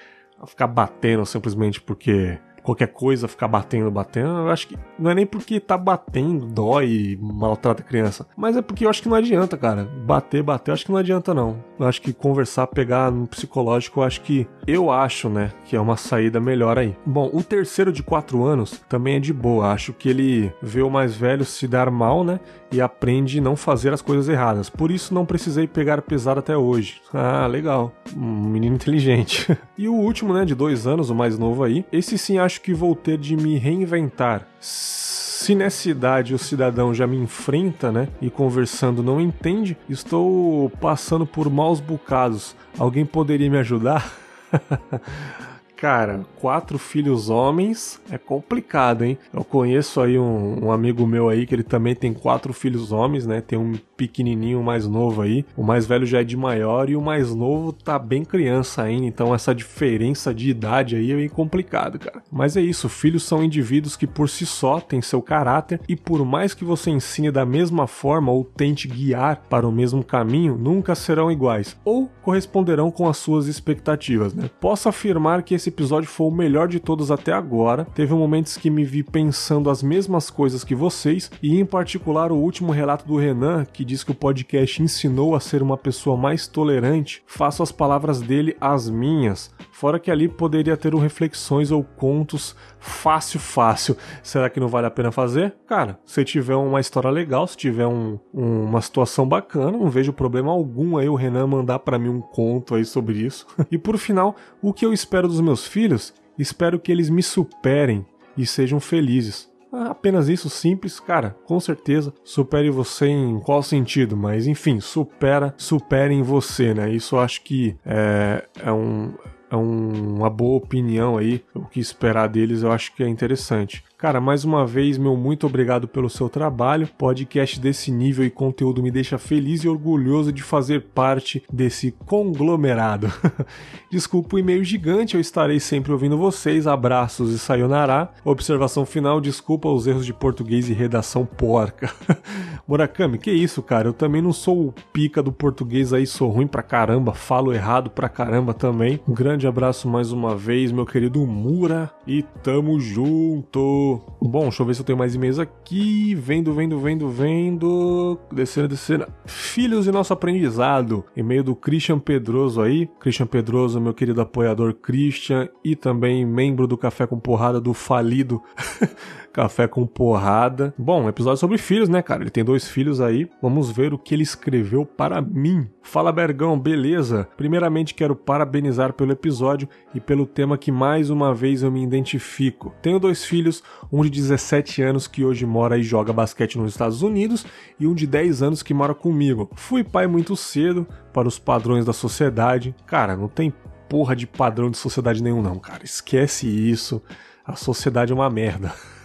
Ficar batendo simplesmente porque qualquer coisa, ficar batendo, batendo. Eu acho que não é nem porque tá batendo, dói, maltrata a criança. Mas é porque eu acho que não adianta, cara. Bater, bater, eu acho que não adianta, não. Eu acho que conversar, pegar no psicológico, eu acho que. Eu acho, né? Que é uma saída melhor aí. Bom, o terceiro de quatro anos também é de boa. Acho que ele vê o mais velho se dar mal, né? E aprende não fazer as coisas erradas. Por isso não precisei pegar pesado até hoje. Ah, legal. Um menino inteligente. e o último, né? De dois anos, o mais novo aí. Esse sim acho que vou ter de me reinventar. Se nessa idade o cidadão já me enfrenta, né, e conversando não entende, estou passando por maus bocados. Alguém poderia me ajudar? Cara, quatro filhos homens é complicado, hein? Eu conheço aí um, um, amigo meu aí que ele também tem quatro filhos homens, né? Tem um pequenininho mais novo aí. O mais velho já é de maior e o mais novo tá bem criança ainda. Então essa diferença de idade aí é bem complicado, cara. Mas é isso, filhos são indivíduos que por si só têm seu caráter e por mais que você ensine da mesma forma ou tente guiar para o mesmo caminho, nunca serão iguais ou corresponderão com as suas expectativas, né? Posso afirmar que esse episódio foi o melhor de todos até agora. Teve momentos que me vi pensando as mesmas coisas que vocês, e em particular o último relato do Renan, que diz que o podcast ensinou a ser uma pessoa mais tolerante. Faço as palavras dele as minhas. Fora que ali poderia ter um reflexões ou contos fácil, fácil. Será que não vale a pena fazer? Cara, se tiver uma história legal, se tiver um, um, uma situação bacana, não vejo problema algum aí o Renan mandar para mim um conto aí sobre isso. e por final, o que eu espero dos meus filhos? Espero que eles me superem e sejam felizes. Ah, apenas isso simples, cara, com certeza. Supere você em qual sentido, mas enfim, supera, supere em você, né? Isso eu acho que é, é um é um, uma boa opinião aí. O que esperar deles eu acho que é interessante. Cara, mais uma vez, meu muito obrigado pelo seu trabalho. Podcast desse nível e conteúdo me deixa feliz e orgulhoso de fazer parte desse conglomerado. Desculpa o e-mail gigante, eu estarei sempre ouvindo vocês. Abraços e sayonara. Observação final, desculpa os erros de português e redação porca. Murakami, que isso, cara? Eu também não sou o pica do português aí, sou ruim pra caramba, falo errado pra caramba também. Um grande abraço mais uma vez, meu querido Mura, e tamo junto! Bom, deixa eu ver se eu tenho mais e-mails aqui. Vendo, vendo, vendo, vendo. Descendo, descendo. Filhos e nosso aprendizado. E-mail do Christian Pedroso aí. Christian Pedroso, meu querido apoiador Christian. E também membro do Café com Porrada do falido Café com Porrada. Bom, episódio sobre filhos, né, cara? Ele tem dois filhos aí. Vamos ver o que ele escreveu para mim. Fala, Bergão, beleza? Primeiramente, quero parabenizar pelo episódio e pelo tema que mais uma vez eu me identifico. Tenho dois filhos, um de 17 anos que hoje mora e joga basquete nos Estados Unidos e um de 10 anos que mora comigo. Fui pai muito cedo, para os padrões da sociedade. Cara, não tem porra de padrão de sociedade nenhum, não, cara. Esquece isso. A sociedade é uma merda.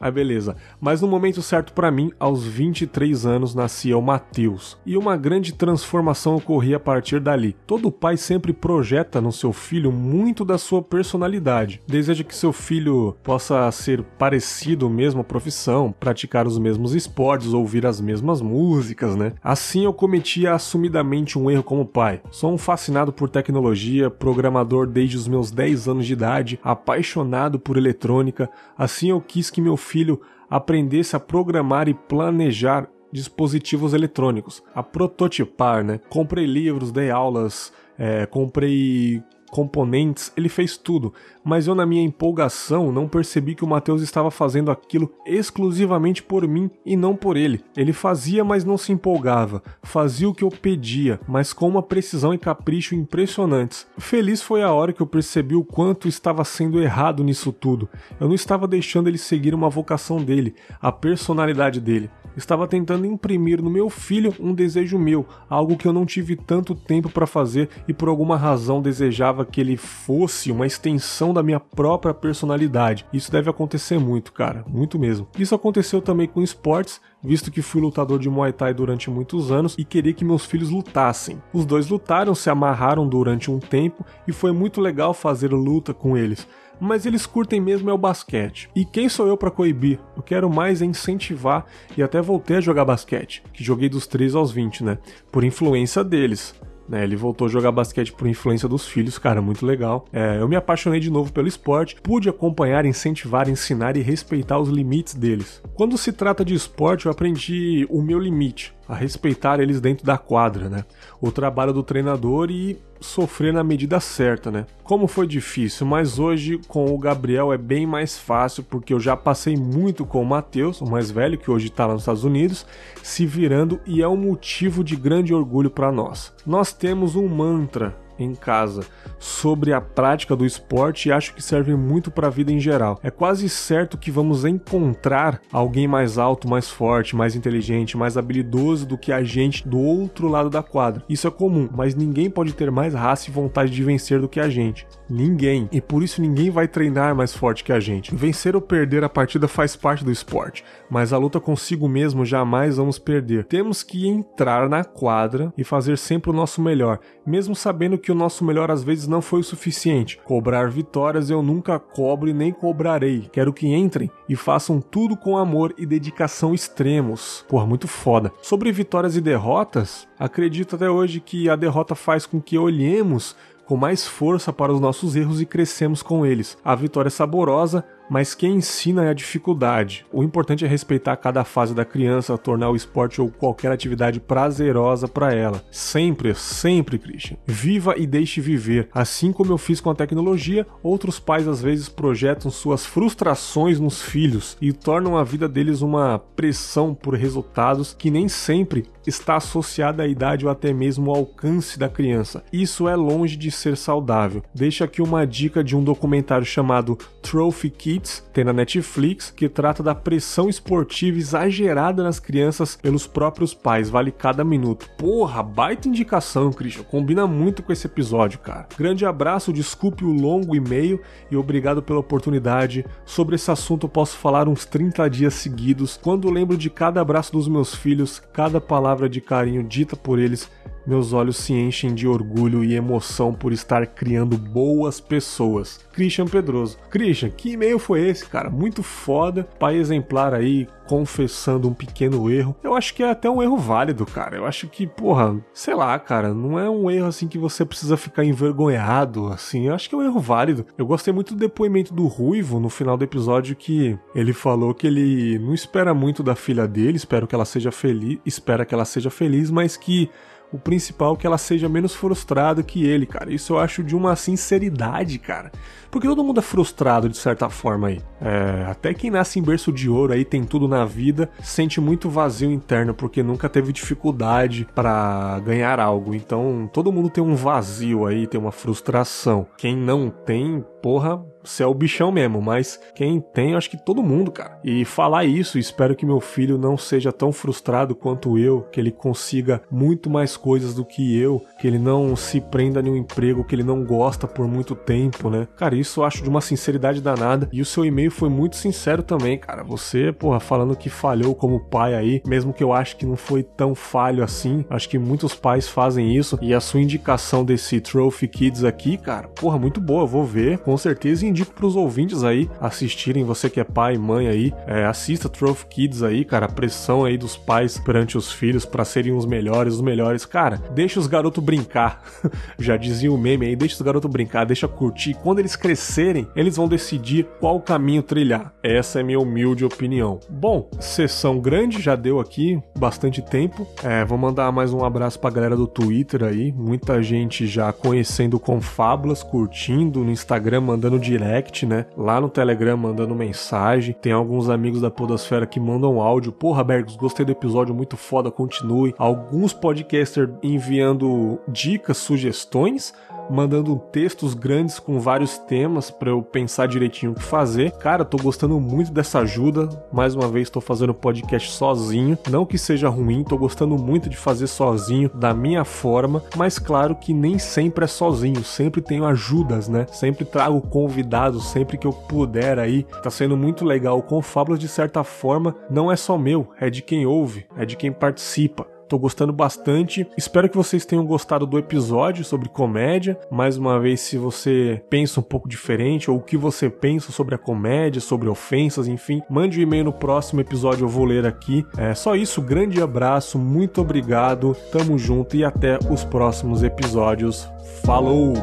Aí beleza. Mas no momento certo para mim, aos 23 anos, nascia o Mateus. E uma grande transformação ocorria a partir dali. Todo pai sempre projeta no seu filho muito da sua personalidade. Deseja que seu filho possa ser parecido mesmo à profissão, praticar os mesmos esportes, ouvir as mesmas músicas, né? Assim eu cometia assumidamente um erro como pai. Sou um fascinado por tecnologia, programador desde os meus 10 anos de idade, apaixonado por eletrônica, Assim eu quis que meu filho aprendesse a programar e planejar dispositivos eletrônicos, a prototipar, né? Comprei livros, dei aulas, é, comprei componentes, ele fez tudo, mas eu, na minha empolgação, não percebi que o Matheus estava fazendo aquilo exclusivamente por mim e não por ele. Ele fazia, mas não se empolgava, fazia o que eu pedia, mas com uma precisão e capricho impressionantes. Feliz foi a hora que eu percebi o quanto estava sendo errado nisso tudo. Eu não estava deixando ele seguir uma vocação dele, a personalidade dele estava tentando imprimir no meu filho um desejo meu, algo que eu não tive tanto tempo para fazer e por alguma razão desejava que ele fosse uma extensão da minha própria personalidade. Isso deve acontecer muito, cara, muito mesmo. Isso aconteceu também com esportes, visto que fui lutador de Muay Thai durante muitos anos e queria que meus filhos lutassem. Os dois lutaram, se amarraram durante um tempo e foi muito legal fazer luta com eles mas eles curtem mesmo é o basquete. E quem sou eu para coibir? Eu quero mais incentivar e até voltei a jogar basquete, que joguei dos 3 aos 20, né? Por influência deles. Né, ele voltou a jogar basquete por influência dos filhos, cara, muito legal. É, eu me apaixonei de novo pelo esporte, pude acompanhar, incentivar, ensinar e respeitar os limites deles. Quando se trata de esporte, eu aprendi o meu limite, a respeitar eles dentro da quadra, né? O trabalho do treinador e sofrer na medida certa, né? Como foi difícil, mas hoje com o Gabriel é bem mais fácil porque eu já passei muito com o Matheus, o mais velho que hoje está lá nos Estados Unidos, se virando e é um motivo de grande orgulho para nós. Nós temos um mantra em casa sobre a prática do esporte e acho que serve muito para a vida em geral. É quase certo que vamos encontrar alguém mais alto, mais forte, mais inteligente, mais habilidoso do que a gente do outro lado da quadra. Isso é comum, mas ninguém pode ter mais raça e vontade de vencer do que a gente. Ninguém. E por isso ninguém vai treinar mais forte que a gente. Vencer ou perder a partida faz parte do esporte, mas a luta consigo mesmo jamais vamos perder. Temos que entrar na quadra e fazer sempre o nosso melhor, mesmo sabendo que o nosso melhor às vezes não foi o suficiente. Cobrar vitórias eu nunca cobro e nem cobrarei. Quero que entrem e façam tudo com amor e dedicação extremos. Porra, muito foda. Sobre vitórias e derrotas, acredito até hoje que a derrota faz com que olhemos com mais força para os nossos erros e crescemos com eles. A vitória é saborosa, mas quem ensina é a dificuldade. O importante é respeitar cada fase da criança, tornar o esporte ou qualquer atividade prazerosa para ela. Sempre, sempre, Christian. Viva e deixe viver. Assim como eu fiz com a tecnologia, outros pais às vezes projetam suas frustrações nos filhos e tornam a vida deles uma pressão por resultados que nem sempre está associada à idade ou até mesmo ao alcance da criança. Isso é longe de ser saudável. Deixa aqui uma dica de um documentário chamado Trophy Kids tem na Netflix, que trata da pressão esportiva exagerada nas crianças pelos próprios pais, vale cada minuto. Porra, baita indicação, Christian, combina muito com esse episódio, cara. Grande abraço, desculpe o longo e-mail e obrigado pela oportunidade. Sobre esse assunto posso falar uns 30 dias seguidos. Quando lembro de cada abraço dos meus filhos, cada palavra de carinho dita por eles, meus olhos se enchem de orgulho e emoção por estar criando boas pessoas. Christian Pedroso. Christian, que e-mail foi esse, cara? Muito foda. Pai exemplar aí, confessando um pequeno erro. Eu acho que é até um erro válido, cara. Eu acho que, porra, sei lá, cara, não é um erro assim que você precisa ficar envergonhado, assim. Eu acho que é um erro válido. Eu gostei muito do depoimento do Ruivo no final do episódio que ele falou que ele não espera muito da filha dele, espero que ela seja feliz, espera que ela seja feliz, mas que o principal é que ela seja menos frustrada que ele, cara. Isso eu acho de uma sinceridade, cara. Porque todo mundo é frustrado de certa forma aí. É, até quem nasce em berço de ouro aí tem tudo na vida, sente muito vazio interno porque nunca teve dificuldade para ganhar algo. Então todo mundo tem um vazio aí, tem uma frustração. Quem não tem, porra, você é o bichão mesmo, mas quem tem, acho que todo mundo, cara. E falar isso, espero que meu filho não seja tão frustrado quanto eu, que ele consiga muito mais coisas do que eu, que ele não se prenda em um emprego que ele não gosta por muito tempo, né? Cara, isso eu acho de uma sinceridade danada. E o seu e-mail foi muito sincero também, cara. Você, porra, falando que falhou como pai aí, mesmo que eu acho que não foi tão falho assim. Acho que muitos pais fazem isso. E a sua indicação desse Trophy Kids aqui, cara, porra, muito boa. Eu vou ver, com certeza. Indico pros ouvintes aí assistirem. Você que é pai e mãe aí, é, assista Trophy Kids aí, cara. A pressão aí dos pais perante os filhos para serem os melhores, os melhores. Cara, deixa os garotos brincar. Já dizia o meme aí, deixa os garotos brincar, deixa curtir. Quando eles crescerem, eles vão decidir qual caminho trilhar. Essa é minha humilde opinião. Bom, sessão grande, já deu aqui bastante tempo. É, vou mandar mais um abraço pra galera do Twitter aí. Muita gente já conhecendo Confábulas, curtindo no Instagram, mandando direct, né? Lá no Telegram mandando mensagem. Tem alguns amigos da Podosfera que mandam áudio. Porra, Bergos, gostei do episódio, muito foda, continue. Alguns podcasters enviando dicas, sugestões mandando textos grandes com vários temas para eu pensar direitinho o que fazer. Cara, tô gostando muito dessa ajuda. Mais uma vez tô fazendo podcast sozinho. Não que seja ruim, tô gostando muito de fazer sozinho da minha forma, mas claro que nem sempre é sozinho, sempre tenho ajudas, né? Sempre trago convidados sempre que eu puder aí. Tá sendo muito legal. Com Fábulas de certa forma não é só meu, é de quem ouve, é de quem participa. Tô gostando bastante. Espero que vocês tenham gostado do episódio sobre comédia. Mais uma vez, se você pensa um pouco diferente ou o que você pensa sobre a comédia, sobre ofensas, enfim, mande um e-mail no próximo episódio, eu vou ler aqui. É só isso, grande abraço, muito obrigado, tamo junto e até os próximos episódios. Falou!